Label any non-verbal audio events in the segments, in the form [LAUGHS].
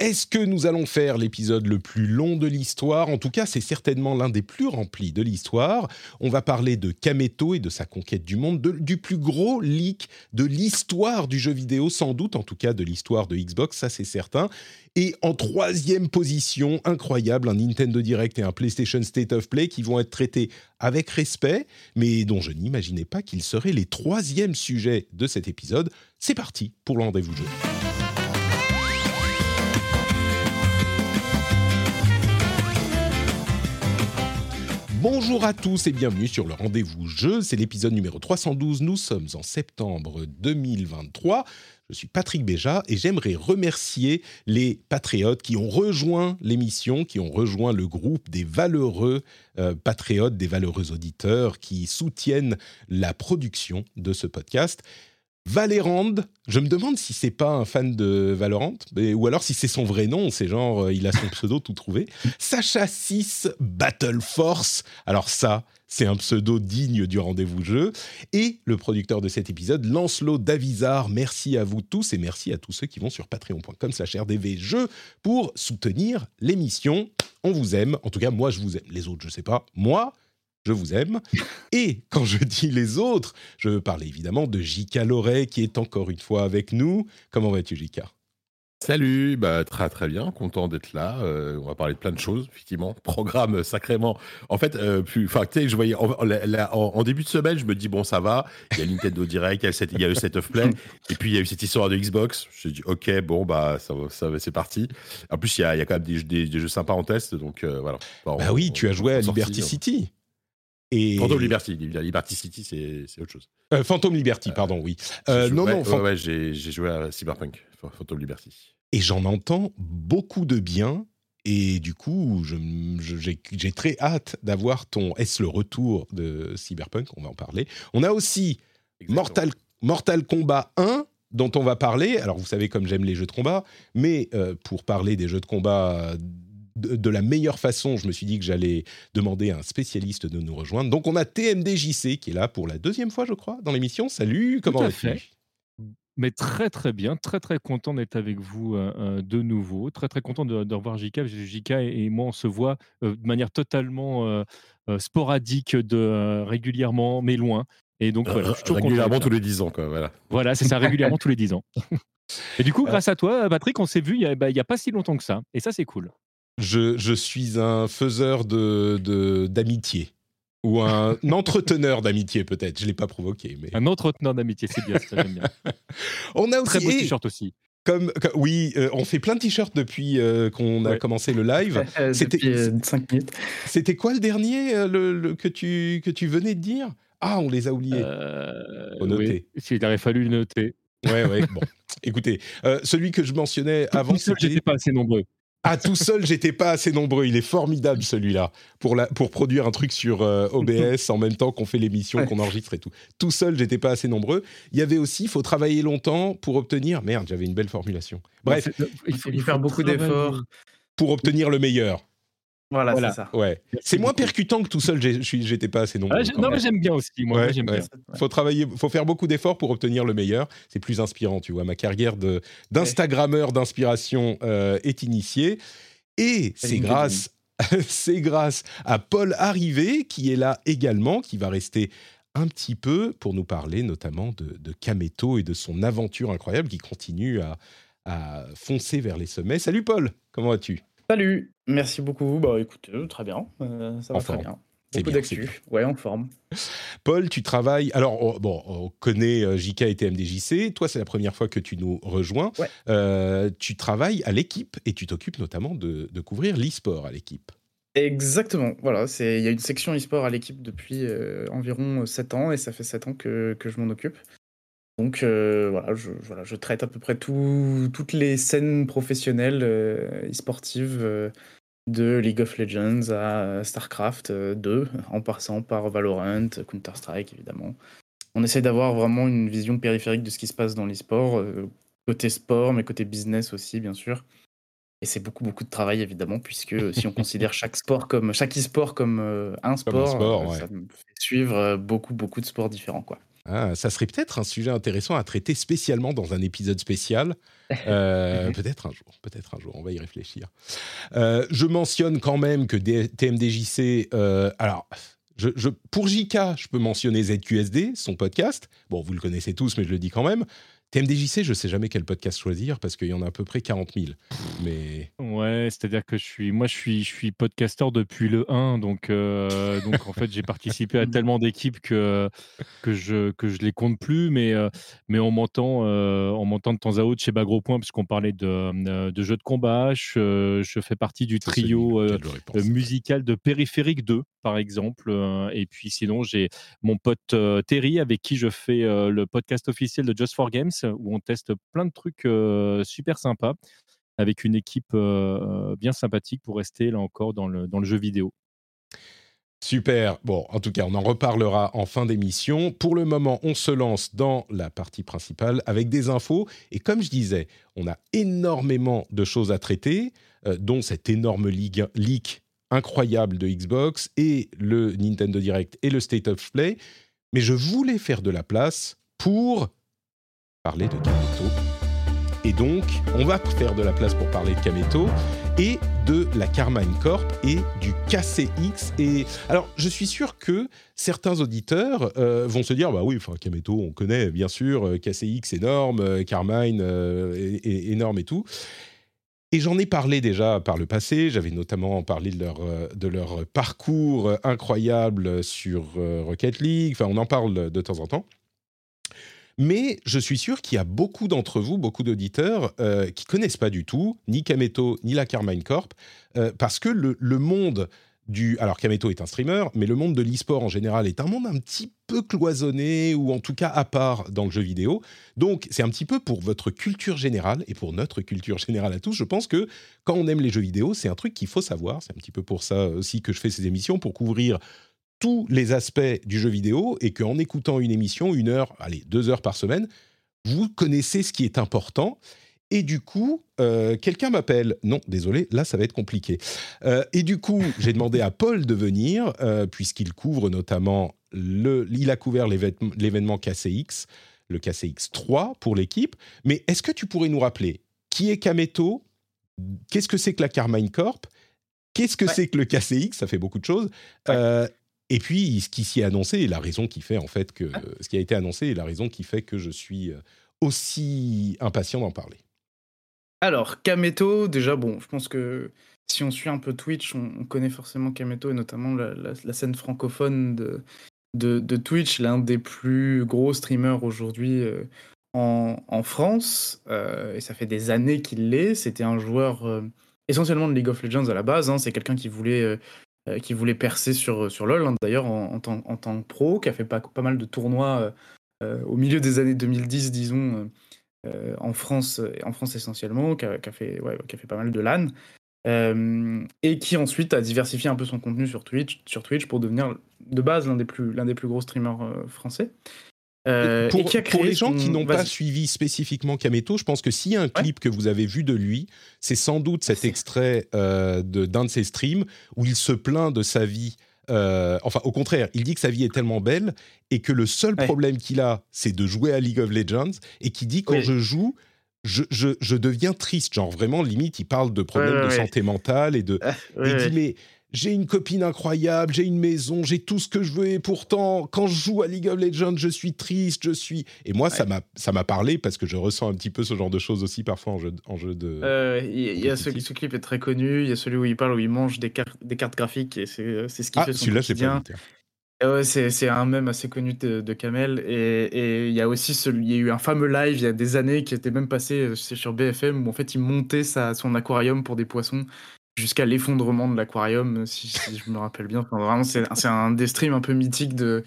Est-ce que nous allons faire l'épisode le plus long de l'histoire? En tout cas, c'est certainement l'un des plus remplis de l'histoire. On va parler de Kameto et de sa conquête du monde, de- du plus gros leak de l'histoire du jeu vidéo, sans doute, en tout cas de l'histoire de Xbox, ça c'est certain. Et en troisième position, incroyable, un Nintendo Direct et un PlayStation State of Play qui vont être traités avec respect, mais dont je n'imaginais pas qu'ils seraient les troisièmes sujets de cet épisode. C'est parti pour le rendez-vous jeu. Bonjour à tous et bienvenue sur le rendez-vous jeu. C'est l'épisode numéro 312. Nous sommes en septembre 2023. Je suis Patrick Béja et j'aimerais remercier les patriotes qui ont rejoint l'émission, qui ont rejoint le groupe des valeureux euh, patriotes, des valeureux auditeurs qui soutiennent la production de ce podcast. Valérand, je me demande si c'est pas un fan de Valorant, mais- ou alors si c'est son vrai nom, c'est genre euh, il a son pseudo tout trouvé. Sacha 6 Battle Force, alors ça, c'est un pseudo digne du rendez-vous jeu. Et le producteur de cet épisode, Lancelot Davizard, merci à vous tous et merci à tous ceux qui vont sur patreon.com slash rdvjeux pour soutenir l'émission. On vous aime, en tout cas moi je vous aime, les autres je sais pas, moi je vous aime. Et quand je dis les autres, je veux parler évidemment de Jika Loret qui est encore une fois avec nous. Comment vas-tu Jika Salut, bah, très très bien, content d'être là. Euh, on va parler de plein de choses, effectivement. Programme euh, sacrément. En fait, euh, plus, enfin, tu sais, je voyais en, en- en début de semaine, je me dis bon, ça va. Il y a Nintendo Direct, il y a, le set- of play, et puis il y a eu cette histoire de Xbox. Je me dis ok, bon bah ça, c'est parti. En plus, il y a, il y a quand même des, des- des jeux sympas en test, donc euh, voilà. Bah on- oui, tu as joué à sorti, Liberty City. Et... Phantom Liberty, Liberty City, c'est autre chose. Euh, Phantom Liberty, pardon, oui. Euh, non, non, ouais, Phan- ouais, ouais, j'ai joué à Cyberpunk, Phantom Liberty. et j'en entends beaucoup de bien. Et du coup, j'ai j'ai très hâte d'avoir ton Est-ce le retour de Cyberpunk? On va en parler. On a aussi Exactement. Mortal, Mortal Kombat 1, dont on va parler. Alors, vous savez comme j'aime les jeux de combat, mais euh, pour parler des jeux de combat de, de la meilleure façon, je me suis dit que j'allais demander à un spécialiste de nous rejoindre. Donc, on a TMDJC qui est là pour la deuxième fois, je crois, dans l'émission. Salut, comment vas-tu? fait. Mais très très bien, très très content d'être avec vous euh, euh, de nouveau, très très content de, de revoir que Jika et, et moi on se voit euh, de manière totalement euh, euh, sporadique, de, euh, régulièrement, mais loin. Et donc voilà, je Régulièrement tous les 10 ans, quoi. Voilà. Voilà, c'est ça, régulièrement tous les 10 ans. [LAUGHS] Et du coup, grâce à toi, Patrick, on s'est vu il n'y a, bah, il y a pas si longtemps que ça. Et ça, c'est cool. Je, je suis un faiseur de de- d'amitié. Ou un [LAUGHS] entreteneur d'amitié, peut-être. Je ne l'ai pas provoqué. Mais... Un entreteneur d'amitié, c'est bien, ça j'aime bien. [LAUGHS] On a aussi. Très beau t-shirt aussi. comme, comme- oui, euh, on fait plein de t-shirts depuis euh, qu'on a Ouais. commencé le live. [LAUGHS] Euh, C'était- 5 minutes. C'était quoi le dernier euh, le, le- que, tu, que tu venais de dire? Ah, on les a oubliés. Euh, Faut noter. oui, s'il aurait fallu le noter. Ouais, ouais, bon. Écoutez, euh, celui que je mentionnais avant, c'était- j'étais pas assez nombreux. Ah, tout seul, j'étais pas assez nombreux. Il est formidable celui-là pour, la, pour produire un truc sur euh, OBS en même temps qu'on fait l'émission, Ouais. qu'on enregistre et tout. Tout seul, j'étais pas assez nombreux. Il y avait aussi, il faut travailler longtemps pour obtenir. Merde, j'avais une belle formulation. Bref, C'est- Il faut, il faut faire beaucoup d'efforts. pour obtenir le meilleur. Voilà, Voilà. c'est ça. Ouais. C'est moins percutant que tout seul. J'étais pas assez nombreux. Ah, non, mais j'aime bien aussi. Moi, Ouais, moi, j'aime ouais. bien. faut travailler, faut faire beaucoup d'efforts pour obtenir le meilleur. C'est plus inspirant, tu vois. Ma carrière de d'instagrammeur d'inspiration euh, est initiée et c'est grâce, [LAUGHS] c'est grâce à Paul Arrivé qui est là également, qui va rester un petit peu pour nous parler notamment de, de Kameto et de son aventure incroyable qui continue à, à foncer vers les sommets. Salut Paul, comment vas-tu? Salut, merci beaucoup. Bah écoute, euh, très bien. euh, ça va très bien. Beaucoup bien, c'est d'actu. Ouais, en forme. Paul, tu travailles. Alors, on- bon, on connaît euh, JK et TMDJC. Toi, c'est la première fois que tu nous rejoins. Ouais. Euh, tu travailles à l'équipe et tu t'occupes notamment de, de couvrir l'e-sport à l'équipe. Exactement. Voilà, il y a une section e-sport à l'équipe depuis environ 7 ans et ça fait 7 ans que, que je m'en occupe. Donc euh, voilà, je, voilà, je traite à peu près tout- toutes les scènes professionnelles euh, e-sportives euh, de League of Legends à StarCraft euh, 2, en passant par Valorant, Counter-Strike évidemment. On essaie d'avoir vraiment une vision périphérique de ce qui se passe dans l'e-sport, euh, côté sport, mais côté business aussi, bien sûr. Et c'est beaucoup, beaucoup de travail, évidemment, puisque si on considère chaque sport comme chaque e-sport comme euh, un sport, sport, euh, ouais. ça me fait suivre euh, beaucoup, beaucoup de sports différents, quoi. Ah, ça serait peut-être un sujet intéressant à traiter spécialement dans un épisode spécial. Euh, [LAUGHS] peut-être un jour, peut-être un jour, on va y réfléchir. Euh, je mentionne quand même que D- TMDJC, euh, alors, je, je- pour JK, je peux mentionner ZQSD, son podcast. Bon, vous le connaissez tous, mais je le dis quand même. TMDJC, je sais jamais quel podcast choisir parce qu'il y en a à peu près 40 000. Mais Ouais, c'est-à-dire que je suis, moi, je suis, je suis podcasteur depuis le 1, donc, euh, donc en fait, j'ai participé à [LAUGHS] tellement d'équipes que que je que je les compte plus, mais euh, mais on m'entend, euh, on m'entend de temps à autre chez Bagro Point puisqu'on parlait de euh, de jeux de combat. Je, je fais partie du trio euh, euh, musical de Périphérique 2, par exemple. euh, et puis sinon, j'ai mon pote euh, Terry avec qui je fais euh, le podcast officiel de Just for Games où on teste plein de trucs super sympas avec une équipe bien sympathique pour rester là encore dans le, dans le jeu vidéo. Super. Bon, en tout cas, on en reparlera en fin d'émission. Pour le moment, on se lance dans la partie principale avec des infos. Et comme je disais, on a énormément de choses à traiter, euh, dont cette énorme ligue- leak incroyable de Xbox et le Nintendo Direct et le State of Play. Mais je voulais faire de la place pour parler de Kameto. Et donc, on va faire de la place pour parler de Kameto et de la Carmine Corp et du KCX. Et alors, je suis sûr que certains auditeurs euh, vont se dire, bah oui, enfin, Kameto, on connaît, bien sûr, euh, KCX énorme, euh, Carmine énorme et tout. Et j'en ai parlé déjà par le passé. J'avais notamment parlé de leur, de leur parcours incroyable sur Rocket League. Enfin, on en parle de temps en temps. Mais je suis sûr qu'il y a beaucoup d'entre vous, beaucoup d'auditeurs, euh, qui connaissent pas du tout ni Kameto ni la Carmine Corp, euh, parce que le, le monde du... Alors Kameto est un streamer, mais le monde de l'e-sport en général est un monde un petit peu cloisonné, ou en tout cas à part dans le jeu vidéo. Donc c'est un petit peu pour votre culture générale, et pour notre culture générale à tous, je pense que quand on aime les jeux vidéo, c'est un truc qu'il faut savoir. C'est un petit peu pour ça aussi que je fais ces émissions, pour couvrir tous les aspects du jeu vidéo et qu'en écoutant une émission, une heure, allez, deux heures par semaine, vous connaissez ce qui est important. Et du coup, euh, quelqu'un m'appelle. Non, désolé, là, ça va être compliqué. Euh, et du coup, j'ai demandé à Paul de venir, euh, puisqu'il couvre notamment le. Il a couvert l'événement KCX, le KCX 3 pour l'équipe. Mais est-ce que tu pourrais nous rappeler qui est Kameto? Qu'est-ce que c'est que la Carmine Corp? Qu'est-ce que Ouais. c'est que le KCX Ça fait beaucoup de choses. Ouais. Et puis, ce qui s'y est annoncé et la raison qui fait en fait que ce qui a été annoncé et la raison qui fait que je suis euh, aussi impatient d'en parler. Alors, Kameto, déjà, bon, je pense que si on suit un peu Twitch, on, on connaît forcément Kameto et notamment la, la- la scène francophone de, de, de Twitch, l'un des plus gros streamers aujourd'hui euh, en, en France. euh, et ça fait des années qu'il l'est. C'était un joueur euh, essentiellement de League of Legends à la base. hein. C'est quelqu'un qui voulait. Euh, euh, qui voulait percer sur, sur LoL, hein, d'ailleurs, en, en tant, que pro, qui a fait pas, pas mal de tournois euh, euh, au milieu des années 2010, disons, euh, euh, en France, euh, en France essentiellement, qui a, fait, qui a fait pas mal de LAN, euh, et qui ensuite a diversifié un peu son contenu sur Twitch, sur Twitch pour devenir de base l'un des plus, des plus gros streamers euh, français. Euh, pour, qui les gens qui n'ont pas suivi spécifiquement Kameto, je pense que s'il y a un clip que vous avez vu de lui, c'est sans doute cet extrait euh, d'un de ses streams où il se plaint de sa vie. euh, enfin, au contraire, il dit que sa vie est tellement belle et que le seul Ouais. problème qu'il a, c'est de jouer à League of Legends et qui dit quand Oui. je joue, je, je- je deviens triste. Genre vraiment, limite, il parle de problèmes Ouais, de santé mentale et de. Ah, et ouais, il ouais. dit mais j'ai une copine incroyable, j'ai une maison, j'ai tout ce que je veux et pourtant quand je joue à League of Legends, je suis triste, je suis. Et moi ça m'a ça m'a parlé parce que je ressens un petit peu ce genre de choses aussi parfois en jeu en jeu de euh, il y, a ce, ce, clip est très connu, il y a celui où il parle où il mange des, cartes des cartes graphiques et c'est c'est ce qui ah, fait son celui-là c'est pas Ouais, c'est un mème assez connu de, de Kamel. Et il y a aussi celui, il y a eu un fameux live il y a des années qui était même passé euh, sur BFM où en fait il montait sa, son aquarium pour des poissons jusqu'à l'effondrement de l'aquarium, si, je me rappelle bien. Enfin, vraiment, c'est un des streams un peu mythiques de,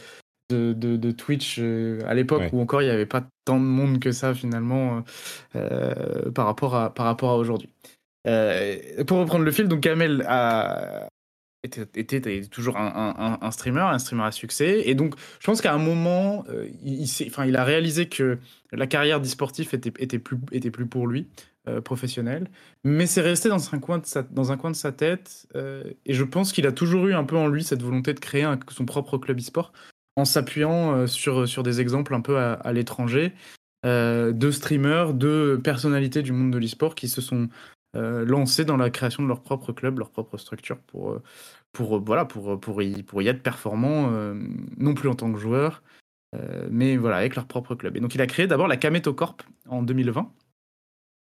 de, de, Twitch euh, à l'époque où encore il n'y avait pas tant de monde que ça finalement euh, par rapport à, par rapport à aujourd'hui. pour reprendre le fil, donc Kamel a, était, toujours un, streamer, un streamer à succès. Et donc, je pense qu'à un moment, euh, il, enfin, il a réalisé que la carrière d'e-sportif était, était, plus, était plus pour lui, euh, professionnel. Mais c'est resté dans un coin de sa, tête. Euh, et je pense qu'il a toujours eu un peu en lui cette volonté de créer son propre club e-sport en s'appuyant sur, sur des exemples un peu à, l'étranger. de streamers, de personnalités du monde de l'e-sport qui se sont euh, lancés dans la création de leur propre club, leur propre structure pour, euh, euh, voilà, pour, y, être performants, non plus en tant que joueur, mais voilà, avec leur propre club. Et donc il a créé d'abord la Kameto Corp en 2020.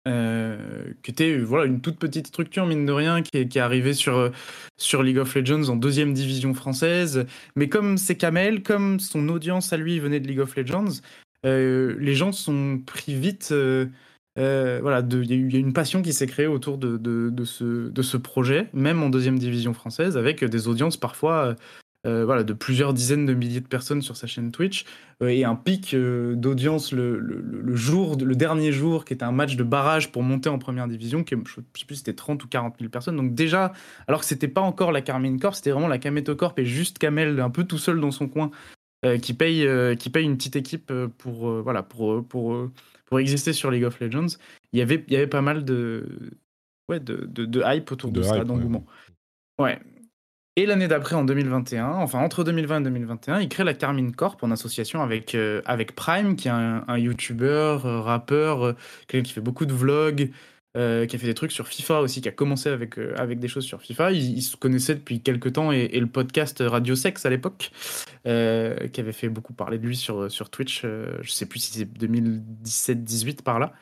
Qui était voilà, une toute petite structure, mine de rien, qui est, qui est arrivée sur, sur League of Legends en deuxième division française. Mais comme c'est Kamel, comme son audience à lui venait de League of Legends, les gens sont pris vite euh, voilà, il y, a une passion qui s'est créée autour de, de, ce, de, ce, projet, même en deuxième division française, avec des audiences parfois euh, voilà, de plusieurs dizaines de milliers de personnes sur sa chaîne Twitch, euh, et un pic d'audience le, le, jour, le dernier jour, qui était un match de barrage pour monter en première division, qui, je ne sais plus c'était 30 ou 40 000 personnes. Donc déjà, alors que c'était pas encore la Carmine Corp, c'était vraiment la Kameto Corp et juste Kamel, un peu tout seul dans son coin, qui, paye, qui paye une petite équipe pour, voilà, pour, pour pour exister sur League of Legends, il y avait, il y avait pas mal de, ouais, de, de, hype autour de, ça, d'engouement. Ouais. Et l'année d'après, en 2021, enfin entre 2020 et 2021, il crée la Carmine Corp en association avec, euh, avec Prime, qui est un, un YouTuber, euh, rappeur, euh, quelqu'un qui fait beaucoup de vlogs, qui a fait des trucs sur FIFA aussi, qui a commencé avec, avec des choses sur FIFA. Ils, se connaissaient depuis quelques temps et, le podcast Radio Sex à l'époque, qui avait fait beaucoup parler de lui sur, sur Twitch, je sais plus si c'est 2017-18 par là.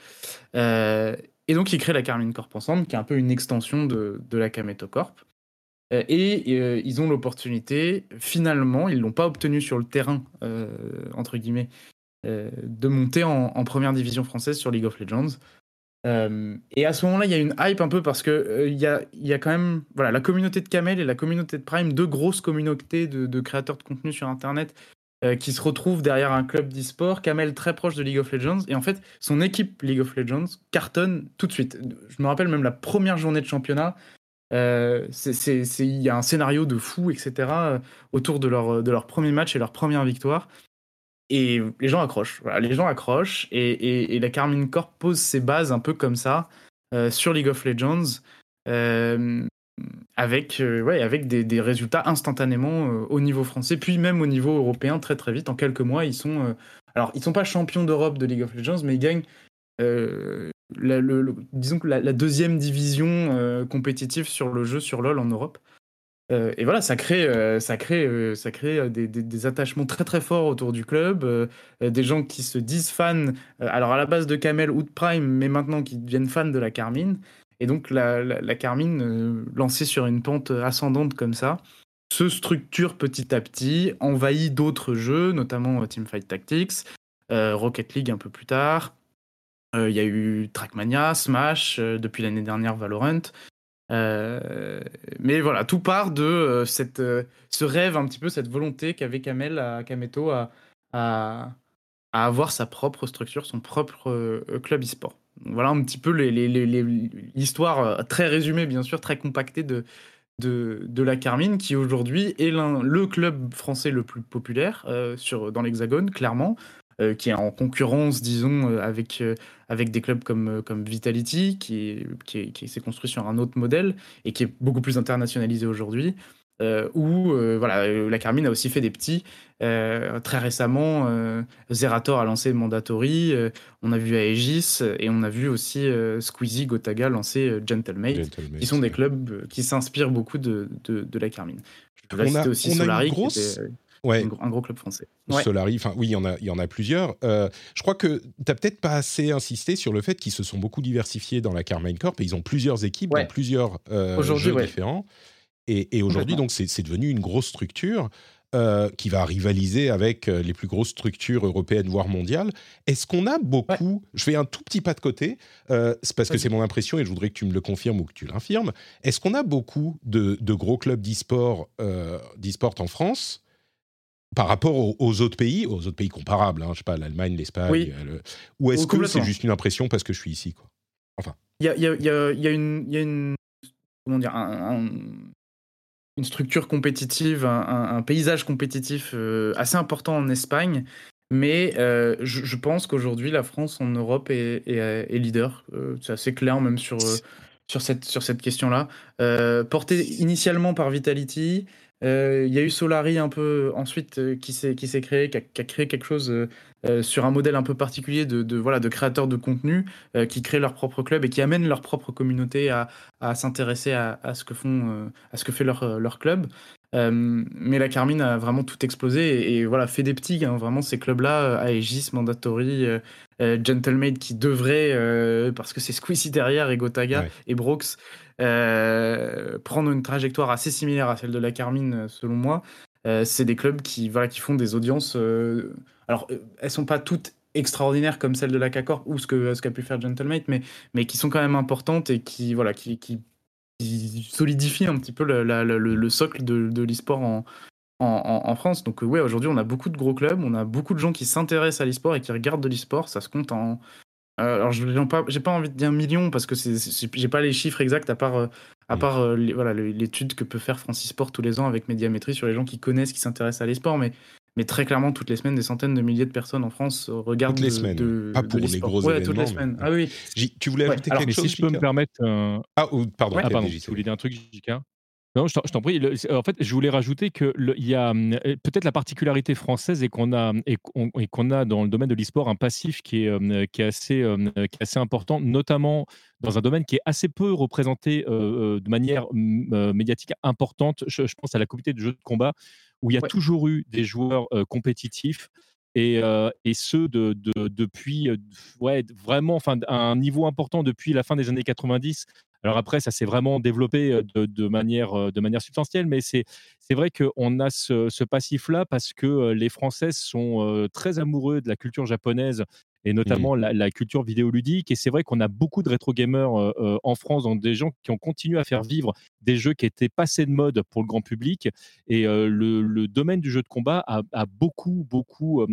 et donc ils créent la Carmine Corp ensemble, qui est un peu une extension de, de la Kameto Corp. Et, ils ont l'opportunité, finalement, ils l'ont pas obtenu sur le terrain, entre guillemets, de monter en, première division française sur League of Legends. Euh, et à ce moment-là, il y a une hype un peu parce que euh, il y, a, y, a, quand même voilà, la communauté de Kamel et la communauté de Prime, deux grosses communautés de, créateurs de contenu sur Internet euh, qui se retrouvent derrière un club d'e-sport. Kamel très proche de League of Legends. Et en fait, son équipe League of Legends cartonne tout de suite. Je me rappelle même la première journée de championnat. Il y a un scénario de fou, etc., autour de leur, premier match et leur première victoire. Et les gens accrochent. Les gens accrochent. Et, la Carmine Corp pose ses bases un peu comme ça euh, sur League of Legends. Euh, euh, avec des, des, résultats instantanément au niveau français, puis même au niveau européen très très vite. En quelques mois, ils sont. alors, ils sont pas champions d'Europe de League of Legends, mais ils gagnent. La, disons que la, deuxième division compétitive sur le jeu sur LoL en Europe. Euh, et voilà, ça crée, euh, ça crée, euh, ça crée des, attachements très très forts autour du club, des gens qui se disent fans, alors à la base de Kamel ou de Prime, mais maintenant qui deviennent fans de la Carmine. Et donc la, la, Carmine, lancée sur une pente ascendante comme ça, se structure petit à petit, envahit d'autres jeux, notamment Teamfight Tactics, Rocket League un peu plus tard. Il y a eu Trackmania, Smash, depuis l'année dernière Valorant. Euh, mais voilà, tout part de euh, euh, ce rêve, un petit peu, cette volonté qu'avait Kamel à Kameto à, avoir sa propre structure, son propre club e-sport. Voilà un petit peu l'histoire très résumée, bien sûr, très compactée de, de, de la Carmine, qui aujourd'hui est le club français le plus populaire sur, dans l'Hexagone, clairement. Euh, qui est en concurrence, disons, euh, avec, euh, avec des clubs comme, comme Vitality, qui, qui, qui s'est construit sur un autre modèle et qui est beaucoup plus internationalisé aujourd'hui. euh, où voilà, la Carmine a aussi fait des petits. très récemment, Zerator a lancé Mandatory, on a vu Aegis et on a vu aussi Squeezie Gotaga lancer Gentlemate, qui sont des clubs qui s'inspirent beaucoup de, de, la Carmine. Je on a, aussi Solari, grosse... Ouais. Un, gros club français. Solari, enfin oui, il y en a, il y en a plusieurs. je crois que tu n'as peut-être pas assez insisté sur le fait qu'ils se sont beaucoup diversifiés dans la Carmine Corp et ils ont plusieurs équipes dans plusieurs jeux différents. Et, aujourd'hui, donc, c'est devenu une grosse structure. Euh, qui va rivaliser avec euh, les plus grosses structures européennes, voire mondiales. Est-ce qu'on a beaucoup, je fais un tout petit pas de côté, euh, c'est parce que c'est mon impression et je voudrais que tu me le confirmes ou que tu l'infirmes, est-ce qu'on a beaucoup de, gros clubs d'e-sport en France par rapport aux, autres pays, aux autres pays comparables, hein, je sais pas, l'Allemagne, l'Espagne, ou est-ce que c'est juste une impression parce que je suis ici quoi? Enfin. Il y a, y, a, y a, une, comment dire, un, une structure compétitive, un, paysage compétitif euh, assez important en Espagne. Mais euh, je, pense qu'aujourd'hui, la France en Europe est, leader. Euh, c'est assez clair même sur, sur cette, sur cette question-là. porté initialement par Vitality, il y a eu Solari un peu ensuite qui s'est créé, qui a, créé quelque chose euh, sur un modèle un peu particulier de, créateurs de contenu euh, qui créent leur propre club et qui amènent leur propre communauté à, s'intéresser à, ce que euh, à ce fait leur club. Mais la Carmine a vraiment tout explosé et, voilà, fait des petits, hein, vraiment ces clubs-là, Aegis, Mandatory, Gentlemade qui devrait, parce que c'est Squeezie derrière et Gotaga et Brooks, prendre une trajectoire assez similaire à celle de la Carmine selon moi. c'est des clubs qui, voilà, qui font des audiences alors, euh, elles sont pas toutes extraordinaires comme celle de la CACORP ou ce qu'a ce qu'a pu faire Gentlemate, mais, mais qui sont quand même importantes et qui, voilà, qui, qui, solidifient un petit peu le, le, socle de, de l'e-sport en, en, en, France. Donc, ouais, aujourd'hui, on a beaucoup de gros clubs, on a beaucoup de gens qui s'intéressent à l'e-sport et qui regardent de l'e-sport. Ça se compte en. Euh, alors, je n'ai pas, pas envie de dire million parce que j'ai pas les chiffres exacts à part, euh, à part voilà, l'étude que peut faire Francis Sport tous les ans avec Médiamétrie sur les gens qui connaissent, qui s'intéressent à l'e-sport. Mais mais très clairement, toutes les semaines, des centaines de milliers de personnes en France regardent. Toutes les semaines. De, pas pour les gros événements. toutes les semaines. Ah oui. Tu voulais ajouter quelque chose Si je peux me permettre. Euh, ah, pardon. Ah, pardon. Tu voulais dire un truc, JK non, je t'en prie. En fait, je voulais rajouter qu'il y a euh, peut-être la particularité française et qu'on a, et qu'on a dans le domaine de l'e-sport un passif qui est, euh, qui, est assez, qui est assez important, notamment dans un domaine qui est assez peu représenté de manière médiatique importante. Je, je, pense à la communauté de jeux de combat où il y a toujours eu des joueurs compétitifs et, et ceux de, depuis ouais, vraiment enfin, à un niveau important depuis la fin des années 90. Alors après, ça s'est vraiment développé de, manière, de manière substantielle, mais c'est vrai qu'on a ce, ce passif-là parce que les Françaises sont très amoureux de la culture japonaise et notamment la, culture vidéoludique. Et c'est vrai qu'on a beaucoup de rétro gamers euh, euh, en France, donc des gens qui ont continué à faire vivre des jeux qui étaient passés de mode pour le grand public. Et euh, le, domaine du jeu de combat a, beaucoup, beaucoup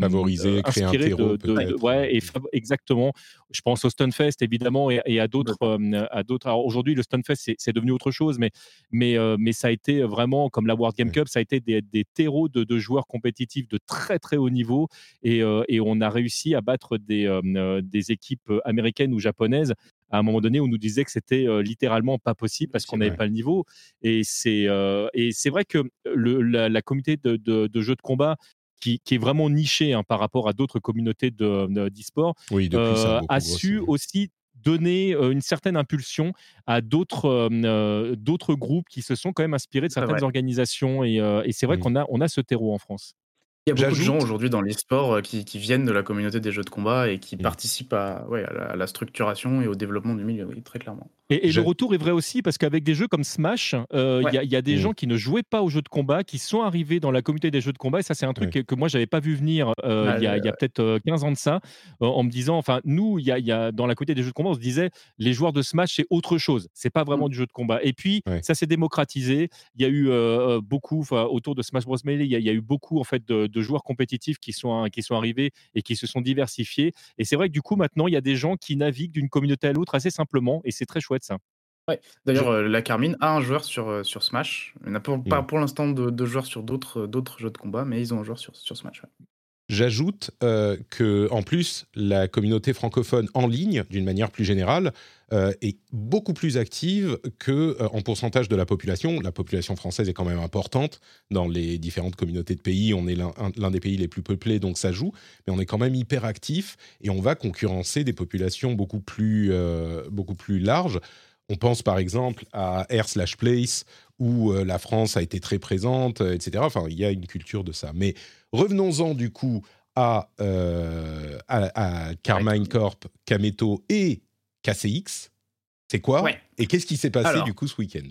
favorisé, créé un terreau, de, ouais, et exactement. Je pense au Stunfest évidemment et, à d'autres. à d'autres. Alors aujourd'hui, le Stunfest c'est devenu autre chose, mais mais mais ça a été vraiment comme la World Game Cup, ça a été des, des terreaux de, joueurs compétitifs de très très haut niveau et, et on a réussi à battre des, euh, euh, des équipes américaines ou japonaises à un moment donné, on nous disait que c'était euh, littéralement pas possible parce qu'on n'avait pas le niveau. Et c'est et c'est vrai que le, la, communauté de, de, jeux de combat qui, qui, est vraiment nichée hein, par rapport à d'autres communautés d'e-sport, a su aussi donner une certaine impulsion à d'autres d'autres groupes qui se sont quand même inspirés de certaines organisations. Et, et c'est vrai qu'on a, on a ce terreau en France. Il y a beaucoup de gens aujourd'hui dans l'e-sport qui, qui, viennent de la communauté des jeux de combat et qui mmh. participent à, ouais, à, la, structuration et au développement du milieu, oui, très clairement. Et, le retour est vrai aussi parce qu'avec des jeux comme Smash, euh, il y, a des mmh. gens qui ne jouaient pas aux jeux de combat, qui sont arrivés dans la communauté des jeux de combat. Et ça, c'est un truc que, moi, j'avais pas vu venir euh, il y a, peut-être 15 ans de ça, euh, en me disant, enfin, nous, il y a, dans la communauté des jeux de combat, on se disait, les joueurs de Smash, c'est autre chose. C'est pas vraiment mmh. du jeu de combat. Et puis, ça s'est démocratisé. Il y a eu beaucoup, autour de Smash Bros. Melee, il y, a eu beaucoup en fait de, de joueurs compétitifs qui sont, qui sont arrivés et qui se sont diversifiés. Et c'est vrai que du coup, maintenant, il y a des gens qui naviguent d'une communauté à l'autre assez simplement. Et c'est très chouette ça. Ouais. D'ailleurs, euh, la Carmine a un joueur sur, euh, sur Smash. Il n'a pas pour l'instant de, joueurs sur d'autres d'autres jeux de combat, mais ils ont un joueur sur, sur Smash. J'ajoute euh, que, en plus, la communauté francophone en ligne, d'une manière plus générale, est beaucoup plus active que en pourcentage de la population. La population française est quand même importante dans les différentes communautés de pays. On est l'un des pays les plus peuplés, donc ça joue. Mais on est quand même hyper actif et on va concurrencer des populations beaucoup plus, beaucoup plus larges. On pense par exemple à Air Slash Place, où euh, la France a été très présente, euh, etc. Enfin, il y a une culture de ça. Mais revenons-en du coup à, euh, Carmine Corp, Kameto et KCX. C'est quoi Et qu'est-ce qui s'est passé du coup ce week-end?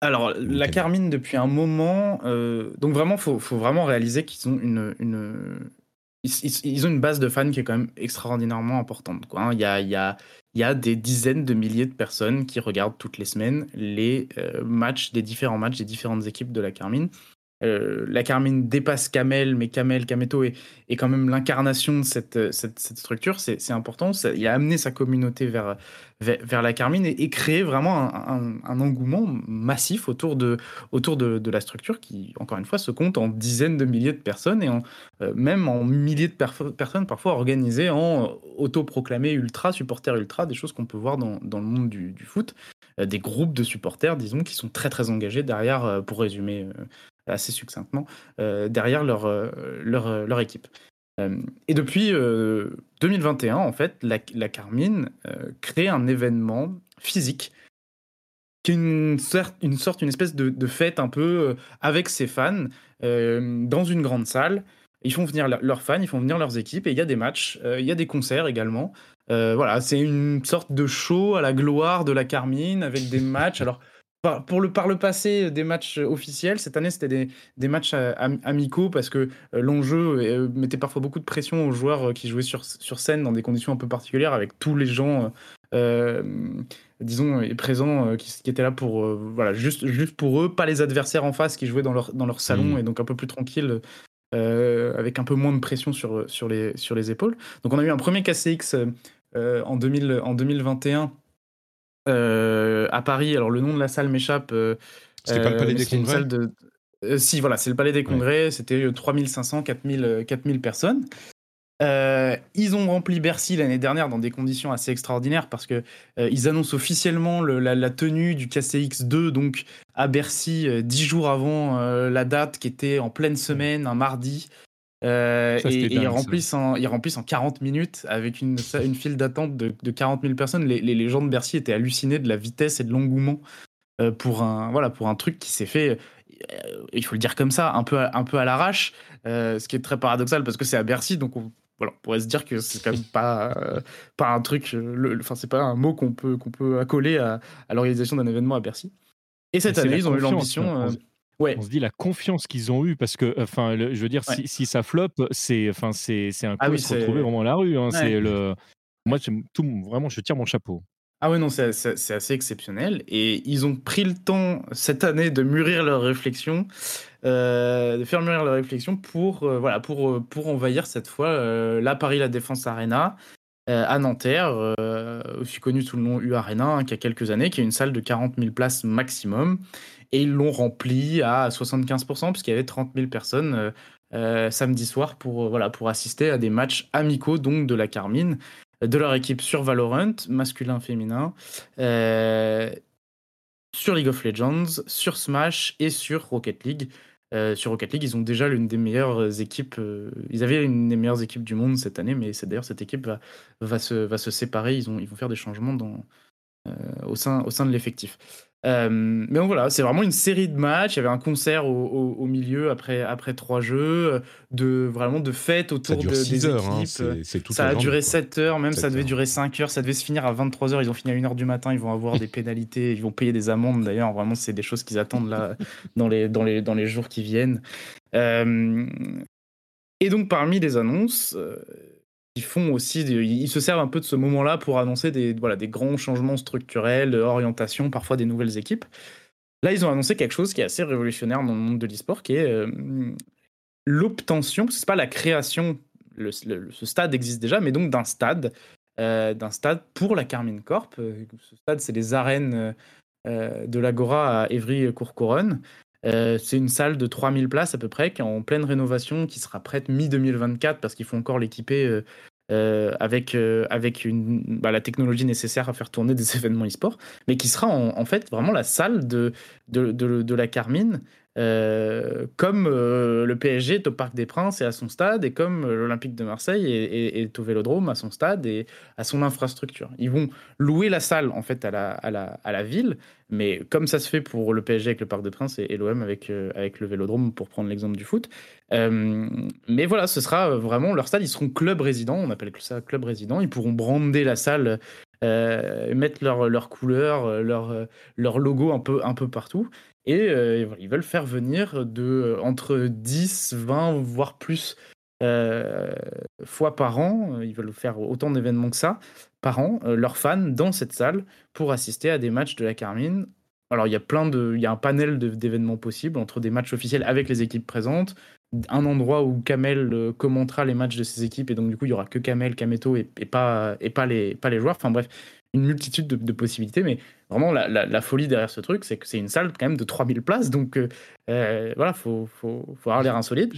Alors, la Carmine, depuis un moment, donc vraiment, il faut, vraiment réaliser qu'ils ont une, ils, ont une base de fans qui est quand même extraordinairement importante. Quoi. Hein. Il, y a, il, y a, il y a des dizaines de milliers de personnes qui regardent toutes les semaines les euh, matchs, des différents matchs des différentes équipes de la Carmine. Euh, la Carmine dépasse Kamel, mais Kamel, Kameto est, quand même l'incarnation de cette, cette, structure. C'est important. il a amené sa communauté vers, la Carmine et, créé vraiment un, engouement massif autour, de, la structure qui, encore une fois, se compte en dizaines de milliers de personnes et euh, même en milliers de personnes parfois organisées en autoproclamés ultra, supporters ultra, des choses qu'on peut voir dans, le monde du, du foot. Euh, des groupes de supporters, disons, qui sont très très engagés derrière, pour résumer assez succinctement, euh, derrière leur, euh, leur, leur équipe. Euh, et depuis 2021, en fait, la, la Carmine crée un événement physique qui est une, sorte, une, sorte, une espèce de, de fête un peu avec ses fans dans une grande salle. Ils font venir leurs fans, ils font venir leurs équipes et il y a des matchs, il y a des concerts également. voilà, c'est une sorte de show à la gloire de la Carmine avec des matchs. Alors, par, pour le, par le passé, des matchs officiels. Cette année, c'était des, des, matchs euh, amicaux parce que euh, l'enjeu euh, mettait parfois beaucoup de pression aux joueurs qui jouaient sur, sur scène dans des conditions un peu particulières avec tous les gens. disons, présents qui, qui, étaient là pour, voilà, juste, juste pour eux, pas les adversaires en face qui jouaient dans leur, dans leur salon mmh. et donc un peu plus tranquille, avec un peu moins de pression sur, sur, les, sur les épaules. Donc on a eu un premier KCX en, 2000, en 2021 euh, à Paris. Alors le nom de la salle m'échappe. Euh, C'était pas le Palais des Congrès de... Si, voilà, c'est le Palais des Congrès. C'était 3500, 4000, 4000 personnes. Euh, ils ont rempli Bercy l'année dernière dans des conditions assez extraordinaires parce que ils annoncent officiellement la, tenue du KCX 2 donc à Bercy dix jours avant la date qui était en pleine semaine un mardi euh, et, ils, remplissent en, ils remplissent en 40 minutes avec une, une file d'attente de, de, 40 000 personnes. Les, les, gens de Bercy étaient hallucinés de la vitesse et de l'engouement euh, pour, un, voilà, pour un truc qui s'est fait, euh, il faut le dire comme ça, un peu, un peu à l'arrache, ce qui est très paradoxal parce que c'est à Bercy, donc on, voilà, pourrait se dire que c'est quand même pas, pas un truc, enfin, c'est pas un mot qu'on peut, qu'on peut accoler à, à l'organisation d'un événement à Bercy. Et cette année, ils ont eu l'ambition. On se dit la confiance qu'ils ont eue parce que, enfin, je veux dire, si, ça floppe, c'est, enfin, c'est, un ah coup de se retrouver vraiment à la rue. Hein, c'est le, moi, tout, vraiment, je tire mon chapeau. Ah ouais, non, c'est, assez exceptionnel. Et ils ont pris le temps cette année de mûrir leur réflexion, euh, de faire mûrir leur réflexion pour, euh, voilà, pour, euh, pour envahir cette fois la Paris La Défense Arena à Nanterre, aussi connu sous le nom U Arena, hein, qui a quelques années, qui est une salle de 40 000 places maximum et ils l'ont rempli à 75%, puisqu'il y avait 30 000 personnes euh, euh, samedi soir pour, euh, voilà, pour assister à des matchs amicaux donc de la Carmine, de leur équipe sur Valorant, masculin, féminin, sur League of Legends, sur Smash et sur Rocket League. sur Rocket League, ils ont déjà l'une des meilleures équipes. ils avaient une des meilleures équipes du monde cette année, mais c'est d'ailleurs cette équipe va, va, se, va se séparer. Ils, ont, ils vont faire des changements dans, au, sein, au sein de l'effectif. Euh, mais donc voilà, c'est vraiment une série de matchs. Il y avait un concert au, milieu après, après trois jeux, de vraiment de fêtes autour de, des heures, hein, équipes. ça a duré 7 heures, même ça devait durer 5 heures, ça devait se finir à 23 heures. Ils ont fini à 1 heure du matin, ils vont avoir des [LAUGHS] pénalités, ils vont payer des amendes d'ailleurs. Vraiment, c'est des choses qu'ils attendent là dans les, dans, les, dans les jours qui viennent. Euh, et donc, parmi les annonces, euh, ils font aussi, ils se servent un peu de ce moment-là pour annoncer des, voilà, des grands changements structurels, orientation, parfois des nouvelles équipes. Là, ils ont annoncé quelque chose qui est assez révolutionnaire dans le monde de l'e-sport, qui est euh, l'obtention, ce n'est pas la création, ce stade existe déjà, mais donc d'un stade, euh, d'un stade pour la Carmine Corp. Euh, ce stade, c'est les arènes de l'Agora à Évry-Courcouronne. Euh, c'est une salle de 3000 places à peu près, qui est en pleine rénovation, qui sera prête mi-2024 parce qu'il faut encore l'équiper euh, avec, avec une, bah, la technologie nécessaire à faire tourner des [LAUGHS] événements e-sport, mais qui sera en, fait vraiment la salle de, de, de la Carmine euh, comme euh, le PSG est au Parc des Princes et à son stade, et comme euh, l'Olympique de Marseille est, au Vélodrome à son stade et à son infrastructure. Ils vont louer la salle en fait à la, ville, mais comme ça se fait pour le PSG avec le Parc des Princes et, l'OM avec, le Vélodrome, pour prendre l'exemple du foot. mais voilà, ce sera vraiment leur stade. Ils seront club résident, on appelle ça club résident. Ils pourront brander la salle mettre leur, leur couleur, leur, leur un peu partout. Et euh, ils veulent faire venir de, euh, entre 10, 20, voire plus euh, fois par an, ils veulent faire autant d'événements que ça par an, leurs fans dans cette salle pour assister à des matchs de la Carmine. Alors il y a plein de, il y a un panel d'événements possibles entre des matchs officiels avec les équipes présentes, un endroit où Kamel commentera les matchs de ses équipes et donc du coup il y aura que Kamel, Kameto et, et, pas, et pas, les, pas les joueurs. Enfin bref, une multitude de, possibilités, mais vraiment la, folie derrière ce truc, c'est que c'est une salle quand même de 3000 places, donc euh, euh, voilà, faut, faut, faut avoir l'air insolite.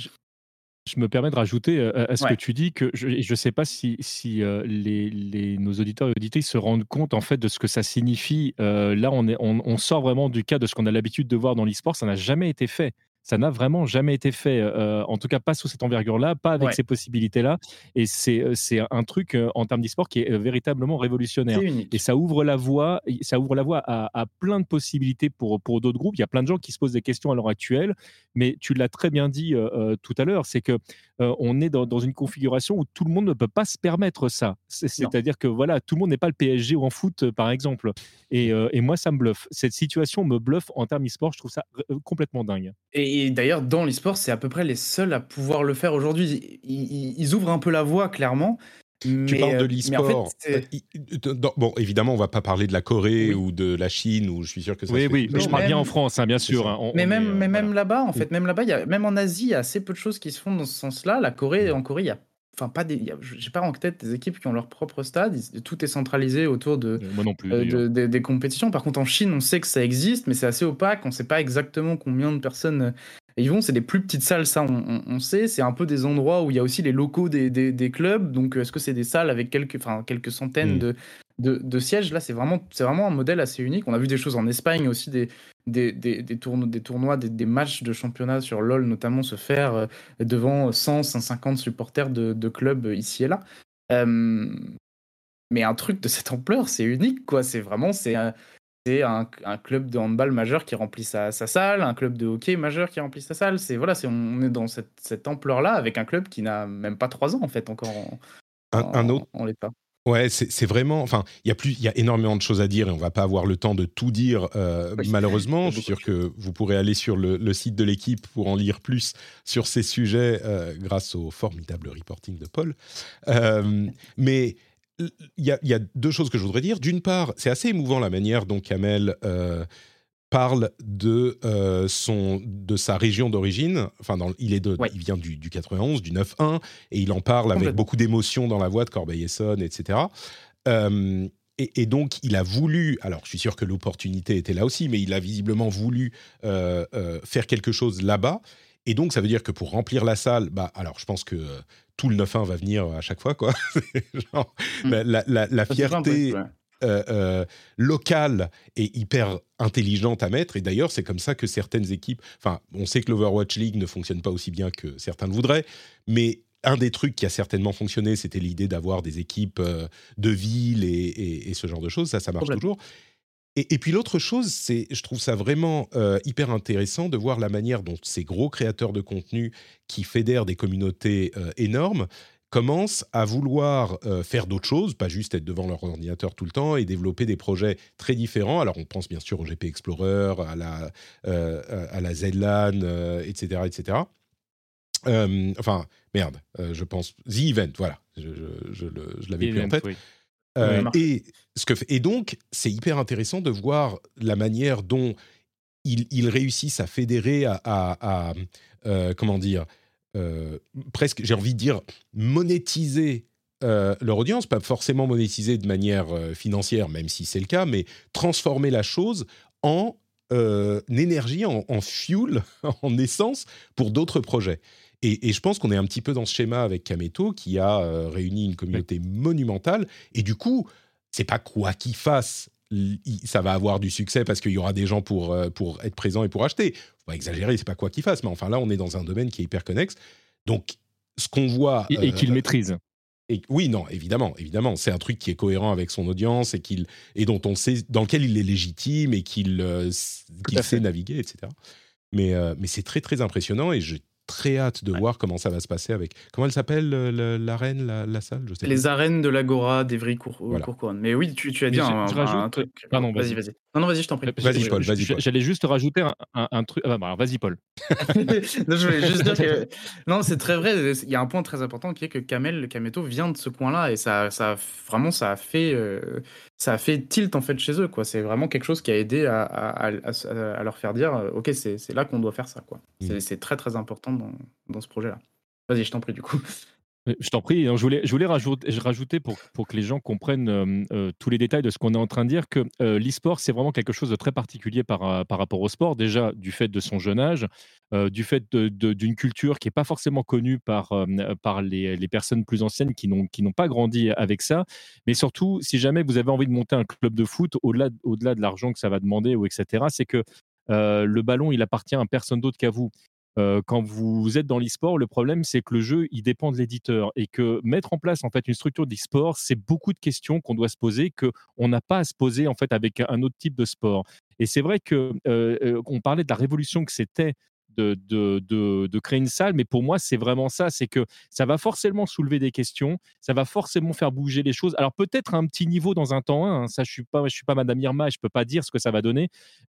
Je me permets de rajouter euh, à ce que tu dis que je ne sais pas si, si les, les, nos auditeurs et auditrices se rendent compte en fait de ce que ça signifie. là, on, est, on, on, sort vraiment du cas de ce qu'on a l'habitude de voir dans l'e-sport. Ça n'a jamais été fait ça n'a vraiment jamais été fait, euh, en tout cas pas sous cette envergure-là, pas avec ces possibilités-là. Et c'est, euh, c'est un truc euh, en termes d'e-sport qui est véritablement révolutionnaire. Et ça ouvre la voie, ça ouvre la voie à, plein de possibilités pour, pour d'autres groupes. Il y a plein de gens qui se posent des questions à l'heure actuelle, mais tu l'as très bien dit tout à l'heure, c'est que on est dans, une configuration où tout le monde ne peut pas se permettre ça. C'est-à-dire que voilà, tout le monde n'est pas le PSG ou en foot, par exemple. Et, et, moi, ça me bluffe. Cette situation me bluffe en termes e-sport. Je trouve ça complètement dingue. Et et d'ailleurs, dans l'e-sport, c'est à peu près les seuls à pouvoir le faire aujourd'hui. Ils, ouvrent un peu la voie, clairement. tu parles de euh, l'e-sport. Euh, bon, évidemment, on va pas parler de la Corée ou de la Chine, où je suis sûr que ça. Oui, oui, mais je parle bien en France, hein, bien sûr. Hein, mais même, mais même là-bas, en fait, même là-bas, il y a, même en Asie, il y a assez peu de choses qui se font dans ce sens-là. La Corée, en Corée, il y a enfin pas des, j'ai pas en tête des équipes qui ont leur propre stade. Tout est centralisé autour de, Moi non plus, euh, des compétitions. Par contre, en Chine, on sait que ça existe, mais c'est assez opaque. On sait pas exactement combien de personnes ils vont. C'est des plus petites salles, ça, on, sait. C'est un peu des endroits où il y a aussi les locaux des, des, clubs. Donc, est-ce que c'est des salles avec quelques, enfin, quelques centaines hmm. de, de, de, sièges Là, c'est vraiment, c'est vraiment un modèle assez unique. On a vu des choses en Espagne aussi, des, des, des, des, tournois, des, tournois des, matchs de championnat sur LoL notamment se faire euh, devant 100, 150 supporters de, de clubs ici et là. Euh, mais un truc de cette ampleur, c'est unique, quoi. C'est vraiment, c'est c'est un, club de handball majeur qui remplit sa, salle, un club de hockey majeur qui remplit sa salle. C'est voilà, c'est on est dans cette, ampleur-là avec un club qui n'a même pas trois ans en fait encore en, un, autre en l'état. Ouais, c'est vraiment. Enfin, il y a plus, il y a énormément de choses à dire et on va pas avoir le temps de tout dire euh, malheureusement. Je suis sûr que vous pourrez aller sur le, site de l'équipe pour en lire plus sur ces sujets euh, grâce au formidable reporting de Paul. Euh, mais il y, a, deux choses que je voudrais dire. D'une part, c'est assez émouvant la manière dont Kamel parle de, euh, son, de sa région d'origine. Enfin, il, est de, il vient du, du 91, du 9-1, et il en parle avec beaucoup d'émotion dans la voix de Corbeil-Essonne, etc. Euh, et, et, donc, il a voulu, alors je suis sûr que l'opportunité était là aussi, mais il a visiblement voulu faire quelque chose là-bas. Et donc, ça veut dire que pour remplir la salle, bah, alors je pense que tout le 9-1 va venir à chaque fois, quoi. [LAUGHS] Hmm. la, fierté euh, euh, locale est hyper intelligente à mettre. Et d'ailleurs, c'est comme ça que certaines équipes. Enfin, on sait que l'Overwatch League ne fonctionne pas aussi bien que certains le voudraient, mais un des trucs qui a certainement fonctionné, c'était l'idée d'avoir des équipes euh, de ville et, ce genre de choses. Ça, ça marche toujours. Et, puis l'autre chose, c'est, je trouve ça vraiment euh, hyper intéressant de voir la manière dont ces gros créateurs de contenu qui fédèrent des communautés euh, énormes commencent à vouloir euh, faire d'autres choses, pas juste être devant leur ordinateur tout le temps et développer des projets très différents. Alors on pense bien sûr au GP Explorer, à la, à la ZLAN, etc. etc. enfin, merde, je pense. The Event, voilà, je, je, je l'avais plus en tête. Euh, et, ce que, et donc, c'est hyper intéressant de voir la manière dont ils, réussissent à fédérer, à, euh, comment dire, euh, presque, j'ai envie de dire, monétiser leur audience, pas forcément monétiser de manière financière, même si c'est le cas, mais transformer la chose en euh, énergie, en, en fuel, [LAUGHS] en essence pour d'autres projets. Et, et je pense qu'on est un petit peu dans ce schéma avec Kameto qui a euh, réuni une communauté monumentale. Et du coup, c'est pas quoi qu'il fasse, ça va avoir du succès parce qu'il y aura des gens pour, euh, pour être présents et pour acheter. Faut pas exagérer, c'est pas quoi qu'il fasse. Mais enfin là, on est dans un domaine qui est hyper connexe. Donc, ce qu'on voit. Et, et euh, qu'il maîtrise. et, oui, non, évidemment, évidemment, c'est un truc qui est cohérent avec son audience et qu'il et dont on sait dans lequel il est légitime et qu'il euh, sait fait. naviguer, etc. Mais euh, mais c'est très très impressionnant et j'ai très hâte de voir comment ça va se passer avec comment elle s'appelle le- le- l'arène, la, la salle, je sais Les pas. arènes de l'Agora d'Evry Voilà. Courcouronne. Mais oui, tu, tu as dit un, truc. Pardon, vas-y, vas-y. Vas-y. Non, non, vas-y, je t'en prie. Vas-y, Je- Paul, je- vas-y, Paul. J'allais juste rajouter un, un- un truc. Ah bah, vas-y, Paul. [LAUGHS] non, je voulais juste dire que [LAUGHS] non, c'est très vrai. Il y a un point très important qui est que Kamel, le Kameto, vient de ce coin-là et ça, ça a- vraiment, ça a fait, euh, ça a fait tilt en fait chez eux. Quoi, c'est vraiment quelque chose qui a aidé à, à- à- à- à leur faire dire, euh, ok, c'est c'est là qu'on doit faire ça. Quoi, c'est c'est très très important dans, dans ce projet-là. Vas-y, je t'en prie du coup. Je t'en prie, hein, je voulais, je voulais rajouter, pour, pour que les gens comprennent euh, euh, tous les détails de ce qu'on est en train de dire que euh, l'e-sport, c'est vraiment quelque chose de très particulier par, euh, par rapport au sport. Déjà, du fait de son jeune âge, du fait d'une culture qui n'est pas forcément connue par, par les, les personnes plus anciennes qui n'ont pas grandi avec ça. Mais surtout, si jamais vous avez envie de monter un club de foot, au-delà au-delà de l'argent que ça va demander, ou etc., c'est que le ballon, il appartient à personne d'autre qu'à vous. Quand vous êtes dans l'e-sport, le problème c'est que le jeu il dépend de l'éditeur et que mettre en place en fait une structure d'e-sport, c'est beaucoup de questions qu'on doit se poser que on n'a pas à se poser en fait avec un autre type de sport. Et c'est vrai que on parlait de la révolution que c'était de, de, de, créer une salle, mais pour moi c'est vraiment ça, c'est que ça va forcément soulever des questions, ça va forcément faire bouger les choses. Alors peut-être un petit niveau dans un temps 1, hein, ça je suis suis pas Madame Irma, je peux pas dire ce que ça va donner,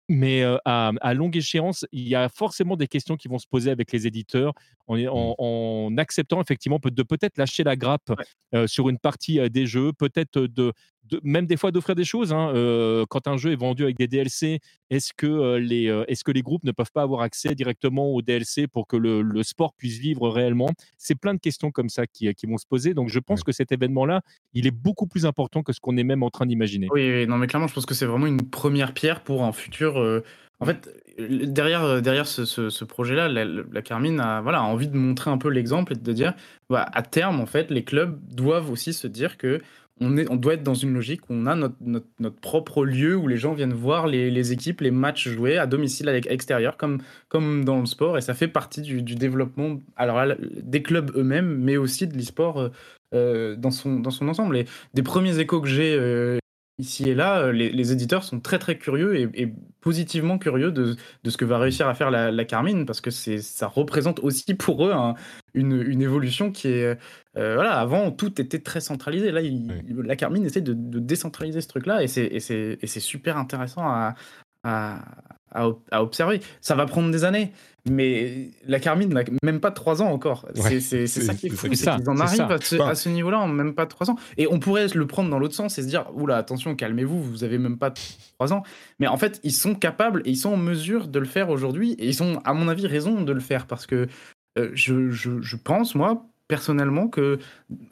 mais euh, à, à longue échéance, il y a forcément des questions qui vont se poser avec les éditeurs en, en- en acceptant effectivement de peut-être lâcher la grappe euh, sur une partie des jeux, peut-être de, de- même des fois d'offrir des choses. hein. Euh, quand un jeu est vendu avec des DLC, est-ce que, les, est-ce que les groupes ne peuvent pas avoir accès directement aux DLC pour que le, le sport puisse vivre réellement? C'est plein de questions comme ça qui, qui vont se poser. Donc je pense Ouais. que cet événement-là, il est beaucoup plus important que ce qu'on est même en train d'imaginer. Oui, oui, non, mais clairement, je pense que c'est vraiment une première pierre pour un futur. Euh, En fait, derrière, euh, derrière ce, ce- ce projet-là, la, la Carmine a, voilà, envie de montrer un peu l'exemple et de dire, bah, à terme, en fait, les clubs doivent aussi se dire que on, est, on doit être dans une logique où on a notre, notre, notre propre lieu où les gens viennent voir les, les équipes, les matchs joués à domicile, à l'extérieur, comme, comme dans le sport. Et ça fait partie du, du développement alors, des clubs eux-mêmes, mais aussi de l'e-sport euh, euh, dans, son, dans son ensemble. Et des premiers échos que j'ai euh, ici et là, euh, les, les éditeurs sont très très curieux et, et positivement curieux de, de ce que va réussir à faire la, la Carmine parce que c'est ça représente aussi pour eux un- une, une évolution qui est euh, voilà avant tout était très centralisé. Là il- la Carmine essaie de, de décentraliser ce truc là et c'est et c'est et c'est super intéressant à, à, à observer. Ça va prendre des années mais la Carmine n'a même pas trois ans encore. Ouais, c'est ça qui est fou c'est qu'ils en arrivent à ce, Enfin- ce niveau là en même pas trois ans. Et on pourrait le prendre dans l'autre sens et se dire oula attention calmez-vous vous avez même pas trois ans. Mais en fait, ils sont capables et ils sont en mesure de le faire aujourd'hui. Et ils ont, à mon avis, raison de le faire parce que euh, je, je- je pense, moi, personnellement, que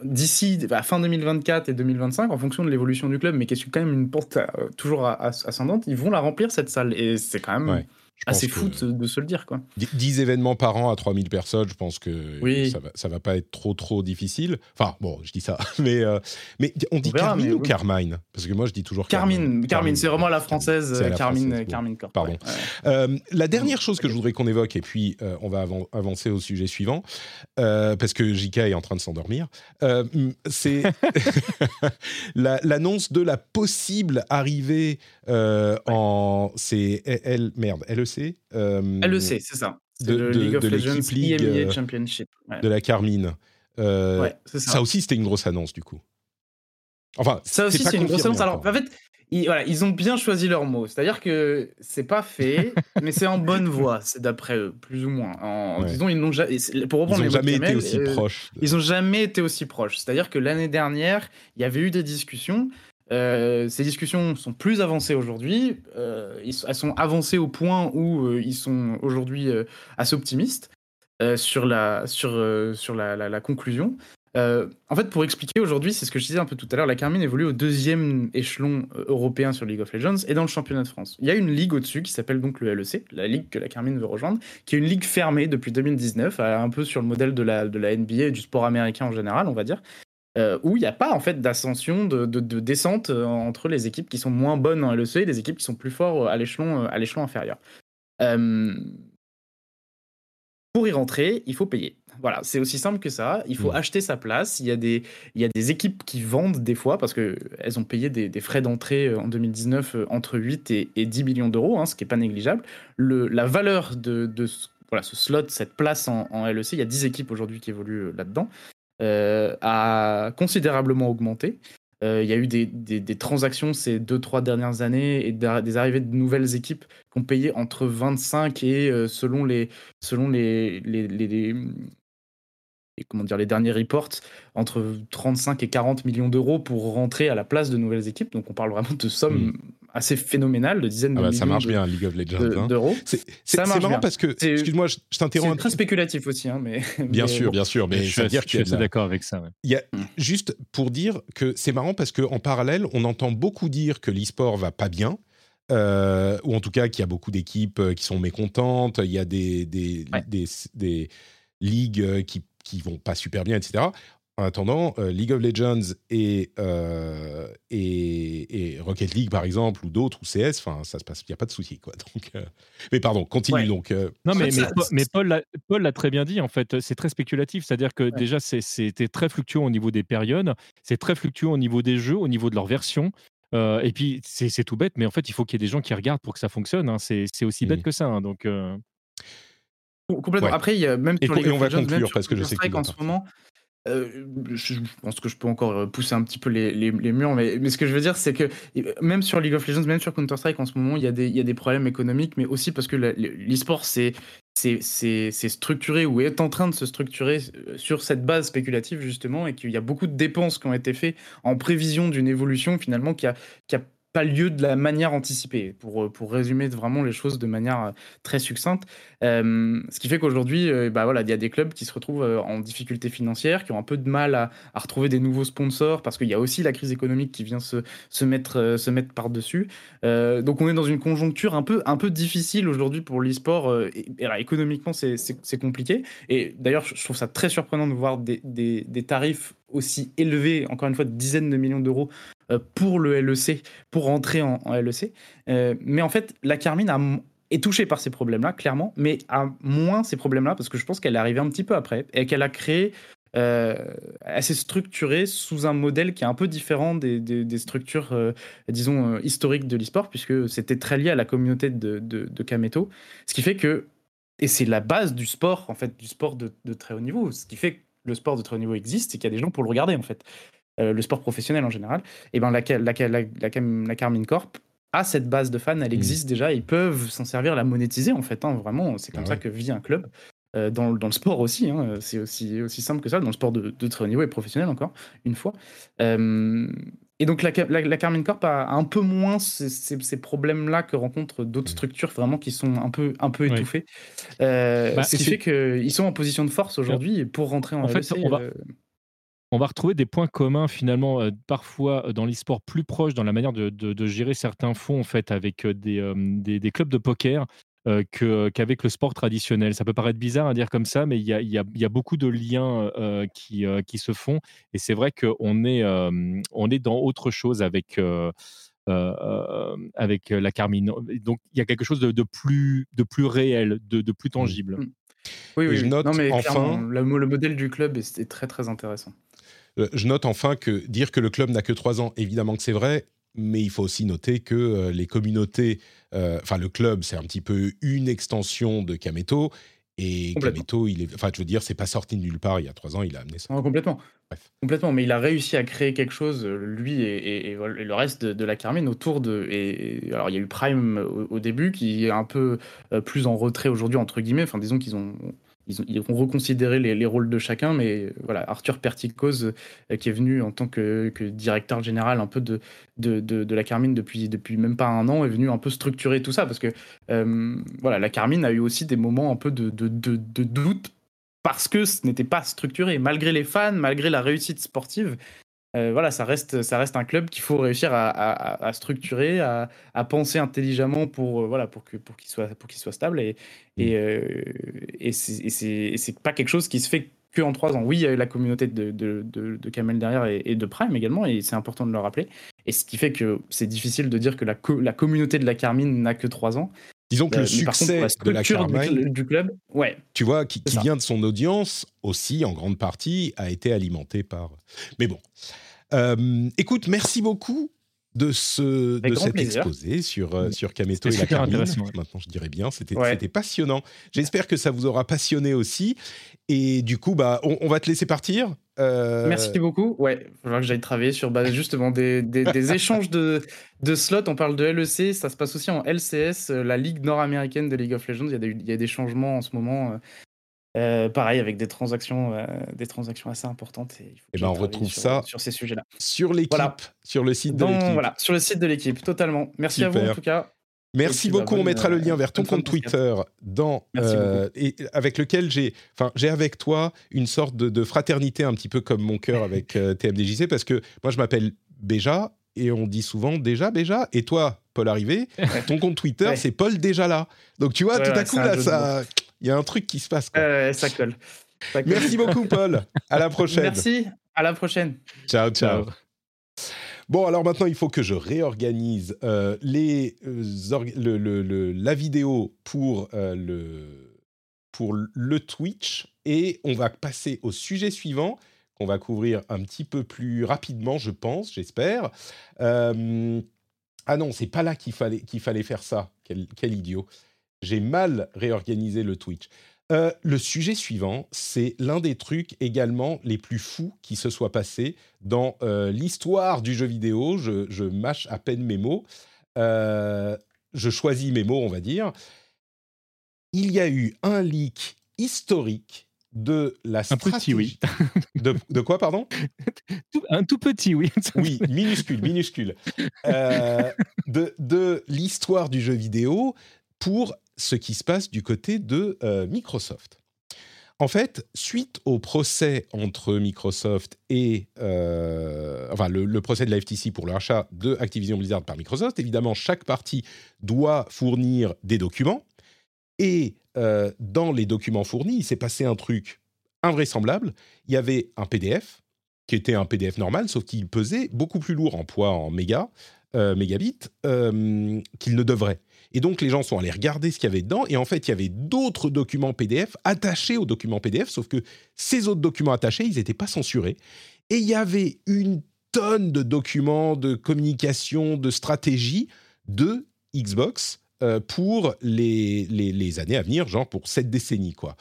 d'ici à fin 2024 et 2025, en fonction de l'évolution du club, mais qui est quand même une porte euh, toujours ascendante, ils vont la remplir cette salle. Et c'est quand même Ouais, Assez que fou de, se- de se le dire. Quoi. 10 événements par an à 3000 personnes, je pense que Oui. ça, va, ça va pas être trop trop difficile. Enfin, bon, je dis ça, [LAUGHS] mais, euh, mais on dit On verra, Carmine ou oui. Carmine? Parce que moi, je dis toujours Carmine, Carmine, c'est vraiment la française, C'est à la Carmine, française, bon. Carmine Corp. Pardon. ouais. Euh, la dernière chose que je voudrais qu'on évoque, et puis euh, on va avan- avancer au sujet suivant, parce que JK est en train de s'endormir, c'est [LAUGHS] [LAUGHS] la- l'annonce de la possible arrivée en. C'est L, merde, LEC LEC, c'est ça. De- le de- League of de Legends League, EMEA euh, Championship. Ouais, de la Carmine. Euh, Ouais, ça. ça aussi, c'était une grosse annonce, du coup. Enfin, Ça aussi, c'est une grosse annonce. Alors, en fait, ils, voilà, ils ont bien choisi leurs mots. C'est-à-dire que c'est pas fait, [LAUGHS] mais c'est en bonne voie, c'est d'après eux, plus ou moins. En, Ouais. Disons, ils n'ont jamais. Pour reprendre n'ont été aussi euh, proches. de- Ils ont jamais été aussi proches. C'est-à-dire que l'année dernière, il y avait eu des discussions. Euh, ces discussions sont plus avancées aujourd'hui. Euh, elles sont avancées au point où euh, ils sont aujourd'hui assez optimistes sur la conclusion. En fait, pour expliquer aujourd'hui, c'est ce que je disais un peu tout à l'heure, la Carmine évolue au deuxième échelon européen sur League of Legends et dans le championnat de France. Il y a une ligue au-dessus qui s'appelle donc le LEC, la ligue que la Carmine veut rejoindre, qui est une ligue fermée depuis 2019, un peu sur le modèle de la NBA et du sport américain en général, on va dire. Euh, où il n'y a pas en fait d'ascension, de, descente entre les équipes qui sont moins bonnes en LEC et les équipes qui sont plus fortes à l'échelon à l'échelon inférieur. pour y rentrer, il faut payer. Voilà, c'est aussi simple que ça. Il faut mm. acheter sa place. Il y, a des, il y a des équipes qui vendent des fois parce qu'elles ont payé des, frais d'entrée euh, en 2019 euh, entre 8 et, 10 millions d'euros, hein, ce qui n'est pas négligeable. Le, la valeur de, voilà, ce slot, cette place en, LEC, il y a 10 équipes aujourd'hui qui évoluent euh, là-dedans, a considérablement augmenté. Euh, il y a eu des, transactions ces deux, trois dernières années et des arrivées de nouvelles équipes qui ont payé entre 25 et, euh, selon, les, selon les, les, comment dire, les derniers reports, entre 35 et 40 millions d'euros pour rentrer à la place de nouvelles équipes. Donc on parle vraiment de sommes hmm assez phénoménal de dizaines de ah bah, millions Ça marche bien, League of Legends. Hein. D'euros. C'est marrant parce que, excuse-moi, je, t'interromps. C'est très spéculatif aussi. Hein, mais, bien sûr, bien sûr. Mais je dire suis d'accord avec ça. Il y a, mm. Juste pour dire que c'est marrant parce qu'en parallèle, on entend beaucoup dire que l'e-sport va pas bien. Euh, ou en tout cas qu'il y a beaucoup d'équipes euh, qui sont mécontentes, il y a des, des, des, des ligues euh, qui qui vont pas super bien, etc en attendant, euh, League of Legends euh, et, et, Rocket League, par exemple, ou d'autres, ou CS, enfin, ça se passe, il n'y a pas de souci, quoi. [LAUGHS] Donc, euh, mais pardon, continue donc. non, mais, mais, Paul l'a très bien dit, en fait, c'est très spéculatif, c'est-à-dire que déjà, c'était très fluctuant au niveau des périodes, c'est très fluctuant au niveau des jeux, au niveau de leur version. et puis, c'est tout bête, mais en fait, il faut qu'il y ait des gens qui regardent pour que ça fonctionne. Hein. c'est aussi bête mmh. que ça. Hein, donc. Complètement. Après, il y a même sur et, on va conclure parce que je sais que en ce moment, euh, je pense que je peux encore euh, pousser un petit peu les, murs, mais, ce que je veux dire, c'est que même sur League of Legends, même sur Counter-Strike en ce moment, il y, a des, problèmes économiques, mais aussi parce que l'e-sport, c'est structuré ou est en train de se structurer euh, sur cette base spéculative justement et qu'il y a beaucoup de dépenses qui ont été faites en prévision d'une évolution finalement qui a pas lieu de la manière anticipée, pour, euh, pour résumer vraiment les choses de manière euh, très succincte. Euh, ce qui fait qu'aujourd'hui, bah voilà, il y a des clubs qui se retrouvent en difficulté financière, qui ont un peu de mal à, à retrouver des nouveaux sponsors, parce qu'il y a aussi la crise économique qui vient se, se mettre, se mettre par-dessus. donc on est dans une conjoncture un peu, un peu difficile aujourd'hui pour l'e-sport. et, économiquement, c'est compliqué. Et d'ailleurs, je trouve ça très surprenant de voir des, des, tarifs aussi élevés, encore une fois, de dizaines de millions d'euros euh, pour le LEC, pour rentrer en, LEC. Euh, mais en fait, la Carmine est touchée par ces problèmes-là, clairement, mais a moins ces problèmes-là parce que je pense qu'elle est arrivée un petit peu après et qu'elle a créé euh, assez structuré sous un modèle qui est un peu différent des, structures, disons, historiques de l'e-sport, puisque c'était très lié à la communauté de, de, Kameto. Ce qui fait que, et c'est la base du sport, en fait, du sport de, de, très haut niveau, ce qui fait que le sport de très haut niveau existe, c'est qu'il y a des gens pour le regarder, en fait. Euh, le sport professionnel en général, et ben la, la, la, la, Carmine Corp a cette base de fans, elle mmh. existe déjà, ils peuvent s'en servir, la monétiser en fait, hein, vraiment, c'est comme ah ça que vit un club. Euh, dans, dans, le sport aussi, hein, c'est aussi, aussi simple que ça, dans le sport de, très haut niveau et professionnel encore, une fois. Euh, et donc la, la, Carmine Corp a un peu moins ces, ces, problèmes-là que rencontrent d'autres mmh. structures vraiment qui sont un peu, un peu étouffées. Bah, ce qui fait qu'ils sont en position de force aujourd'hui pour rentrer en, en fait, on va, on va retrouver des points communs finalement, euh, parfois euh, dans l'e-sport plus proche dans la manière de, gérer certains fonds en fait avec euh, des, clubs de poker qu'avec le sport traditionnel. Ça peut paraître bizarre à dire comme ça, mais il y a, beaucoup de liens qui, qui, se font et c'est vrai qu'on est, on est dans autre chose avec, avec la Carmine. Donc il y a quelque chose de, plus, de plus réel, de, plus tangible. Mmh. Oui, oui, je note mais enfin le, le modèle du club est très très intéressant. Euh, je note enfin que dire que le club n'a que trois ans, évidemment que c'est vrai, mais il faut aussi noter que euh, les communautés, euh, enfin le club, c'est un petit peu une extension de Kameto. Et Kameto, il est, enfin, je veux dire, c'est pas sorti de nulle part il y a trois ans, il a amené ça. complètement. Complètement, mais il a réussi à créer quelque chose, lui et, le reste de, la Carmine, autour de. Et, alors, il y a eu Prime au, début, qui est un peu plus en retrait aujourd'hui, entre guillemets. Enfin, disons qu'ils ont ils, ont, reconsidérer les, rôles de chacun, mais voilà, Arthur Perticose, euh, qui est venu en tant que, directeur général un peu de, de, la Carmine depuis, depuis même pas un an, est venu un peu structurer tout ça, parce que euh, voilà, la Carmine a eu aussi des moments un peu de, de, doute parce que ce n'était pas structuré. Malgré les fans, malgré la réussite sportive, euh, voilà, ça reste, ça reste un club qu'il faut réussir à, structurer, à, penser intelligemment pour, euh, voilà, pour qu'il pour soit, pour soit stable. Et, mmh. et, euh, et c'est pas quelque chose qui se fait que en trois ans. Oui, il y a eu la communauté de, de, de, Kamel derrière et, de Prime également, et c'est important de le rappeler. Et ce qui fait que c'est difficile de dire que la, la communauté de la Carmine n'a que trois ans. Disons que le succès de la Carmine, du, club, ouais, tu vois, qui, qui vient de son audience aussi, en grande partie, a été alimenté par. Mais bon, euh, écoute, merci beaucoup de, ce, de cet exposé sur, euh, sur Kameto et la Carmine. Maintenant, je dirais bien, c'était passionnant. J'espère que ça vous aura passionné aussi. Et du coup, bah, on, va te laisser partir. Euh, merci beaucoup. Ouais, il que j'aille travailler sur bah, justement des, des, [LAUGHS] échanges de, de slots. On parle de LEC, ça se passe aussi en LCS, la Ligue nord-américaine de League of Legends. Il y, a des, il y a des changements en ce moment. Euh, pareil, avec des transactions, euh, des transactions assez importantes. Et, eh ben on retrouve ça sur ces sujets-là. Sur l'équipe, sur le site de l'équipe. Voilà, sur le site de l'équipe, totalement. Merci à vous en tout cas. Merci beaucoup. on mettra le lien vers ton compte Twitter dans euh, et avec lequel j'ai, enfin, j'ai avec toi une sorte de, fraternité un petit peu comme mon cœur [LAUGHS] avec TMDJC parce que moi je m'appelle Béja et on dit souvent déjà Béja et toi Paul Arrivé, [LAUGHS] ton compte Twitter c'est Paul déjà là. Donc tu vois tout à coup là ça il y a un truc qui se passe. ça, colle. Merci beaucoup, Paul. [LAUGHS] À la prochaine. Merci. À la prochaine. Ciao, ciao. Bon, alors maintenant, il faut que je réorganise euh, les, euh, le, la vidéo pour, euh, le, pour le Twitch et on va passer au sujet suivant qu'on va couvrir un petit peu plus rapidement, je pense, j'espère. ah non, c'est pas là qu'il fallait, qu'il fallait faire ça. Quel, quel idiot j'ai mal réorganisé le Twitch. Euh, le sujet suivant, c'est l'un des trucs également les plus fous qui se soit passé dans euh, l'histoire du jeu vidéo. Je, mâche à peine mes mots. Euh, je choisis mes mots, on va dire. Il y a eu un leak historique de la stratégie. Un petit, oui. [LAUGHS] de, quoi, pardon? Un tout petit, oui. [LAUGHS] oui, minuscule, minuscule. de de l'histoire du jeu vidéo pour ce qui se passe du côté de euh, Microsoft. En fait, suite au procès entre Microsoft et euh, enfin le, procès de la FTC pour le rachat de Activision Blizzard par Microsoft, évidemment chaque partie doit fournir des documents et euh, dans les documents fournis, il s'est passé un truc invraisemblable. Il y avait un PDF qui était un PDF normal, sauf qu'il pesait beaucoup plus lourd en poids en méga, mégabits qu'il ne devrait. Et donc, les gens sont allés regarder ce qu'il y avait dedans. Et en fait, il y avait d'autres documents PDF attachés aux documents PDF, sauf que ces autres documents attachés, ils n'étaient pas censurés. Et il y avait une tonne de documents, de communication, de stratégie de Xbox euh, pour les, les, années à venir, genre pour cette décennie, quoi.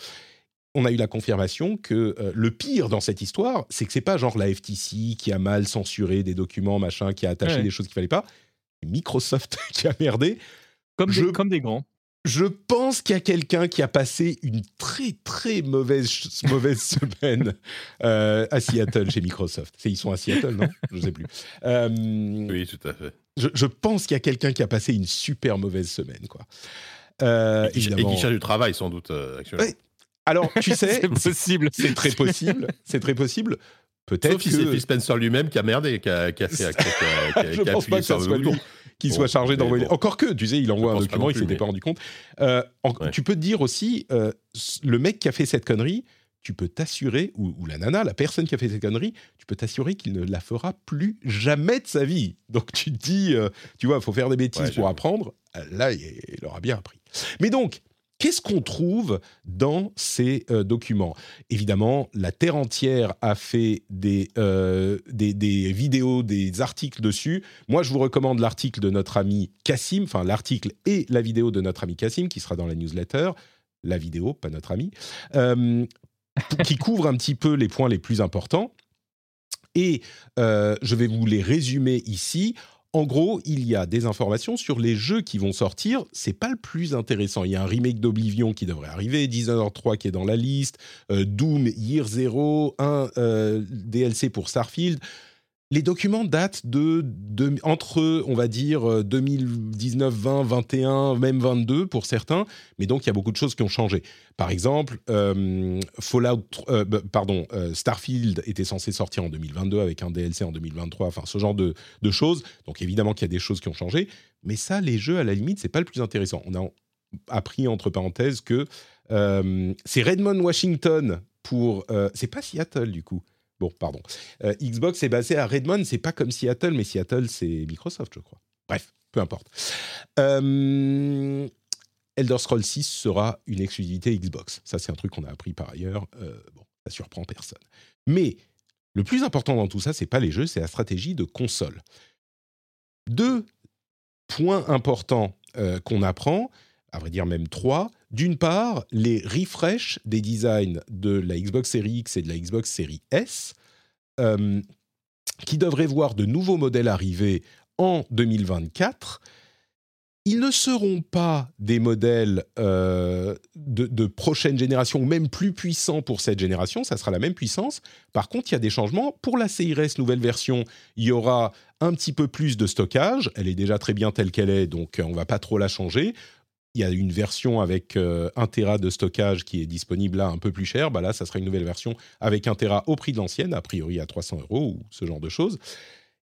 On a eu la confirmation que euh, le pire dans cette histoire, c'est que c'est pas genre la FTC qui a mal censuré des documents, machin, qui a attaché des choses qu'il fallait pas. Microsoft [LAUGHS] qui a merdé. Comme, des, comme des grands. Je pense qu'il y a quelqu'un qui a passé une très très mauvaise, [LAUGHS] mauvaise semaine euh, à Seattle chez Microsoft. Ils sont à Seattle, non? Je ne sais plus. Euh, oui, tout à fait. Je, pense qu'il y a quelqu'un qui a passé une super mauvaise semaine. Quoi. Euh, et, qui, cherche du travail, sans doute, actuellement. Alors, tu [LAUGHS] sais, c'est possible. C'est très possible. C'est très possible. Peut-être que c'est Phil Spencer lui-même qui a merdé, qui a, qui a fait, qui a, [LAUGHS] Je pense pas que ça soit lui qui soit chargé d'envoyer. Encore que, tu sais, il envoie un document, il s'était pas rendu compte. Euh, tu peux te dire aussi, euh, le mec qui a fait cette connerie, tu peux t'assurer, ou, la nana, la personne qui a fait cette connerie, tu peux t'assurer qu'il ne la fera plus jamais de sa vie. Donc tu te dis, euh, tu vois, il faut faire des bêtises pour apprendre. Là, il aura bien appris. Mais donc, Qu'est-ce qu'on trouve dans ces euh, documents? Évidemment, la Terre entière a fait euh, des, vidéos, des articles dessus. Moi, je vous recommande l'article de notre ami Cassim, enfin l'article et la vidéo de notre ami Cassim, qui sera dans la newsletter. La vidéo, pas notre ami, euh, qui couvre un petit peu les points les plus importants. Et je vais vous les résumer ici en gros, il y a des informations sur les jeux qui vont sortir. C'est pas le plus intéressant. Il y a un remake d'Oblivion qui devrait arriver, Dishonored 3 qui est dans la liste, euh, Doom Year Zero, un euh, DLC pour Starfield. Les documents datent de, entre, on va dire, 2019, 20, 21, même 22 pour certains, mais donc il y a beaucoup de choses qui ont changé. Par exemple, euh, Fallout, euh, bah, euh, Starfield était censé sortir en 2022 avec un DLC en 2023, enfin ce genre de, de choses. Donc évidemment qu'il y a des choses qui ont changé, mais ça, les jeux, à la limite, c'est pas le plus intéressant. On a appris entre parenthèses que c'est Redmond, Washington pour, c'est pas Seattle du coup. Bon, pardon. Euh, Xbox est basé à Redmond, c'est pas comme Seattle, mais Seattle, c'est Microsoft, je crois. Bref, peu importe. Euh, Elder Scrolls 6 sera une exclusivité Xbox. Ça, c'est un truc qu'on a appris par ailleurs. Euh, bon, ça surprend personne. Mais le plus important dans tout ça, c'est pas les jeux, c'est la stratégie de console. Deux points importants qu'on apprend, à vrai dire même trois. D'une part, les refresh des designs de la Xbox Series X et de la Xbox Series S, euh, qui devraient voir de nouveaux modèles arriver en 2024. Ils ne seront pas des modèles euh, de, prochaine génération, même plus puissants pour cette génération, ça sera la même puissance. Par contre, il y a des changements. Pour la Series S nouvelle version, il y aura un petit peu plus de stockage. Elle est déjà très bien telle qu'elle est, donc on ne va pas trop la changer il y a une version avec euh, 1 Tera de stockage qui est disponible là un peu plus cher. Bah là, ça sera une nouvelle version avec 1 Tera au prix de l'ancienne, a priori à 300 euros ou ce genre de choses.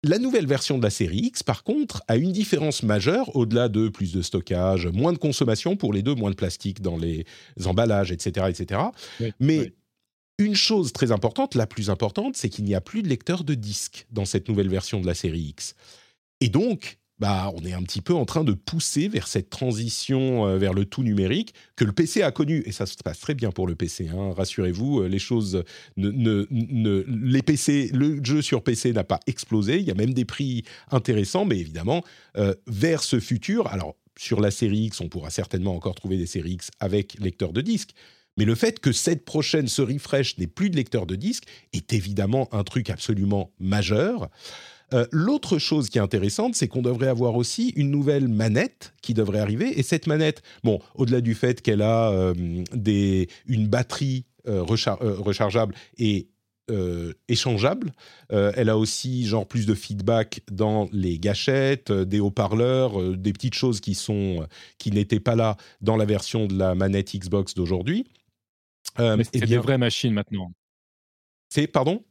La nouvelle version de la série X, par contre, a une différence majeure au-delà de plus de stockage, moins de consommation pour les deux, moins de plastique dans les emballages, etc., etc. Mais une chose très importante, la plus importante, c'est qu'il n'y a plus de lecteur de disque dans cette nouvelle version de la série X. Et donc, bah, on est un petit peu en train de pousser vers cette transition euh, vers le tout numérique que le PC a connu. Et ça se passe très bien pour le PC. Hein. Rassurez-vous, euh, les choses, les PC, le jeu sur PC n'a pas explosé. Il y a même des prix intéressants, mais évidemment, euh, vers ce futur. Alors, sur la série X, on pourra certainement encore trouver des séries X avec lecteur de disque. Mais le fait que cette prochaine se refresh n'ait plus de lecteur de disque est évidemment un truc absolument majeur. Euh, l'autre chose qui est intéressante, c'est qu'on devrait avoir aussi une nouvelle manette qui devrait arriver. Et cette manette, bon, au-delà du fait qu'elle a euh, des, une batterie euh, rechargeable et échangeable. elle a aussi genre plus de feedback dans les gâchettes, des haut-parleurs, des petites choses qui sont qui n'étaient pas là dans la version de la manette Xbox d'aujourd'hui. C'est des vraies machines maintenant. C'est pardon?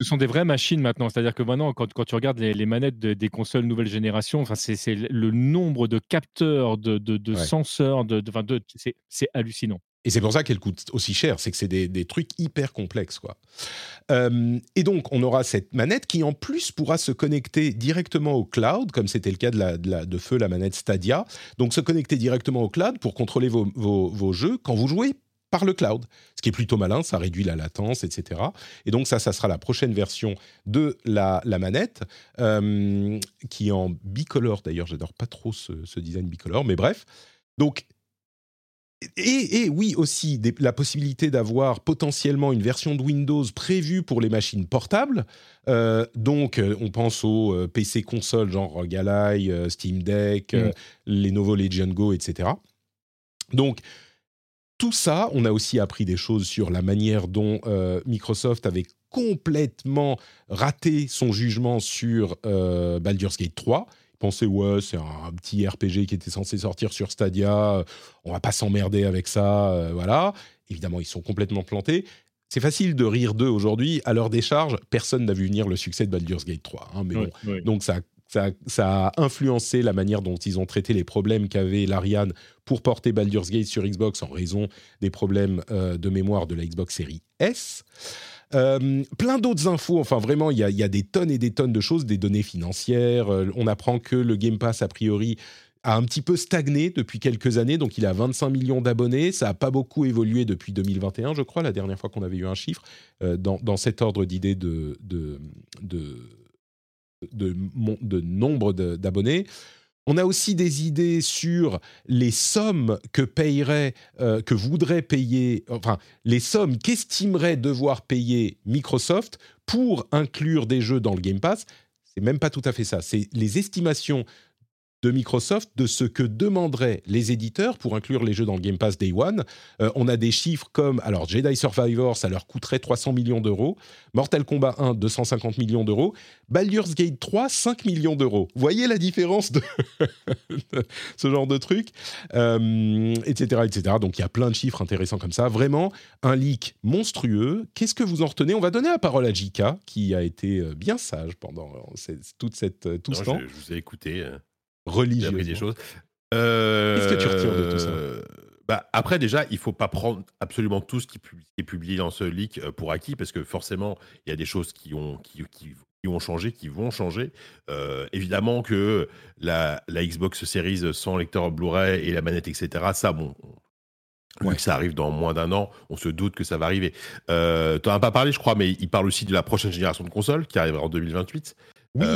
Ce sont des vraies machines maintenant. C'est-à-dire que maintenant, quand, quand tu regardes les, manettes des consoles nouvelle génération, enfin, c'est le nombre de capteurs, de, de, senseurs, de, de c'est hallucinant. Et c'est pour ça qu'elles coûtent aussi cher, c'est que c'est des, des, trucs hyper complexes. quoi. Euh, et donc, on aura cette manette qui, en plus, pourra se connecter directement au cloud, comme c'était le cas de, la, de, la, de, feu, la manette Stadia. Donc, se connecter directement au cloud pour contrôler vos, vos, vos jeux quand vous jouez par le cloud, ce qui est plutôt malin, ça réduit la latence, etc. Et donc ça, ça sera la prochaine version de la, manette, euh, qui est en bicolore d'ailleurs, j'adore pas trop ce, design bicolore, mais bref. Donc, et, oui aussi, la possibilité d'avoir potentiellement une version de Windows prévue pour les machines portables. Euh, donc, euh, on pense aux PC consoles genre Galai, Steam Deck, mm. Lenovo Legion Go, etc. Donc, tout ça, on a aussi appris des choses sur la manière dont euh, Microsoft avait complètement raté son jugement sur euh, Baldur's Gate 3. Ils pensaient, ouais, c'est un, petit RPG qui était censé sortir sur Stadia, on va pas s'emmerder avec ça, euh, voilà. Évidemment, ils sont complètement plantés. C'est facile de rire d'eux aujourd'hui. À leur décharge, personne n'a vu venir le succès de Baldur's Gate 3. Hein, mais bon, Donc ça ça, a influencé la manière dont ils ont traité les problèmes qu'avait l'Ariane pour porter Baldur's Gate sur Xbox en raison des problèmes euh, de mémoire de la Xbox Series S. Euh, plein d'autres infos, enfin vraiment, il y, a des tonnes et des tonnes de choses, des données financières. Euh, on apprend que le Game Pass, a priori, a un petit peu stagné depuis quelques années, donc il a 25 millions d'abonnés. Ça n'a pas beaucoup évolué depuis 2021, je crois, la dernière fois qu'on avait eu un chiffre, dans, dans, cet ordre d'idées de, de, de de, nombre d'abonnés. On a aussi des idées sur les sommes que payerait, euh, que voudrait payer, enfin les sommes qu'estimerait devoir payer Microsoft pour inclure des jeux dans le Game Pass. C'est même pas tout à fait ça. C'est les estimations de Microsoft de ce que demanderaient les éditeurs pour inclure les jeux dans le Game Pass Day One. Euh, on a des chiffres comme, alors Jedi Survivor, ça leur coûterait 300 millions d'euros, Mortal Kombat 1, 250 millions d'euros, Baldur's Gate 3, 5 millions d'euros. Vous voyez la différence de, [LAUGHS] ce genre de truc, etc., euh, etc. Donc il y a plein de chiffres intéressants comme ça. Vraiment, un leak monstrueux. Qu'est-ce que vous en retenez? On va donner la parole à Jika, qui a été euh, bien sage pendant toute cette, tout ce temps. Je, je vous ai écouté religieux. des choses. Qu'est-ce que tu retires de tout ça euh, bah, après, déjà, il faut pas prendre absolument tout ce qui, est publié dans ce leak euh, pour acquis, parce que forcément, il y a des choses qui ont, qui, qui, ont changé, qui vont changer. Euh, évidemment que la, la, Xbox Series sans lecteur Blu-ray et la manette, etc., ça, bon, que ça arrive dans moins d'un an, on se doute que ça va arriver. Euh, tu n'en as pas parlé, je crois, mais il parle aussi de la prochaine génération de consoles qui arrivera en 2028. Oui,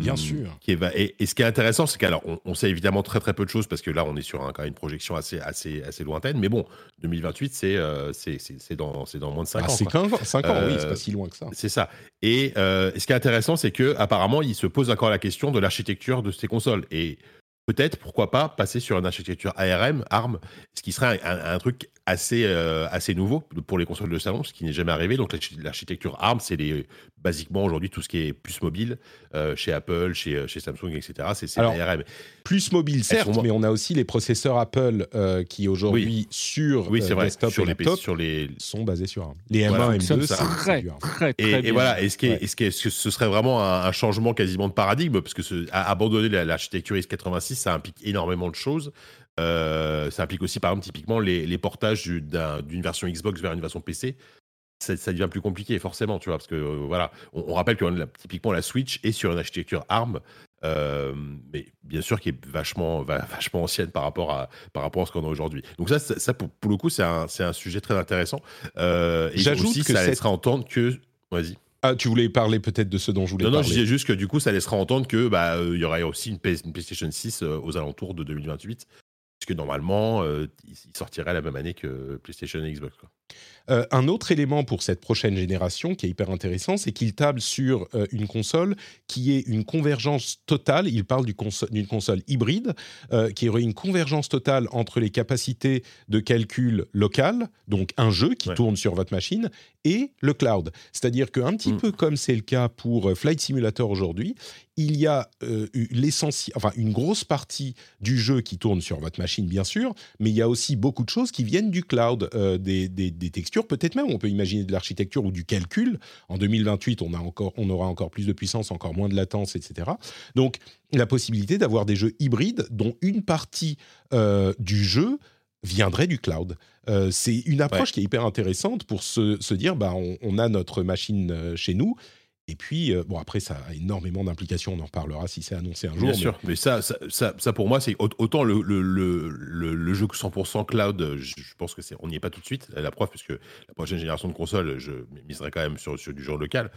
bien sûr. Qui est, et, ce qui est intéressant, c'est qu'alors, on, sait évidemment très très peu de choses parce que là, on est sur un, quand même une projection assez, assez, assez lointaine. Mais bon, 2028, c'est euh, c'est dans, dans moins de 5 ah, ans. C'est 5 ans, oui, c'est pas euh, si loin que ça. C'est ça. Et, euh, ce qui est intéressant, c'est que apparemment, il se pose encore la question de l'architecture de ces consoles. Et peut-être, pourquoi pas, passer sur une architecture ARM, ARM, ce qui serait un, truc assez, euh, assez nouveau pour les consoles de salon, ce qui n'est jamais arrivé. Donc l'architecture ARM, c'est les, basiquement aujourd'hui tout ce qui est plus mobile, euh, chez Apple, chez, euh, chez Samsung, etc. C'est ARM. Plus mobile, certes, mais on a aussi les processeurs Apple qui aujourd'hui sur oui, vrai, desktop sur et les, laptop sur les... sont basés sur ARM. Les M1 et M2, c'est très, très, très, et, et, voilà, est-ce que, ce serait vraiment un, changement quasiment de paradigme? Parce que ce, abandonner l'architecture x86, ça implique énormément de choses. Euh, ça implique aussi, par exemple, typiquement les, portages d'une version Xbox vers une version PC. Ça, devient plus compliqué, forcément, tu vois, parce que euh, voilà, on, rappelle que typiquement la Switch est sur une architecture ARM, euh, mais bien sûr qui est vachement, vachement ancienne par rapport à, par rapport à ce qu'on a aujourd'hui. Donc ça, ça, pour, le coup, c'est un, un, sujet très intéressant. et J'ajoute que ça laissera entendre que, vas-y. Ah, tu voulais parler peut-être de ce dont je voulais parler. Non, non, je disais juste que du coup, ça laissera entendre que bah, il y aurait aussi une, PlayStation 6 aux alentours de 2028 puisque normalement, euh, il sortirait la même année que PlayStation et Xbox. Euh, un autre élément pour cette prochaine génération qui est hyper intéressant, c'est qu'il table sur euh, une console qui est une convergence totale. Il parle d'une console hybride qui aurait une convergence totale entre les capacités de calcul local, donc un jeu qui tourne sur votre machine, et le cloud. C'est-à-dire qu'un petit mm. peu comme c'est le cas pour Flight Simulator aujourd'hui, il y a euh, l'essentiel, enfin une grosse partie du jeu qui tourne sur votre machine, bien sûr, mais il y a aussi beaucoup de choses qui viennent du cloud, euh, des, textures, peut-être même, on peut imaginer de l'architecture ou du calcul. En 2028, on, a encore, on aura encore plus de puissance, encore moins de latence, etc. Donc, la possibilité d'avoir des jeux hybrides dont une partie euh, du jeu viendrait du cloud. c'est une approche qui est hyper intéressante pour se, dire, bah, on, a notre machine chez nous, et puis, euh, bon, après, ça a énormément d'implications, on en reparlera si c'est annoncé un jour. Bien sûr, mais ça, ça, ça, pour moi, c'est autant le, le, le, le, jeu 100% cloud, je, pense que c'est, on n'y est pas tout de suite, la preuve, puisque la prochaine génération de consoles, je miserai quand même sur, sur du jeu local.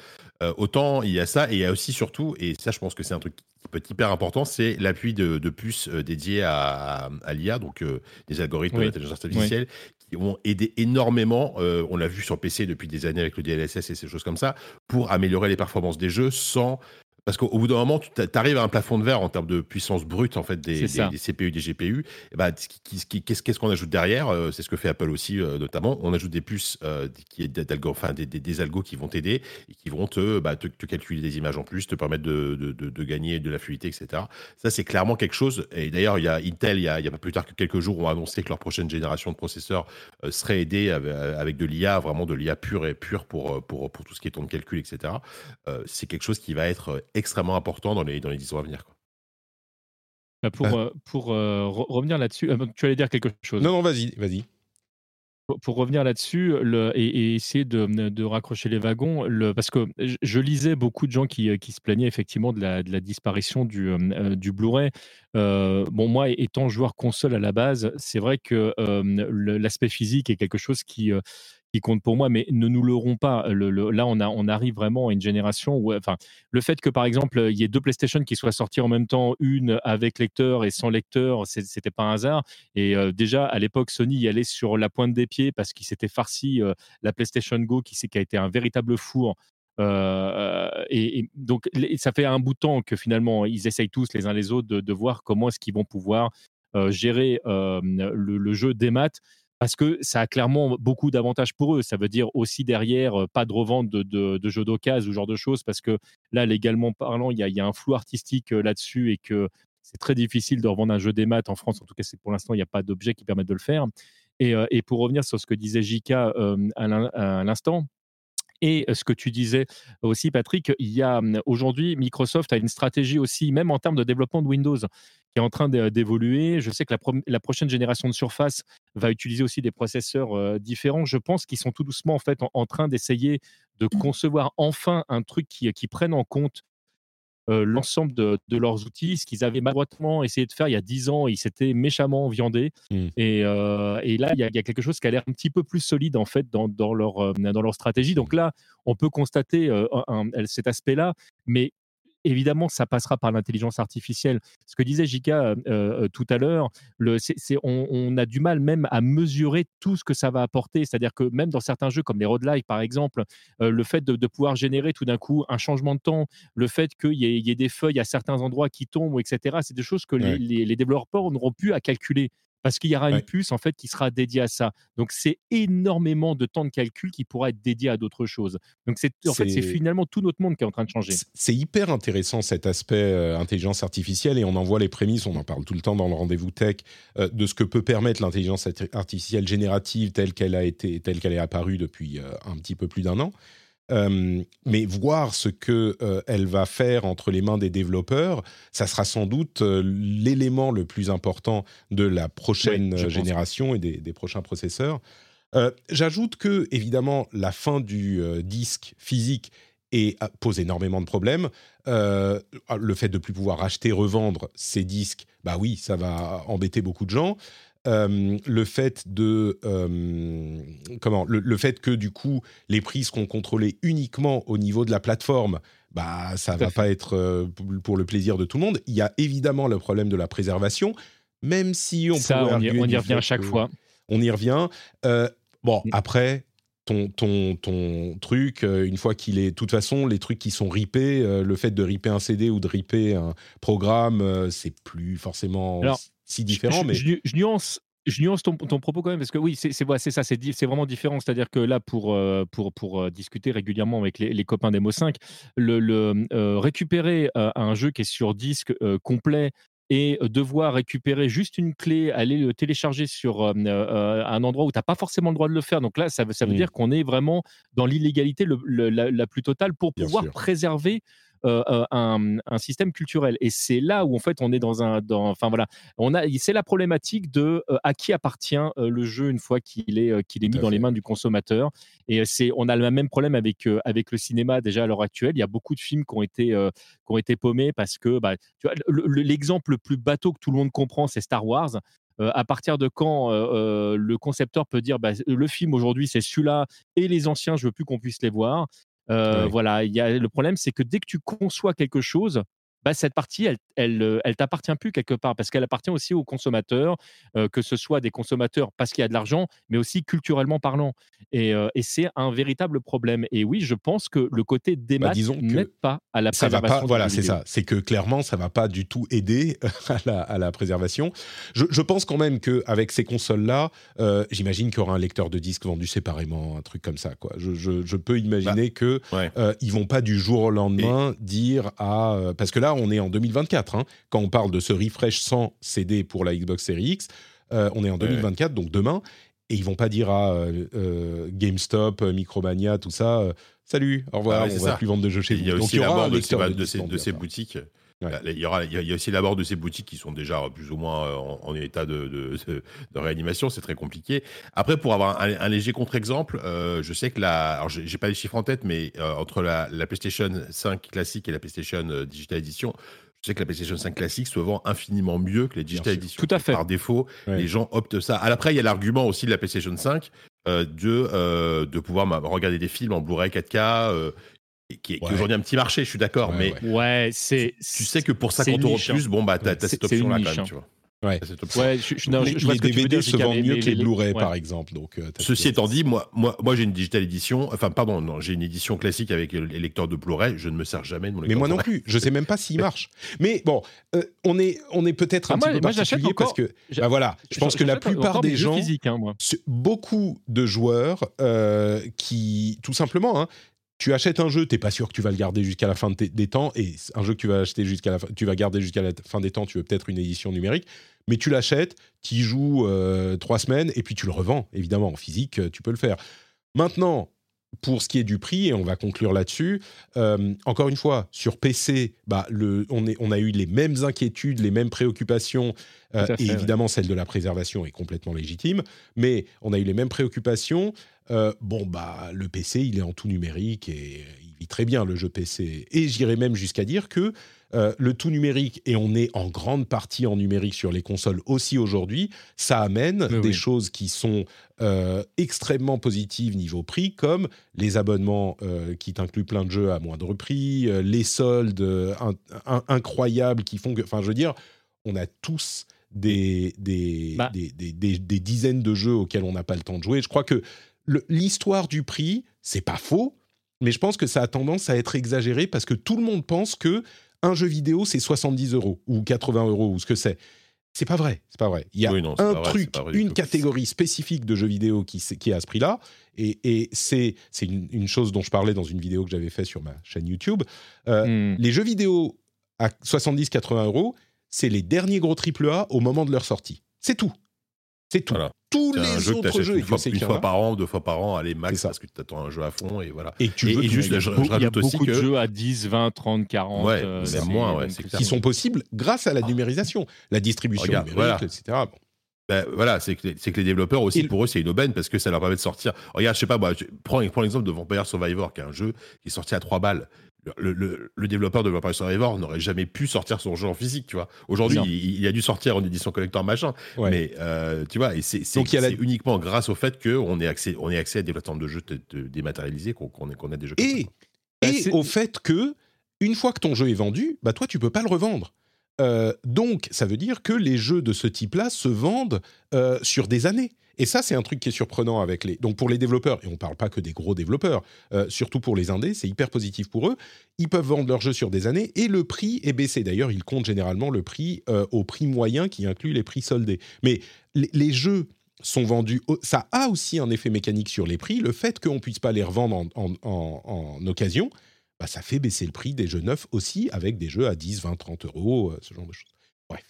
Euh, autant il y a ça, et il y a aussi surtout, et ça, je pense que c'est un truc qui peut être hyper important, c'est l'appui de, de puces euh, dédiées à, à, l'IA, donc des algorithmes d'intelligence artificielle, ont aidé énormément, euh, on l'a vu sur PC depuis des années avec le DLSS et ces choses comme ça, pour améliorer les performances des jeux sans parce qu'au bout d'un moment, tu arrives à un plafond de verre en termes de puissance brute en fait des, CPU, des GPU. Et bah, qu'est-ce qu'on ajoute derrière euh, C'est ce que fait Apple aussi euh, notamment. On ajoute des puces, euh, qui, enfin, des, des, algos qui vont t'aider et qui vont te, bah, te, calculer des images en plus, te permettre de, de, de, gagner de la fluidité, etc. Ça, c'est clairement quelque chose. Et d'ailleurs, il y a Intel, il y a, il y a, pas plus tard que quelques jours, ont annoncé que leur prochaine génération de processeurs serait aidée avec, de l'IA, vraiment de l'IA pure et pure pour, pour, pour tout ce qui est ton de calcul, etc. c'est quelque chose qui va être extrêmement important dans les, dans les 10 ans à venir. Quoi. Bah, pour, euh, pour euh, revenir là-dessus, euh, tu allais dire quelque chose Non, non, vas-y, vas-y. Pour, revenir là-dessus et, essayer de, de, raccrocher les wagons, le, parce que je, lisais beaucoup de gens qui, qui se plaignaient effectivement de la, de la disparition du, du Blu-ray. bon, moi, étant joueur console à la base, c'est vrai que l'aspect physique est quelque chose qui, qui compte pour moi, mais ne nous leurrons pas. Là, on, a, on arrive vraiment à une génération où, enfin, le fait que par exemple, il y ait deux PlayStation qui soient sortis en même temps, une avec lecteur et sans lecteur, c'était pas un hasard. Et euh, déjà, à l'époque, Sony y allait sur la pointe des pieds parce qu'il s'était farci euh, la PlayStation Go qui, qui a été un véritable four et, donc, ça fait un bout de temps que finalement, ils essayent tous les uns les autres de, voir comment est-ce qu'ils vont pouvoir gérer le, jeu des maths parce que ça a clairement beaucoup d'avantages pour eux. Ça veut dire aussi derrière, pas de revente de, jeux d'occasion ou ce genre de choses, parce que là, légalement parlant, il y, a, un flou artistique là-dessus et que c'est très difficile de revendre un jeu des maths en France. En tout cas, c'est pour l'instant, il n'y a pas d'objet qui permette de le faire. Et, et, pour revenir sur ce que disait Jika à l'instant, et ce que tu disais aussi, Patrick, il y a mmh, aujourd'hui, Microsoft a une stratégie aussi, même en termes de développement de Windows, qui est en train d'évoluer. Je sais que la, prochaine génération de Surface va utiliser aussi des processeurs différents. Je pense qu'ils sont tout doucement en fait en, train d'essayer de concevoir enfin un truc qui, qui prenne en compte l'ensemble de, leurs outils, ce qu'ils avaient maladroitement essayé de faire il y a 10 ans, ils s'étaient méchamment viandés. Mmh. Et, et, là, il y, a, quelque chose qui a l'air un petit peu plus solide en fait dans, dans leur, dans leur stratégie. Donc là, on peut constater cet aspect-là, mais évidemment, ça passera par l'intelligence artificielle. Ce que disait Jika euh, euh, tout à l'heure, on, a du mal même à mesurer tout ce que ça va apporter. C'est-à-dire que même dans certains jeux comme les Road Life, par exemple, euh, le fait de, pouvoir générer tout d'un coup un changement de temps, le fait qu'il y, ait des feuilles à certains endroits qui tombent, etc., c'est des choses que les, les développeurs n'auront plus à calculer parce qu'il y aura une puce en fait qui sera dédiée à ça. Donc c'est énormément de temps de calcul qui pourra être dédié à d'autres choses. Donc c'est en fait c'est finalement tout notre monde qui est en train de changer. C'est hyper intéressant cet aspect euh, intelligence artificielle et on en voit les prémices, on en parle tout le temps dans le rendez-vous tech euh, de ce que peut permettre l'intelligence artificielle générative telle qu'elle a été telle qu'elle est apparue depuis euh, un petit peu plus d'un an. Euh, mais voir ce que euh, elle va faire entre les mains des développeurs, ça sera sans doute euh, l'élément le plus important de la prochaine génération et des, prochains processeurs. J'ajoute que évidemment la fin du disque physique pose énormément de problèmes. le fait de plus pouvoir acheter, revendre ces disques, bah oui, ça va embêter beaucoup de gens. Euh, le fait de euh, comment le, fait que du coup les prix seront contrôlés uniquement au niveau de la plateforme bah ça va pas être euh, pour le plaisir de tout le monde il y a évidemment le problème de la préservation même si on ça on y, revient à chaque fois on y revient bon mm. après ton, ton, ton truc, une fois qu'il est. De toute façon, les trucs qui sont ripés, le fait de ripper un CD ou de ripper un programme, c'est plus forcément si différent. mais... je, nuance, je nuance ton, propos quand même parce que oui, c'est ça, c'est vraiment différent. C'est-à-dire que là, pour, euh, pour, pour euh, discuter régulièrement avec les, copains d'Emo 5, le, le euh, récupérer un jeu qui est sur disque complet et devoir récupérer juste une clé, aller le télécharger sur un endroit où tu n'as pas forcément le droit de le faire. Donc là, ça, ça veut mmh. dire qu'on est vraiment dans l'illégalité la, plus totale pour pouvoir préserver euh, euh, un, système culturel. Et c'est là où en fait on est dans un, dans, enfin voilà, on a, c'est la problématique de euh, à qui appartient le jeu une fois qu'il est, qu'il est mis dans les mains du consommateur. Et c'est, on a le même problème avec avec le cinéma déjà à l'heure actuelle. Il y a beaucoup de films qui ont été qui ont été paumés parce que bah, tu vois, l'exemple le plus bateau que tout le monde comprend, c'est Star Wars. à partir de quand le concepteur peut dire bah, le film aujourd'hui c'est celui-là et les anciens je veux plus qu'on puisse les voir voilà, il y a, le problème, c'est que dès que tu conçois quelque chose, bah, cette partie, elle, elle, euh, elle t'appartient plus quelque part parce qu'elle appartient aussi aux consommateurs, euh, que ce soit des consommateurs parce qu'il y a de l'argent, mais aussi culturellement parlant. Et, euh, et c'est un véritable problème. Et oui, je pense que le côté des bah, n'aide pas à la préservation. Pas, voilà, c'est ça. C'est que clairement, ça va pas du tout aider [LAUGHS] à la, à la préservation. Je, je, pense quand même qu'avec ces consoles-là, j'imagine qu'il y aura un lecteur de disques vendu séparément, un truc comme ça. Quoi. Je, je, peux imaginer qu'ils bah, que ils vont pas du jour au lendemain dire à parce que là on est en 2024. Hein. quand on parle de ce refresh sans CD pour la Xbox Series X, euh, on est en 2024, donc demain. Et ils vont pas dire à euh, euh, GameStop, Micromania, tout ça, salut, au revoir, on va plus vendre de jeux chez vous. Il y a aussi la mort de, ces, boutiques. Il, y aura, il, y a, aussi la mort de ces boutiques qui sont déjà plus ou moins en, état de, réanimation, c'est très compliqué. Après, pour avoir un, léger contre-exemple, je sais que la, alors j'ai pas les chiffres en tête, mais entre la, la, PlayStation 5 classique et la PlayStation Digital Edition, je sais que la PlayStation 5 classique se vend infiniment mieux que les Digital Edition. Tout à fait. Par défaut, les gens optent ça. Après, il y a l'argument aussi de la PlayStation 5 euh, de, euh, de pouvoir regarder des films en Blu-ray 4K. Qui est, aujourd'hui un petit marché, je suis d'accord, mais ouais, c'est tu, sais que pour 50 euros de plus, bon bah t'as cette option là quand même, tu vois. Ouais. Ouais, je, je- non, les je- les que veux DVD se vendent mais- mieux mais que les les- Blu-ray, ouais. par exemple. Donc, euh, Ceci étant dit, moi, moi, moi j'ai une digital édition. Enfin, pardon, non, j'ai une édition classique avec les lecteurs de Blu-ray. Je ne me sers jamais de mon Mais lecteur moi non plus. Je sais même pas s'il marche. Mais bon, euh, on est, on est peut-être un Ah, petit peu moi, j'achète particulier parce encore- que, j'a- bah voilà, je pense que la plupart des gens, hein, beaucoup de joueurs euh, qui, tout simplement, hein, tu achètes un jeu, t'es pas sûr que tu vas le garder jusqu'à la fin de des temps, et un jeu que tu vas acheter jusqu'à la fin, tu vas garder jusqu'à la fin des temps, tu veux peut-être une édition numérique, mais tu l'achètes, tu y joues euh, trois semaines, et puis tu le revends, évidemment, en physique, euh, tu peux le faire. Maintenant, pour ce qui est du prix, et on va conclure là-dessus, euh, encore une fois, sur PC, bah, le, on, est, on a eu les mêmes inquiétudes, les mêmes préoccupations, euh, fait, et ouais. évidemment celle de la préservation est complètement légitime, mais on a eu les mêmes préoccupations. Euh, bon, bah, le PC, il est en tout numérique et il vit très bien le jeu PC. Et j'irais même jusqu'à dire que euh, le tout numérique, et on est en grande partie en numérique sur les consoles aussi aujourd'hui, ça amène des oui. choses qui sont euh, extrêmement positives niveau prix, comme les abonnements euh, qui t'incluent plein de jeux à moindre prix, euh, les soldes euh, in- in- incroyables qui font que, enfin, je veux dire, on a tous des, des, Bah. des, des- des- dizaines de jeux auxquels on n'a pas le temps de jouer. Je crois que l'histoire du prix, c'est pas faux, mais je pense que ça a tendance à être exagéré parce que tout le monde pense que un jeu vidéo c'est 70 euros ou 80 euros ou ce que c'est. C'est pas vrai, c'est pas vrai. Il y a Oui, non, c'est un vrai, truc, vrai une catégorie spécifique de jeux vidéo qui, qui est à ce prix-là, et, et c'est une chose dont je parlais dans une vidéo que j'avais faite sur ma chaîne YouTube. Euh, Hmm. Les jeux vidéo à 70-80 euros, c'est les derniers gros AAA au moment de leur sortie. C'est tout. C'est tout. Voilà. Tous les jeu que autres jeux, une fois, une fois par an, deux fois par an, allez max, parce que tu attends un jeu à fond et voilà. et tu veux et juste, je- Il y a rajoute aussi beaucoup de jeux à 10, 20, 30, 40. Ouais, euh, même c'est- moins, ouais, qui sont possibles grâce à la numérisation, la distribution Regarde, numérique, voilà. etc. Bon. Ben, voilà, c'est que, que les développeurs aussi, pour eux, c'est une aubaine parce que ça leur permet de sortir. Regarde, je sais pas, moi, je- prends, prends l'exemple de Vampire Survivor, qui est un jeu qui est sorti à 3 balles. Le, le- le développeur de Vampire Survivor n'aurait jamais pu sortir son jeu en physique, tu vois. Aujourd'hui, il, il a dû sortir en édition collector machin, Ouais. mais euh, tu vois, et c'est c'est- Donc, il y a la- c'est uniquement grâce au fait qu'on ait accès, on ait accès à des plateformes de jeux dématérialisées qu'on qu'on ait- qu'on a des jeux. comme Et, ça. Bah, au fait que, une fois que ton jeu est vendu, bah toi, tu peux pas le revendre. Euh, donc, ça veut dire que les jeux de ce type-là se vendent euh, sur des années. Et ça, c'est un truc qui est surprenant avec les. Donc, pour les développeurs, et on parle pas que des gros développeurs, euh, surtout pour les indés, c'est hyper positif pour eux. Ils peuvent vendre leurs jeux sur des années et le prix est baissé. D'ailleurs, ils comptent généralement le prix euh, au prix moyen qui inclut les prix soldés. Mais les, jeux sont vendus. Ça a aussi un effet mécanique sur les prix. Le fait qu'on puisse pas les revendre en, en- en- en occasion, bah, ça fait baisser le prix des jeux neufs aussi avec des jeux à 10, 20, 30 euros, euh, ce genre de choses. Bref.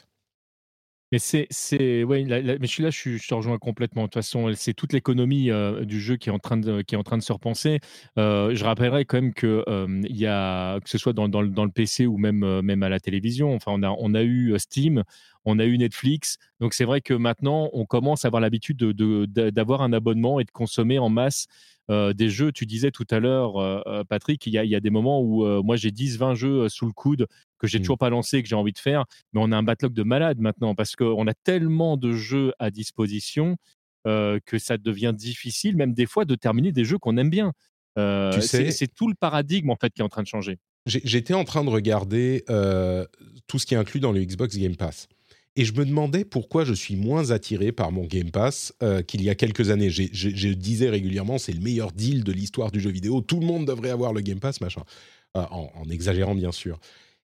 Mais c'est, c'est, ouais, mais je suis là, je, te rejoins complètement. De toute façon, c'est toute l'économie euh, du jeu qui est en train de, qui est en train de se repenser. Euh, je rappellerai quand même que euh, y a, que ce soit dans, dans, le- dans le PC ou même, même à la télévision. Enfin, on a, on a eu Steam, on a eu Netflix. Donc c'est vrai que maintenant, on commence à avoir l'habitude de, de- d'a- d'avoir un abonnement et de consommer en masse. Euh, des jeux, tu disais tout à l'heure, euh, euh, Patrick, il y, a, il y a des moments où euh, moi j'ai 10-20 jeux sous le coude que j'ai Mm. toujours pas lancé, que j'ai envie de faire mais on a un backlog de malade maintenant parce qu'on a tellement de jeux à disposition que ça devient difficile, même des fois, de terminer des jeux qu'on aime bien. Tu c'est sais- c'est tout le paradigme en fait qui est en train de changer. J'étais en train de regarder tout ce qui est inclus dans le Xbox Game Pass. Et je me demandais pourquoi je suis moins attiré par mon Game Pass euh, qu'il y a quelques années. Je disais régulièrement, c'est le meilleur deal de l'histoire du jeu vidéo. Tout le monde devrait avoir le Game Pass, machin. Euh, en, exagérant, bien sûr.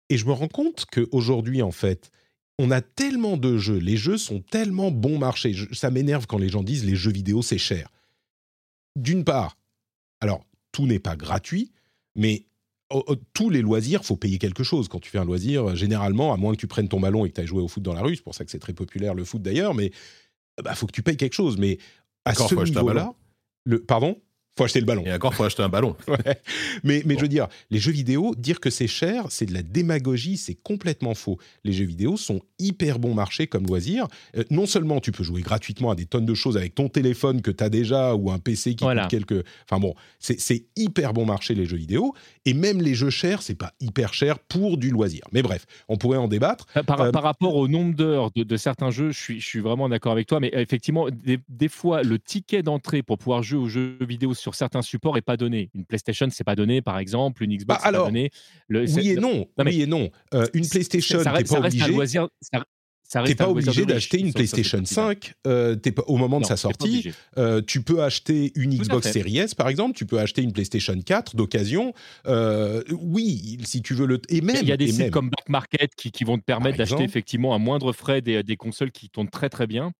Et je me rends compte qu'aujourd'hui, en fait, on a tellement de jeux. Les jeux sont tellement bon marché. Ça m'énerve quand les gens disent les jeux vidéo, c'est cher. D'une part, alors, tout n'est pas gratuit, mais tous les loisirs, faut payer quelque chose. Quand tu fais un loisir, euh, généralement, à moins que tu prennes ton ballon et que tu ailles jouer au foot dans la rue, c'est pour ça que c'est très populaire le foot d'ailleurs, mais il bah, faut que tu payes quelque chose. Mais à Encore, ce niveau-là, le pardon, faut acheter le ballon. Et encore, faut acheter un ballon. [LAUGHS] Ouais. Mais, mais Bon. je veux dire, les jeux vidéo, dire que c'est cher, c'est de la démagogie, c'est complètement faux. Les jeux vidéo sont hyper bon marché comme loisir. Euh, non seulement tu peux jouer gratuitement à des tonnes de choses avec ton téléphone que tu as déjà ou un PC qui Voilà. coûte quelques. Enfin bon, c'est hyper bon marché les jeux vidéo. Et même les jeux chers, c'est pas hyper cher pour du loisir. Mais bref, on pourrait en débattre. Par, par- Euh, par rapport au nombre d'heures de, de certains jeux, je suis, je suis vraiment d'accord avec toi. Mais effectivement, des, des fois, le ticket d'entrée pour pouvoir jouer aux jeux vidéo sur certains supports est pas donné. Une PlayStation, c'est pas donné, par exemple. Une Xbox, Bah, alors, pas donné. Le- Oui et non. oui et non. Euh, une PlayStation, ça, reste- ça pas reste un obligé. loisir. Ça, ça T'es pas obligé d'acheter une PlayStation partie-là. 5 euh, t'es pas, au moment de sa sortie. obligé. Euh, tu peux acheter une Tout Xbox. Series S, par exemple. Tu peux acheter une PlayStation 4 d'occasion. Euh, oui, si tu veux le. Et même. Il y a des sites même- comme Back Market qui, qui vont te permettre d'acheter effectivement à moindre frais des, des consoles qui tournent très très bien.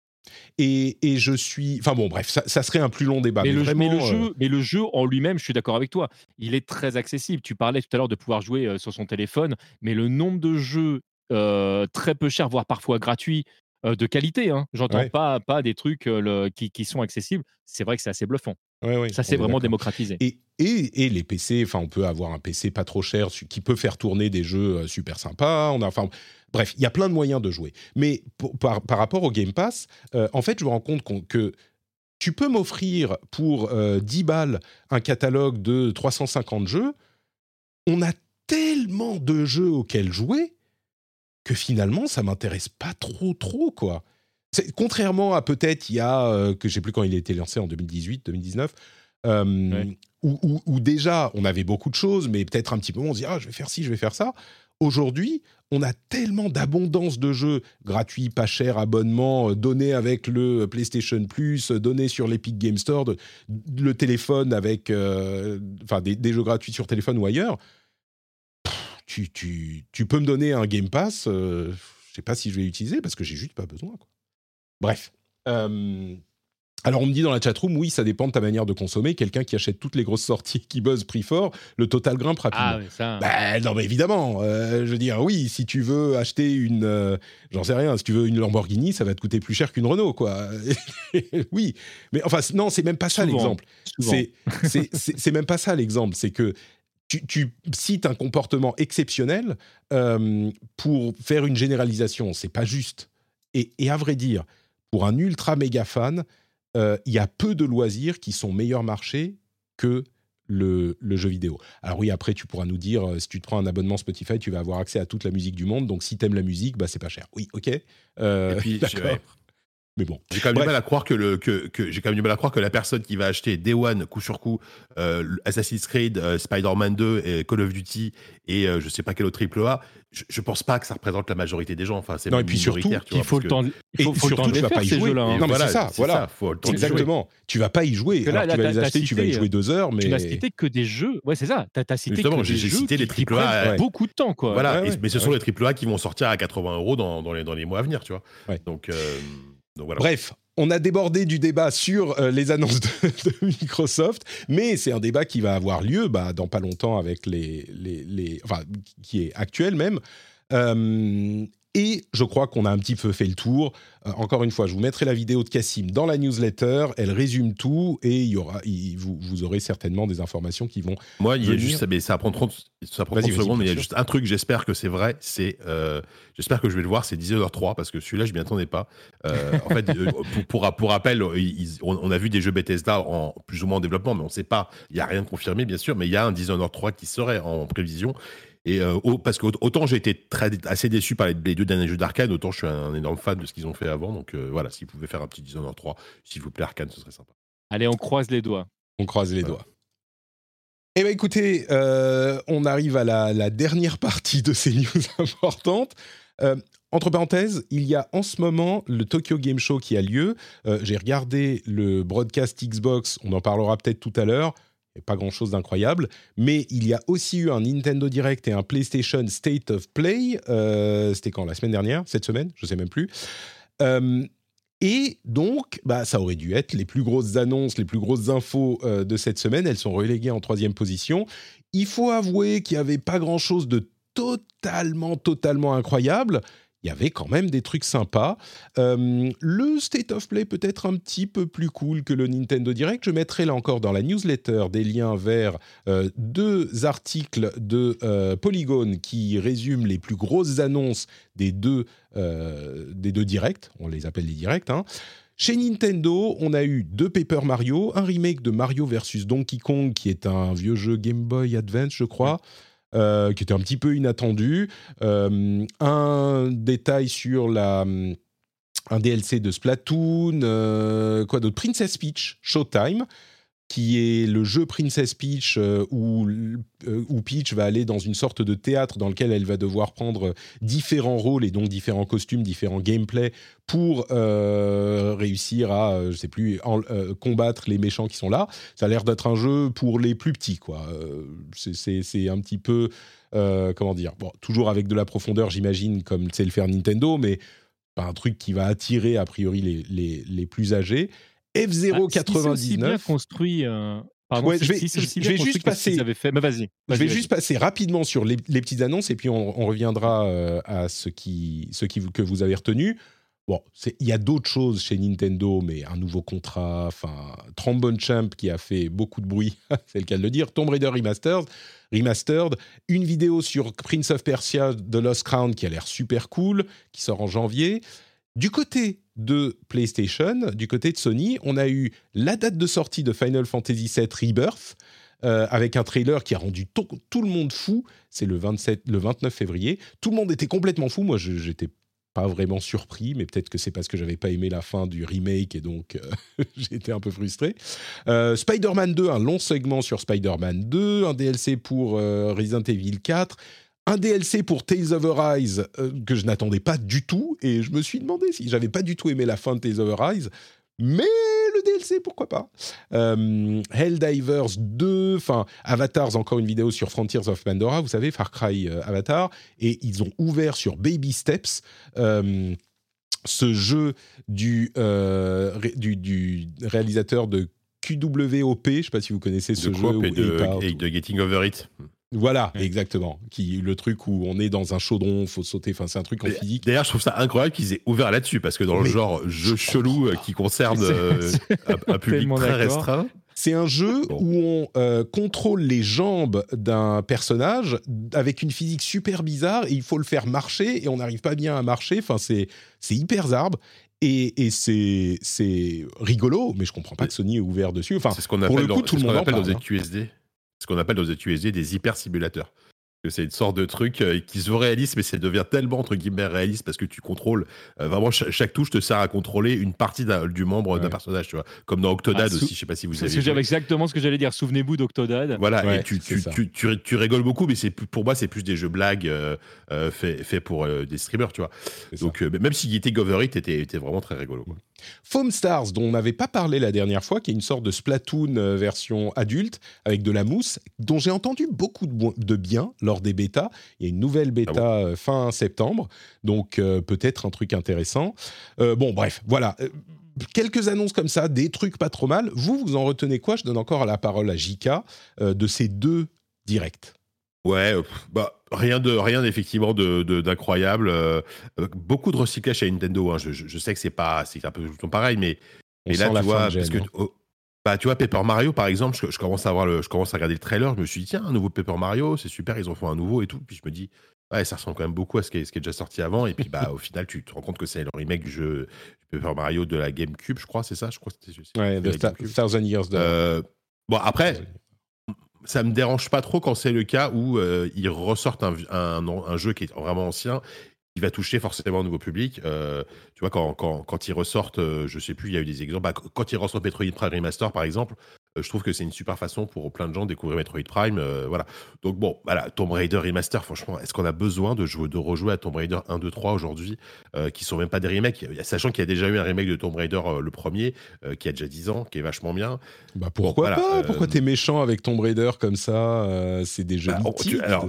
Et, et je suis. Enfin bon, bref, ça, ça serait un plus long débat. mais, mais, le, mais vraiment, le euh, jeu, mais le jeu en lui-même, je suis d'accord avec toi, il est très accessible. Tu parlais tout à l'heure de pouvoir jouer euh, sur son téléphone, mais le nombre de jeux euh, très peu chers, voire parfois gratuits, euh, de qualité, hein, j'entends Ouais. pas, pas des trucs euh, le- qui, qui sont accessibles, c'est vrai que c'est assez bluffant. ouais, ouais, Ça, c'est est vraiment démocratisé. Et, et, et les PC, enfin, on peut avoir un PC pas trop cher qui peut faire tourner des jeux euh, super sympas. On a, enfin, bref, il y a plein de moyens de jouer. Mais pour- par, par rapport au Game Pass, euh, en fait, je me rends compte que tu peux m'offrir pour euh, 10 balles un catalogue de 350 jeux. On a tellement de jeux auxquels jouer que finalement, ça m'intéresse pas trop, trop, quoi. Contrairement à peut-être il y a, euh, que je sais plus quand il a été lancé, en 2018, 2019, euh, Ouais. où, où- où déjà on avait beaucoup de choses, mais peut-être un petit peu on se dit ah je vais faire ci, je vais faire ça. Aujourd'hui, on a tellement d'abondance de jeux gratuits, pas chers, abonnements euh, donnés avec le PlayStation Plus, euh, donnés sur l'Epic Game Store, de- le téléphone avec, enfin des, des jeux gratuits sur téléphone ou ailleurs. Tu, tu, tu peux me donner un Game Pass, euh, je sais pas si je vais l'utiliser parce que j'ai juste pas besoin. quoi. Bref. Euh, alors on me dit dans la chatroom, oui, ça dépend de ta manière de consommer. Quelqu'un qui achète toutes les grosses sorties qui buzzent prix fort, le total grimpe rapidement. Ah, ça. Ben non, mais évidemment. euh, je veux dire, oui, si tu veux acheter une, euh, j'en sais rien, si tu veux une Lamborghini, ça va te coûter plus cher qu'une Renault, quoi. [LAUGHS] oui, mais enfin, non, c'est même pas ça l'exemple. c'est même pas ça l'exemple. C'est que tu, tu cites un comportement exceptionnel euh, pour faire une généralisation. C'est pas juste. Et, et à vrai dire, pour un ultra méga fan, euh, il y a peu de loisirs qui sont meilleurs marchés que le, le jeu vidéo. Alors oui, après, tu pourras nous dire, euh, si tu te prends un abonnement Spotify, tu vas avoir accès à toute la musique du monde. Donc si t'aimes la musique, bah c'est pas cher. Oui, ok. Euh, Et puis, [LAUGHS] d'accord. Ouais. Mais bon. J'ai quand même Bref. du mal à croire que le que, que j'ai quand même du mal à croire que la personne qui va acheter Day One coup sur coup euh, Assassin's Creed, euh, Spider-Man 2 et Call of Duty et euh, je sais pas quel autre triple A, je, je pense pas que ça représente la majorité des gens. Enfin, c'est Non, et puis surtout, tu Il vois, faut le temps, il faut, faut le temps surtout, de tu vas faire, pas y ces jouer. jeux-là. hein. Non, mais c'est ça, voilà. faut le temps de jouer. Exactement. Tu vas pas y jouer. Là, Alors, là, tu vas t'as- les t'as acheter, tu vas y jouer deux heures, mais. Tu n'as cité que des jeux. Ouais, c'est ça. Tu as, cité Justement, que j'ai- jeux cité les qui triple A, prennent ouais. beaucoup de temps. Quoi. Voilà, Ouais, et- ouais, mais ce sont les triple A qui vont sortir à 80 euros dans, dans, les, dans les mois à venir, tu vois. Ouais. Donc, euh, Bref, on a débordé du débat sur euh, les annonces de, Microsoft, mais c'est un débat qui va avoir lieu bah, dans pas longtemps avec les, les, les- enfin, qui est actuel même. Euh, et je crois qu'on a un petit peu fait le tour. Euh, encore une fois, je vous mettrai la vidéo de Cassim dans la newsletter. Elle résume tout et il y aura, il- vous, vous aurez certainement des informations qui vont. Moi, il y a juste, mais ça prend 30, ça prend Vas-y, 30 vas-y, secondes, mais il y a juste un truc, j'espère que c'est vrai, c'est, euh, j'espère que je vais le voir, c'est Dishonored 3, parce que celui-là, je m'y attendais pas. Euh, en fait, [LAUGHS] pour, pour, pour rappel, ils- on, on a vu des jeux Bethesda en plus ou moins en développement, mais on ne sait pas, il n'y a rien de confirmé, bien sûr, mais il y a un Dishonored 3 qui serait en prévision. Et euh, parce que autant j'ai été très, assez déçu par les, les deux derniers jeux d'Arkane, autant je suis un, énorme fan de ce qu'ils ont fait avant. Donc euh, voilà, s'ils pouvaient faire un petit Dishonored 3, s'il vous plaît, Arkane, ce serait sympa. Allez, on croise les doigts. On croise les doigts. Eh bien, écoutez, euh, on arrive à la, la dernière partie de ces [LAUGHS] news importantes. Euh, entre parenthèses, il y a en ce moment le Tokyo Game Show qui a lieu. Euh, J'ai regardé le broadcast Xbox, on en parlera peut-être tout à l'heure. Pas grand-chose d'incroyable, mais il y a aussi eu un Nintendo Direct et un PlayStation State of Play. Euh, C'était quand La semaine dernière Cette semaine Je sais même plus. Euh, et donc, bah, ça aurait dû être les plus grosses annonces, les plus grosses infos euh, de cette semaine. Elles sont reléguées en troisième position. Il faut avouer qu'il n'y avait pas grand-chose de totalement, totalement incroyable. Il y avait quand même des trucs sympas. Euh, le State of Play peut être un petit peu plus cool que le Nintendo Direct. Je mettrai là encore dans la newsletter des liens vers euh, deux articles de euh, Polygon qui résument les plus grosses annonces des deux, des deux directs. On les appelle les directs. hein. Chez Nintendo, on a eu deux Paper Mario, un remake de Mario vs Donkey Kong, qui est un vieux jeu Game Boy Advance, je crois, euh, qui était un petit peu inattendu. Euh, un détail sur la, un DLC de Splatoon, euh, quoi d'autre? Princess Peach Showtime, qui est le jeu Princess Peach, euh, où, euh, où, Peach va aller dans une sorte de théâtre dans lequel elle va devoir prendre différents rôles et donc différents costumes, différents gameplays pour réussir à, je sais plus, combattre les méchants qui sont là. Ça a l'air d'être un jeu pour les plus petits, quoi. c'est un petit peu, comment dire, toujours avec de la profondeur, j'imagine, comme c'est le faire Nintendo, mais pas un truc qui va attirer a priori les, les, les plus âgés. F099. Ah, si construit. Euh, pardon, je vais, je vais juste passer. Fait... Mais vas-y. je vais juste passer rapidement sur les, les, petites annonces et puis on, on reviendra euh, à ce qui, ce qui que vous avez retenu. Bon, il y a d'autres choses chez Nintendo, mais un nouveau contrat, enfin, Trombone Champ qui a fait beaucoup de bruit, [LAUGHS] c'est le cas de le dire, Tomb Raider Remastered, Remastered, une vidéo sur Prince of Persia The Lost Crown qui a l'air super cool, qui sort en janvier. Du côté de PlayStation, du côté de Sony, on a eu la date de sortie de Final Fantasy VII Rebirth, euh, avec un trailer qui a rendu tout le monde fou. C'est le, 27, le 29 février. Tout le monde était complètement fou. Moi, j'étais pas vraiment surpris, mais peut-être que c'est parce que j'avais pas aimé la fin du remake et donc euh, [LAUGHS] été un peu frustré. Euh, Spider-Man 2, un long segment sur Spider-Man 2, un DLC pour Resident Evil 4, un DLC pour Tales of Arise que je n'attendais pas du tout et je me suis demandé si j'avais pas du tout aimé la fin de Tales of Arise, mais le DLC, pourquoi pas euh, Helldivers 2, enfin Avatars, encore une vidéo sur Frontiers of Pandora, vous savez, Far Cry euh, Avatar, et ils ont ouvert sur Baby Steps. Euh, ce jeu du, du, du, réalisateur de QWOP, je ne sais pas si vous connaissez ce jeu. Et de, et de Getting Over It. Voilà, exactement. Qui le truc où on est dans un chaudron, faut sauter. Enfin, c'est un truc en physique. D'ailleurs, je trouve ça incroyable qu'ils aient ouvert là-dessus parce que dans le genre jeu chelou euh, qui concerne euh, [LAUGHS] un, public très restreint. C'est un jeu où on euh, contrôle les jambes d'un personnage avec une physique super bizarre et il faut le faire marcher et on n'arrive pas bien à marcher. Enfin, c'est c'est hyper zarbe. Et, et c'est rigolo, mais je comprends pas que Sony ait ouvert dessus. Enfin, c'est ce qu'on appelle, dans, tout le monde appelle dans QSD ce qu'on appelle dans les des hyper simulateurs c'est une sorte de truc euh, qui se veut réaliste, mais ça devient tellement entre guillemets réaliste parce que tu contrôles euh, vraiment chaque, touche te sert à contrôler une partie du membre d'un personnage, tu vois. Comme dans Octodad ah, aussi, je sais pas si vous avez. C'est exactement ce que j'allais dire. Souvenez-vous d'Octodad. Voilà, et tu, tu, tu, tu, rigoles beaucoup, mais c'est pour moi c'est plus des jeux blagues euh, faits fait pour des streamers, tu vois. Donc même si était Over It était, était vraiment très rigolo. Foam Stars, dont on n'avait pas parlé la dernière fois, qui est une sorte de Splatoon version adulte avec de la mousse, dont j'ai entendu beaucoup de, bien lors des bêtas. Il y a une nouvelle bêta ah euh, fin septembre, donc euh, peut-être un truc intéressant. Euh, bon, bref, voilà quelques annonces comme ça, des trucs pas trop mal. Vous, vous en retenez quoi? Je donne encore la parole à Jika de ces deux directs. Ouais, bah rien de rien effectivement de d'incroyable. beaucoup de recyclage chez Nintendo. Hein. Je, sais que c'est pas c'est un peu tout pareil, mais et là tu vois parce que oh, bah, tu vois, Paper Mario, par exemple, je, commence à voir le, je commence à regarder le trailer, je me suis dit, tiens, un nouveau Paper Mario, c'est super, ils en font un nouveau et tout. Puis je me dis, ouais, ça ressemble quand même beaucoup à ce qui est, ce qui est déjà sorti avant. Et puis, bah, au final, tu te rends compte que c'est le remake du jeu Paper Mario de la GameCube, je crois, c'est ça? Je crois que c'était Ouais, The Thousand Years euh, bon, après, ça me dérange pas trop quand c'est le cas où euh, ils ressortent un, jeu qui est vraiment ancien il va toucher forcément un nouveau public. Euh, tu vois, quand, quand, quand ils ressortent, euh, je sais plus, il y a eu des exemples. Bah, quand ils ressortent Metroid Prime Remaster, par exemple, je trouve que c'est une super façon pour plein de gens de découvrir Metroid Prime. voilà. Donc bon, voilà, Tomb Raider Remaster, franchement, est-ce qu'on a besoin de, jouer, de rejouer à Tomb Raider 1, 2, 3 aujourd'hui, qui sont même pas des remakes? Sachant qu'il y a déjà eu un remake de Tomb Raider, le premier, qui a déjà 10 ans, qui est vachement bien. Bah pourquoi pas? Pourquoi t'es méchant avec Tomb Raider comme ça C'est des jeux bah, alors,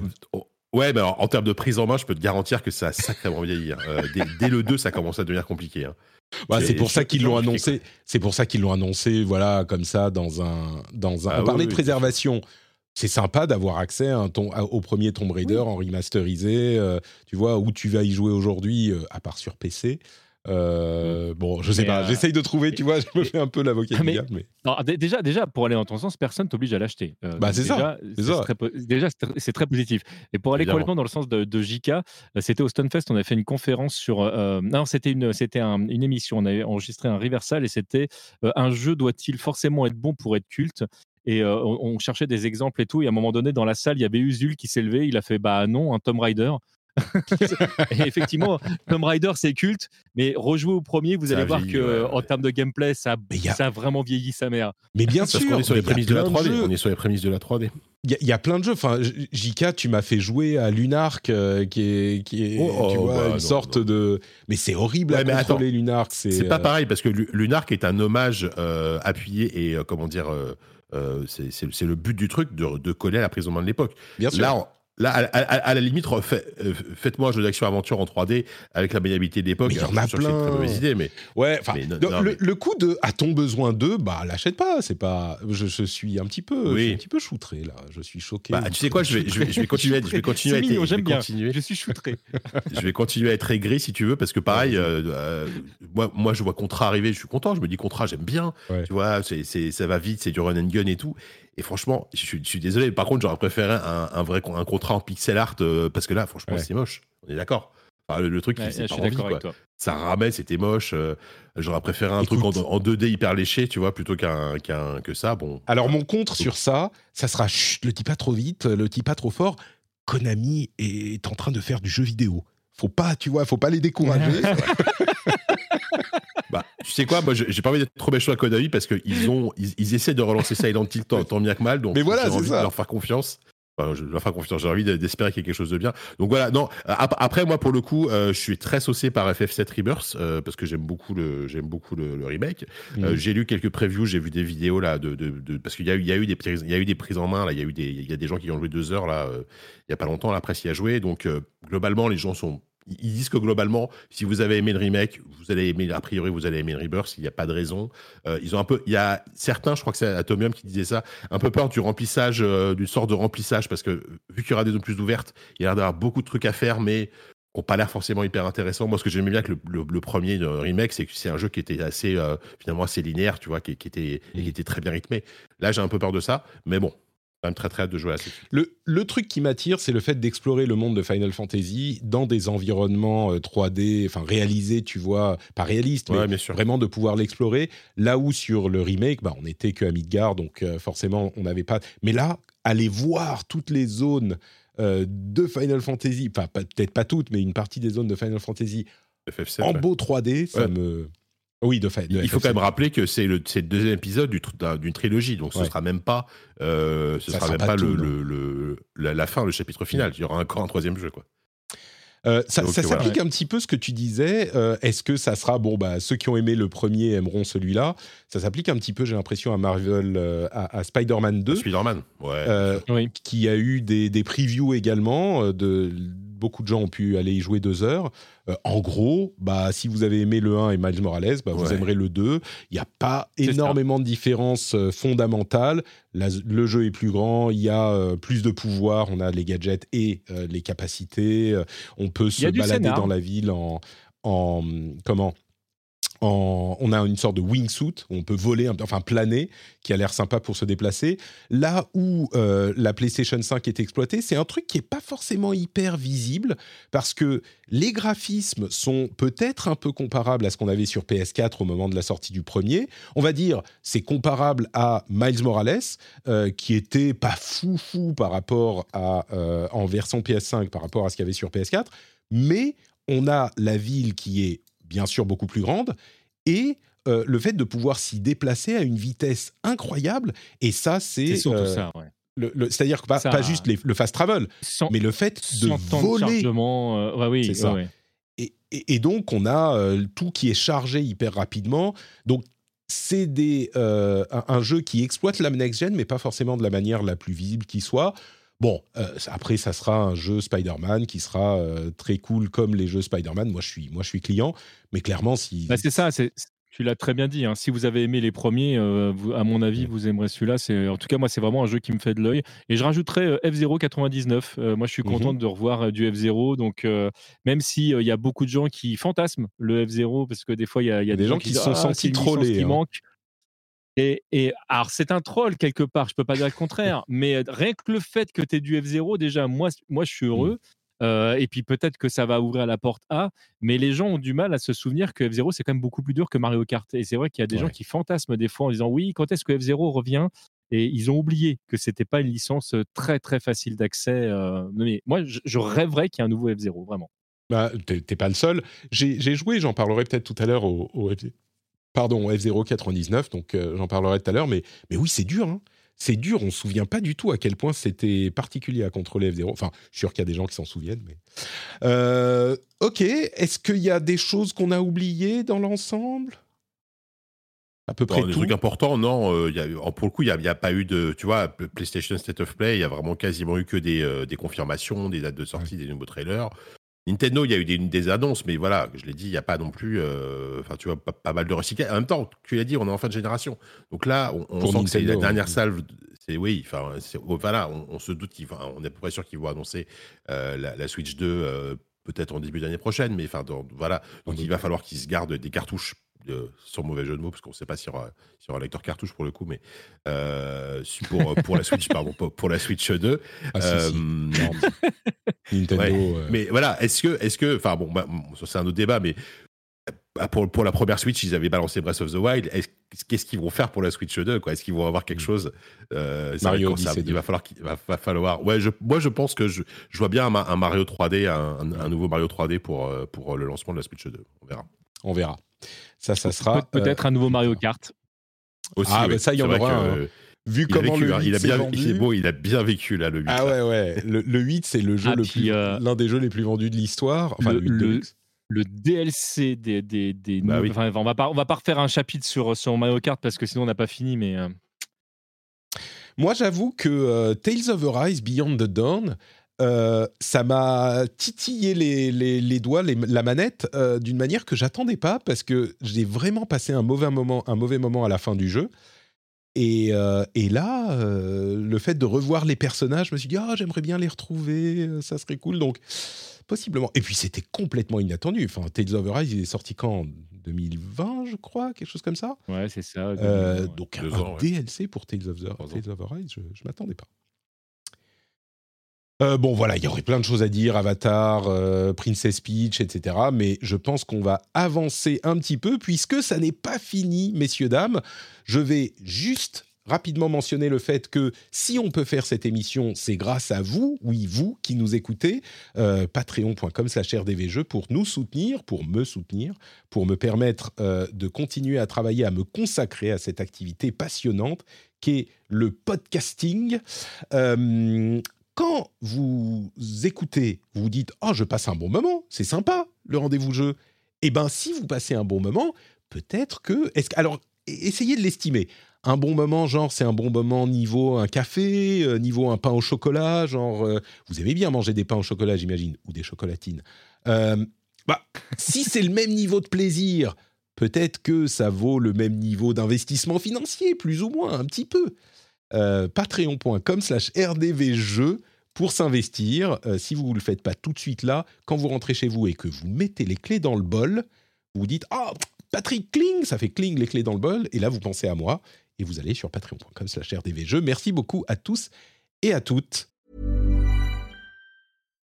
Ouais, mais en termes de prise en main, je peux te garantir que ça a sacrément vieilli. Hein. Euh, dès, le 2, ça commence à devenir compliqué. Hein. Bah, c'est pour ça qu'ils l'ont annoncé. C'est pour ça qu'ils l'ont annoncé, voilà, comme ça, dans un, dans un. Ah on parlait de préservation. C'est sympa d'avoir accès à un ton, au premier Tomb Raider en remasterisé, euh, tu vois, où tu vas y jouer aujourd'hui, euh, à part sur PC. Euh, bon, je sais pas, euh, j'essaye de trouver, tu vois, je me fais un peu l'avocat du diable. Mais... déjà, déjà, pour aller en ton sens, personne t'oblige à l'acheter. Euh, bah, c'est ça. déjà, c'est très positif. Et pour aller complètement dans le sens de, de JK, c'était au Stunfest, on a fait une conférence sur. non, c'était une, c'était une émission, on avait enregistré un reversal et c'était un jeu doit-il forcément être bon pour être culte? Et on, cherchait des exemples et tout. Et à un moment donné, dans la salle, il y avait Usul qui s'est levé. Il a fait bah non, un Tomb Raider. [LAUGHS] et effectivement, Tomb Raider, c'est culte, mais rejouer au premier, vous Ça allez voir vieilli, que ouais, ouais. en termes de gameplay, ça, a- ça a vraiment vieilli sa mère. Mais bien Parce sûr, qu'on est sur les prémices de la plein 3D. jeux. On est sur les prémices de la 3D. Il y, a- il y a plein de jeux. Enfin, JK, tu m'as fait jouer à Lunark, euh, qui est, qui est Oh, tu oh, vois, bah, une non, sorte non. de. Mais c'est horrible Ouais, à mais contrôler Lunark. C'est C'est pas euh, pareil parce que Lu- Lunark est un hommage euh, appuyé et euh, comment dire, c'est- le but du truc de, de coller à l'emprisonnement de l'époque. Bien sûr. Là, à, à- à la limite, refait- euh, faites-moi un jeu d'action aventure en 3D avec la maniabilité. Mais il y en a c'est une plein. très mauvaise idée, mais Ouais, enfin, Mais non, donc, non, le, mais- le coup de a-t-on besoin d'eux Bah, l'achète pas. C'est pas. Je, je suis un petit peu, Oui. je suis un petit peu choutré là. Je suis choqué. bah, tu sais quoi, je vais, je vais, je vais continuer, à être- je vais continuer, mignon, j'aime bien. continuer, Je suis shootré. [LAUGHS] je vais continuer à être aigri si tu veux parce que pareil, euh, euh, moi, moi, je vois Contra arriver, je suis content. Je me dis Contra, j'aime bien. Ouais. Tu vois, c'est, c'est- ça va vite, c'est du run and gun et tout. Et franchement, je suis, je suis désolé. Par contre, j'aurais préféré un, un vrai un contrat en pixel art euh, parce que là, franchement, Ouais. c'est moche. On est d'accord. Enfin, le, le truc, Ouais, c'est pas envie, quoi. Ça ramait, c'était moche. euh, j'aurais préféré un truc en, Écoute. en 2D hyper léché, tu vois, plutôt qu'un, qu'un que ça. Bon, Alors mon contre sur ça, ça sera chut, le dis pas trop vite, le dis pas trop fort. Konami est en train de faire du jeu vidéo. Faut pas, tu vois, faut pas les décourager. [LAUGHS] [LAUGHS] bah, tu sais quoi, moi, j'ai pas envie d'être trop méchant à Konami parce qu'ils ont, ils, ils essaient de relancer Silent Hill tant, tant bien que mal. Donc, Mais voilà, envie ça. de leur faire confiance. Enfin, je leur faire confiance. J'ai envie d'espérer qu'il y ait quelque chose de bien. Donc voilà. Non. ap- Après, moi, pour le coup, euh, je suis très saucé par FF7 Rebirth euh, parce que j'aime beaucoup le, j'aime beaucoup le, le remake. Euh, Mhm. j'ai lu quelques previews, j'ai vu des vidéos là de, de, de- parce qu'il y a eu, il y a eu des, prises- il y a eu des prises en main là. Il y a eu des, il y a des gens qui ont joué deux heures là. euh, il y a pas longtemps, la presse y a joué. Donc euh, globalement, les gens sont ils disent que globalement, si vous avez aimé le remake, vous allez aimer, a priori, vous allez aimer le Rebirth, il n'y a pas de raison. Euh, ils ont un peu, il y a certains, je crois que c'est Atomium qui disait ça, un peu peur du remplissage, euh, d'une sorte de remplissage, parce que vu qu'il y aura des zones plus ouvertes, il y a l'air d'avoir beaucoup de trucs à faire, mais qui n'ont pas l'air forcément hyper intéressants. Moi, ce que j'aimais bien avec le, le- le premier euh, remake, c'est que c'est un jeu qui était assez, euh, finalement, assez linéaire, tu vois, qui, qui était, et qui était très bien rythmé. Là, j'ai un peu peur de ça, mais bon, quand même très très hâte de jouer à ça. Le, le truc qui m'attire, c'est le fait d'explorer le monde de Final Fantasy dans des environnements euh, 3D, enfin réalisés, tu vois, pas réalistes, mais Ouais, bien sûr. vraiment de pouvoir l'explorer. Là où sur le remake, bah, on n'était que à Midgard, donc euh, forcément, on n'avait pas. Mais là, aller voir toutes les zones euh, de Final Fantasy, enfin peut-être pas toutes, mais une partie des zones de Final Fantasy FF7, en ouais. beau 3D, ça Ouais. me. Oui, de fait. Il faut quand même rappeler que c'est le, c'est le deuxième épisode d'une trilogie, donc ce Ouais. sera même pas, euh, ce sera sera même pas pas, tout, le, le- le- la, la fin, le chapitre final. Il y aura encore un troisième jeu, quoi. Euh, ça voilà. s'applique un petit peu ce que tu disais. euh, Est-ce que ça sera bon bah ceux qui ont aimé le premier aimeront celui-là. Ça s'applique un petit peu, j'ai l'impression à Marvel, euh, à, à Spider-Man 2, Spider-Man, ouais. euh, Oui. qui a eu des, des previews également. euh, de beaucoup de gens ont pu aller y jouer deux heures. Euh, en gros, bah si vous avez aimé le 1 et Miles Morales, bah, vous Ouais. aimerez le 2. Il n'y a pas ça. énormément de différences euh, fondamentales. La- le jeu est plus grand, il y a euh, plus de pouvoir, on a les gadgets et les capacités. on peut se balader dans la ville en, en comment? On a une sorte de wingsuit, on peut voler, enfin planer, qui a l'air sympa pour se déplacer. Là où euh, la PlayStation 5 est exploitée, c'est un truc qui n'est pas forcément hyper visible, parce que les graphismes sont peut-être un peu comparables à ce qu'on avait sur PS4 au moment de la sortie du premier. On va dire, c'est comparable à Miles Morales, euh, qui était pas fou fou par rapport à, euh, en version PS5 par rapport à ce qu'il y avait sur PS4, mais on a la ville qui est bien sûr beaucoup plus grande et euh, le fait de pouvoir s'y déplacer à une vitesse incroyable et ça c'est C'est surtout euh, ça. Ouais. le- le- c'est-à-dire que pas, Ça- pas juste les- le fast travel Sans, mais le fait de de voler chargement. euh, ouais, oui, ouais, ouais. et, et- et donc on a euh, tout qui est chargé hyper rapidement. Donc c'est des, un, un jeu qui exploite la next gen, mais pas forcément de la manière la plus visible qui soit. Bon, euh, après ça sera un jeu Spider-Man qui sera euh, très cool comme les jeux Spider-Man. Moi je suis, moi je suis client, mais clairement si Bah, c'est ça, c'est, tu l'as très bien dit. hein. Si vous avez aimé les premiers, euh, vous- à mon avis, vous aimerez celui-là. C'est, en tout cas, moi, c'est vraiment un jeu qui me fait de l'œil. Et je rajouterais euh, F0 99. Euh, moi, je suis content de revoir du F0. Donc, euh, même si euh, il y a beaucoup de gens qui fantasment le F0, parce que des fois, il y a, y a des gens qui se sont Ah, sentis trollés, qui hein. manque. Et, et alors, c'est un troll quelque part, je peux pas dire le contraire, mais euh, rien que le fait que tu aies du F0, déjà, moi, moi je suis heureux. Euh, et puis peut-être que ça va ouvrir la porte A, mais les gens ont du mal à se souvenir que F0 c'est quand même beaucoup plus dur que Mario Kart. Et c'est vrai qu'il y a des gens qui fantasment des fois en disant oui, quand est-ce que F0 revient? Et ils ont oublié que c'était pas une licence très très facile d'accès. mais moi, je, rêverais qu'il y ait un nouveau F0, vraiment. Bah, t'es pas le seul. J'ai joué, j'en parlerai peut-être tout à l'heure au, au, pardon, F099, donc j'en parlerai tout à l'heure. Mais, mais oui, c'est dur. Hein c'est dur, on ne se souvient pas du tout à quel point c'était particulier à contrôler F0. Enfin, je suis sûr qu'il y a des gens qui s'en souviennent. Mais... Euh, ok, est-ce qu'il y a des choses qu'on a oubliées dans l'ensemble? À peu près tout. Des trucs importants, non. Euh, y a, pour le coup, il n'y a, pas eu de. Tu vois, PlayStation State of Play, il y a vraiment quasiment eu que des, euh, confirmations, des dates de sortie, des nouveaux trailers. Nintendo, il y a eu des, annonces, mais voilà, je l'ai dit, il n'y a pas non plus, euh, enfin, tu vois, pas, mal de recyclage. En même temps, tu l'as dit, on est en fin de génération. Donc là, on, sent que c'est la dernière salve. C'est oui, enfin, voilà, on, se doute qu'on on est à peu près sûr qu'ils vont annoncer euh, la, Switch 2 euh, peut-être en début d'année prochaine, mais enfin, voilà. Donc il va falloir qu'ils se gardent des cartouches sans mauvais jeu de mots, parce qu'on ne sait pas s'il y, aura, un lecteur cartouche pour le coup, mais euh, pour, pour la Switch, pardon, pour, la Switch 2. Ah, euh, Nintendo. Mais voilà, est-ce que, est-ce que, enfin bon, bah, c'est un autre débat, mais pour, pour la première Switch, ils avaient balancé Breath of the Wild. Qu'est-ce qu'ils vont faire pour la Switch 2 quoi? Est-ce qu'ils vont avoir quelque mm. chose euh, Mario ça, Il va falloir qu'il va, falloir. Ouais, je, moi je pense que je, je vois bien un, Mario 3D, un, un, nouveau Mario 3D pour, pour le lancement de la Switch 2. On verra. On verra. Ça, ça sera. Peut-être un nouveau Mario Kart. Aussi, ah, bah ça, il y en aura un. Vu comment le 8 hein. il a bien, vendu... il est beau, il a bien vécu là le 8. Ah ouais ouais, le, 8 c'est le jeu ah, le plus euh, l'un des jeux les plus vendus de l'histoire. Enfin le, le, DLC des des, des bah enfin, on va pas on va pas refaire un chapitre sur sur Mario Kart parce que sinon on n'a pas fini mais euh. Moi j'avoue que euh, Tales of Arise Beyond the Dawn euh, ça m'a titillé les, les, doigts, la manette, euh, d'une manière que j'attendais pas parce que j'ai vraiment passé un mauvais moment, un mauvais moment à la fin du jeu. Et, euh, et là, le fait de revoir les personnages, je me suis dit ah j'aimerais bien les retrouver, ça serait cool. Donc possiblement. Et puis c'était complètement inattendu. Enfin, Tales of Arise, il est sorti quand? 2020, je crois, quelque chose comme ça. Ouais, c'est ça. donc un, DLC pour Tales of, Tales of Arise, je, je m'attendais pas. Euh, bon, voilà, il y aurait plein de choses à dire, Avatar, euh, Princess Peach, etc. Mais je pense qu'on va avancer un petit peu, puisque ça n'est pas fini, messieurs, dames. Je vais juste rapidement mentionner le fait que si on peut faire cette émission, c'est grâce à vous, oui, vous qui nous écoutez, euh, patreon.com slash rdvjeux pour nous soutenir, pour me soutenir, pour me permettre de continuer à travailler, à me consacrer à cette activité passionnante qu'est le podcasting quand vous écoutez, vous vous dites Oh, je passe un bon moment, c'est sympa le rendez-vous jeu. Eh bien, si vous passez un bon moment, peut-être que. Est alors, essayez de l'estimer. Un bon moment, genre, c'est un bon moment niveau un café, euh, niveau un pain au chocolat, genre, euh, vous aimez bien manger des pains au chocolat, j'imagine, ou des chocolatines. Euh, bah, si c'est le même niveau de plaisir, peut-être que ça vaut le même niveau d'investissement financier, plus ou moins, un petit peu. Euh, patreon.com slash rdvjeux pour s'investir. Euh, si vous ne le faites pas tout de suite là, quand vous rentrez chez vous et que vous mettez les clés dans le bol, vous dites « Ah, Patrick, cling !» Ça fait cling les clés dans le bol. Et là, vous pensez à moi. Et vous allez sur patreon.com slash rdvjeux. Merci beaucoup à tous et à toutes.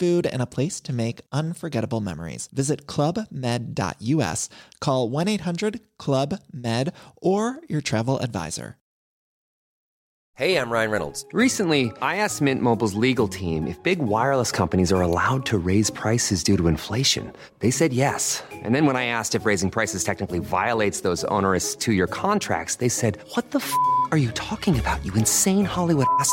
food and a place to make unforgettable memories. Visit clubmed.us, call 1 800 Club Med, or your travel advisor. Hey, I'm Ryan Reynolds. Recently, I asked Mint Mobile's legal team if big wireless companies are allowed to raise prices due to inflation. They said yes. And then when I asked if raising prices technically violates those onerous two year contracts, they said, What the f are you talking about, you insane Hollywood ass?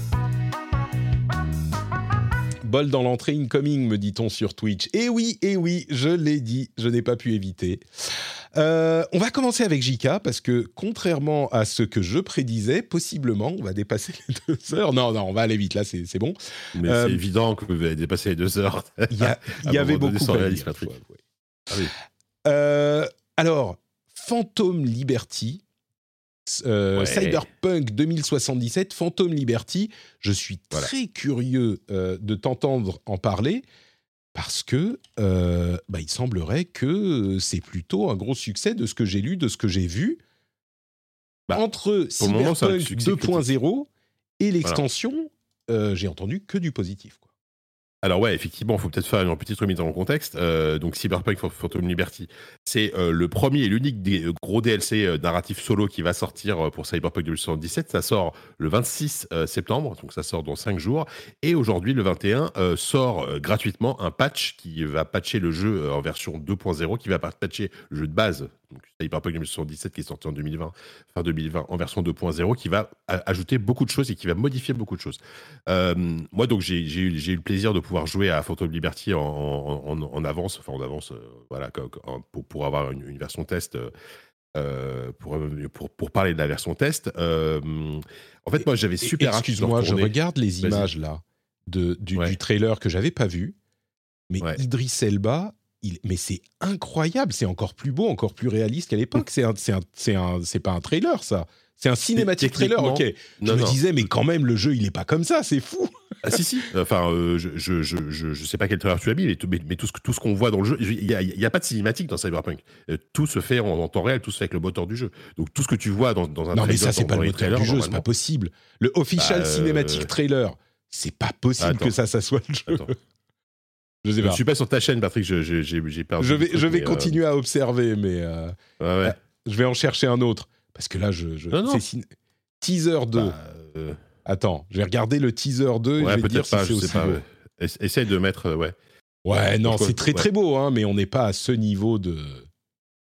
Bol dans l'entrée incoming, me dit-on sur Twitch. Et oui, et oui, je l'ai dit, je n'ai pas pu éviter. Euh, on va commencer avec JK parce que contrairement à ce que je prédisais, possiblement, on va dépasser les deux heures. Non, non, on va aller vite. Là, c'est bon. Mais Euh, c'est évident que vous allez dépasser les deux heures. Il y, a- [LAUGHS] avait beaucoup à dire, ouais. Ah oui. Euh, alors, Phantom Liberty, euh, Ouais. Cyberpunk 2077, Phantom Liberty, je suis Voilà. très curieux euh, de t'entendre en parler parce que euh, bah, il semblerait que c'est plutôt un gros succès de ce que j'ai lu, de ce que j'ai vu. Bah, Entre Cyberpunk succès 2.0 et l'extension, j'ai entendu que du positif. quoi. Alors ouais, effectivement, il faut peut-être faire une petite remise dans le contexte. Euh, donc Cyberpunk Phantom Liberty, c'est euh, le premier et l'unique euh, gros DLC narratif solo qui va sortir pour Cyberpunk 2077. Ça sort le 26 euh, septembre, donc ça sort dans 5 jours. Et aujourd'hui, le 21, euh, sort gratuitement un patch qui va patcher le jeu en version 2.0, qui va patcher le jeu de base, donc Cyberpunk 2077 qui est sorti en 2020, fin 2020, en version 2.0, qui va ajouter beaucoup de choses et qui va modifier beaucoup de choses. Euh, moi, donc, j'ai eu, le plaisir de pouvoir jouer à Phantom Liberty en, en- en- en avance, enfin en avance, euh, voilà, pour, pour avoir une, une version test, euh, pour, pour, pour parler de la version test. En fait, moi, j'avais super Excuse-moi, je regarde les images là de, du, Ouais. du trailer que j'avais pas vu, mais Ouais. Idris Elba, il, mais c'est incroyable, c'est encore plus beau, encore plus réaliste qu'à l'époque. C'est un, c'est un, c'est un, c'est pas un trailer ça, c'est un cinématique trailer. Ok, je Non, me non. disais mais quand même le jeu il est pas comme ça, c'est fou. Ah si si. Enfin, euh, je, je, je, je, sais pas quel trailer tu as mis, mais tout, mais, mais tout ce que tout ce qu'on voit dans le jeu, il y a, a pas de cinématique dans Cyberpunk. Euh, tout se fait en, en temps réel, tout se fait avec le moteur du jeu. Donc tout ce que tu vois dans, dans un non mais trailer, ça c'est pas le moteur trailers, du jeu, c'est pas possible. Le official Bah, euh, cinématique trailer, c'est pas possible Attends. que ça ça soit le jeu. Attends. Je sais Je pas. ne suis pas sur ta chaîne, Patrick. je- je- J'ai perdu. Je vais, truc, je vais euh, continuer à observer, mais euh, ouais, ouais. je vais en chercher un autre parce que là je, je Non, non. teaser 2. Bah, euh, Attends, je vais regarder le teaser 2 et je vais dire si c'est Je aussi pas. beau. Essaye de mettre. euh, Ouais. Ouais, non, c'est très Ouais. très beau, hein, mais on n'est pas à ce niveau de.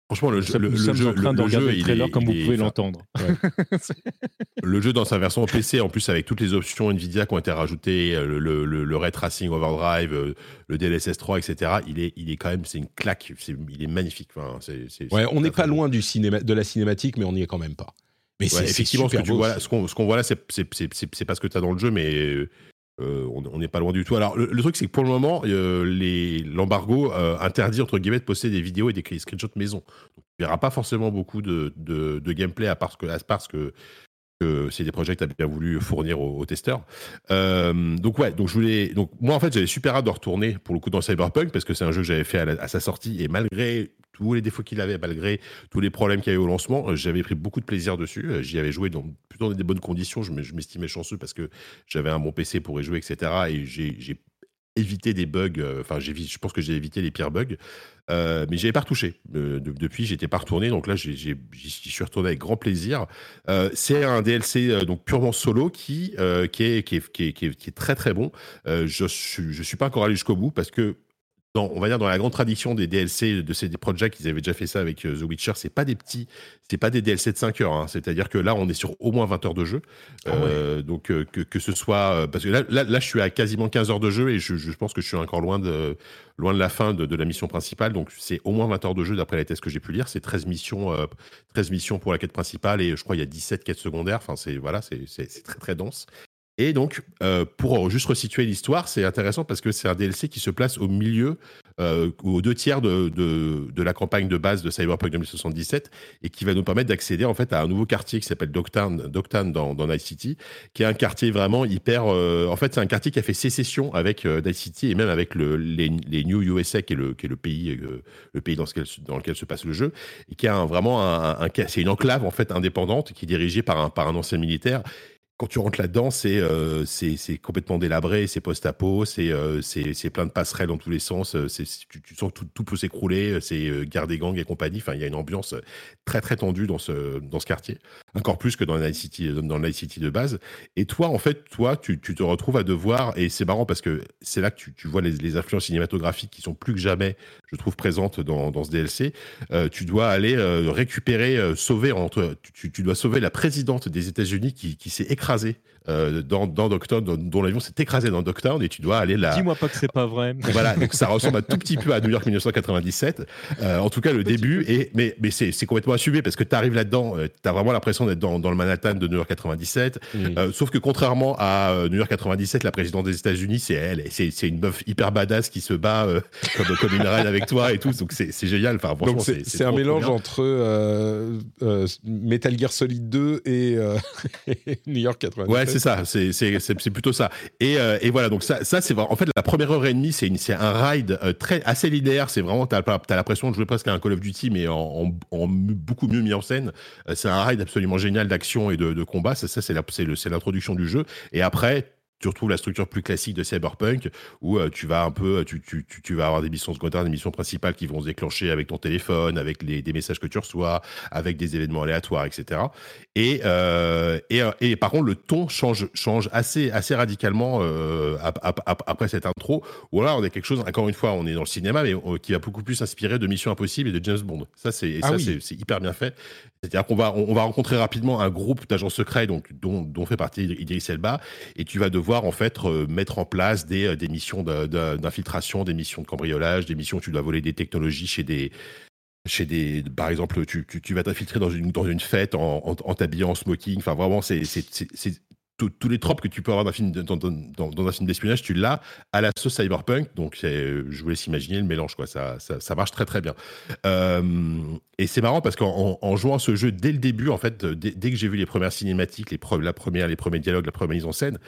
Franchement, le jeu, le, nous le sommes jeu, en train le- de le regarder jeu, le il trailer est- comme vous est- pouvez l'entendre. [LAUGHS] Le jeu dans sa version PC, en plus avec toutes les options Nvidia qui ont été rajoutées, euh, le, le, le, le Ray Tracing Overdrive, euh, le DLSS 3, etc. Il est, il est quand même, c'est une claque. C'est- Il est magnifique. Enfin, c'est- c'est- Ouais, c'est on n'est pas loin du cinéma, de la cinématique, mais on n'y est quand même pas. Mais Ouais, c'est c'est effectivement, ce super que tu beau. vois là- ce qu'on ce qu'on voit là, c'est c'est- c'est- c'est- c'est pas ce que tu as dans le jeu, mais euh, on on n'est pas loin du tout. Alors, le, truc, c'est que pour le moment, euh, l'embargo euh, interdit, entre guillemets, de poster des vidéos et des screenshots maison. Donc, tu verras pas forcément beaucoup de, de, gameplay à part ce que, à part que, que c'est des projets que tu bien voulu fournir aux, testeurs. Donc ouais, donc je voulais, donc moi en fait j'avais super hâte de retourner pour le coup dans Cyberpunk parce que c'est un jeu que j'avais fait à sa sortie et malgré tous les défauts qu'il avait, malgré tous les problèmes qu'il y avait au lancement, euh, j'avais pris beaucoup de plaisir dessus. Euh, J'y avais joué dans plutôt dans des bonnes conditions. Je me- je m'estimais chanceux parce que j'avais un bon PC pour y jouer, etc. Et j'ai évité des bugs. euh, Enfin, je pense que j'ai évité les pires bugs. Euh, mais j'avais pas retouché. Euh, de- depuis, j'étais pas retourné. Donc là, j'y suis retourné avec grand plaisir. C'est un DLC donc purement solo qui, est, qui, est, très très bon. Je suis, je suis pas encore allé jusqu'au bout parce que dans, on va dire dans la grande tradition des DLC de ces projets ils avaient déjà fait ça avec euh, The Witcher. C'est pas des petits, c'est pas des DLC de 5 heures. hein. C'est-à-dire que là, on est sur au moins 20 heures de jeu. Ah ouais. Euh, donc euh, que, que ce soit parce que là, là, là, je suis à quasiment 15 heures de jeu et je, je pense que je suis encore loin de loin de la fin de, de la mission principale. Donc c'est au moins 20 heures de jeu d'après les tests que j'ai pu lire. C'est 13 missions, euh, 13 missions pour la quête principale et je crois il y a 17 quêtes secondaires. Enfin c'est voilà, c'est très très dense. Et donc, euh, pour juste resituer l'histoire, c'est intéressant parce que c'est un DLC qui se place au milieu, euh, aux deux tiers de, de, de la campagne de base de Cyberpunk 2077 et qui va nous permettre d'accéder en fait à un nouveau quartier qui s'appelle Dogtown, Dogtown dans, dans Night City, qui est un quartier vraiment hyper. euh, en fait, c'est un quartier qui a fait sécession avec euh, Night City et même avec le, les, les New USA, qui est le, qui est le pays, euh, le pays dans, lequel, dans lequel se passe le jeu, et qui a un- vraiment un, un- un- c'est une enclave en fait indépendante qui est dirigée par un, par un ancien militaire quand tu rentres là-dedans, c'est euh, complètement délabré, c'est post-apo, c'est euh, plein de passerelles dans tous les sens. euh, tu, sens que tout, peut s'écrouler, c'est euh, guerre des gangs et compagnie. Enfin, il y a une ambiance très très tendue dans ce dans ce quartier, encore plus que dans la City dans la City de base. Et toi, en fait, toi, tu, tu te retrouves à devoir et c'est marrant parce que c'est là que tu, tu vois les, les influences cinématographiques qui sont plus que jamais, je trouve, présentes dans dans ce DLC. Euh, tu dois aller euh, récupérer, euh, sauver entre, tu, tu dois sauver la présidente des États-Unis qui, qui s'est écrasée écrasé euh, dans, dans Dogtown, dont, dont l'avion s'est écrasé dans Dogtown et tu dois aller là. Dis-moi pas que c'est pas vrai. [LAUGHS] Voilà, donc ça ressemble un tout petit peu à New York 1997. Euh, en tout cas, le début. Et, mais mais c'est c'est complètement assumé parce que tu arrives là-dedans, euh, tu as vraiment l'impression d'être dans, dans le Manhattan de New York 97. Mm. Euh, sauf que contrairement à euh, New York 97, la présidente des États-Unis, c'est elle. Et C'est c'est une meuf hyper badass qui se bat euh, comme, comme une reine avec toi et tout. Donc c'est c'est génial. Enfin, franchement, Donc c'est c'est un mélange bien. entre euh, euh, Metal Gear Solid 2 et, euh, [LAUGHS] et New York 97. Ouais, c'est ça, c'est plutôt ça. Et euh, et voilà, donc ça ça c'est en fait la première heure et demie, c'est un ride euh, très assez linéaire, c'est vraiment t'as as, l'impression de jouer presque à un Call of Duty mais en, beaucoup mieux mis en scène. Euh, c'est un ride absolument génial d'action et de, combat, ça, ça c'est l'introduction du jeu et après tu retrouves la structure plus classique de Cyberpunk où euh, tu vas un peu, tu, tu, tu, tu vas avoir des missions secondaires, des missions principales qui vont se déclencher avec ton téléphone, avec les, des messages que tu reçois, avec des événements aléatoires, etc. Et, euh, et, euh, et par contre, le ton change, change assez, assez radicalement euh, ap- ap- ap- après cette intro. Où là, on est quelque chose, encore une fois, on est dans le cinéma, mais euh, qui va beaucoup plus s'inspirer de Mission Impossible et de James Bond. Ça, c'est Ah oui. hyper bien fait. C'est-à-dire qu'on va, on, va rencontrer rapidement un groupe d'agents secrets dont, fait partie Idris Elba, et tu vas devoir en fait mettre en place des, euh, missions d'infiltration, des missions de cambriolage, des missions où tu dois voler des technologies chez des chez des par exemple tu, vas t'infiltrer dans une dans une fête en, en, en t'habillant en smoking. Enfin vraiment c'est tous les tropes que tu peux avoir dans un film dans, un film d'espionnage tu l'as à la sauce cyberpunk. Donc je vous laisse imaginer le mélange quoi. Ça ça, marche très très bien. Euh, et c'est marrant parce qu'en en, en jouant à ce jeu dès le début en fait dès, que j'ai vu les premières cinématiques les la première les premiers dialogues la première mise en scène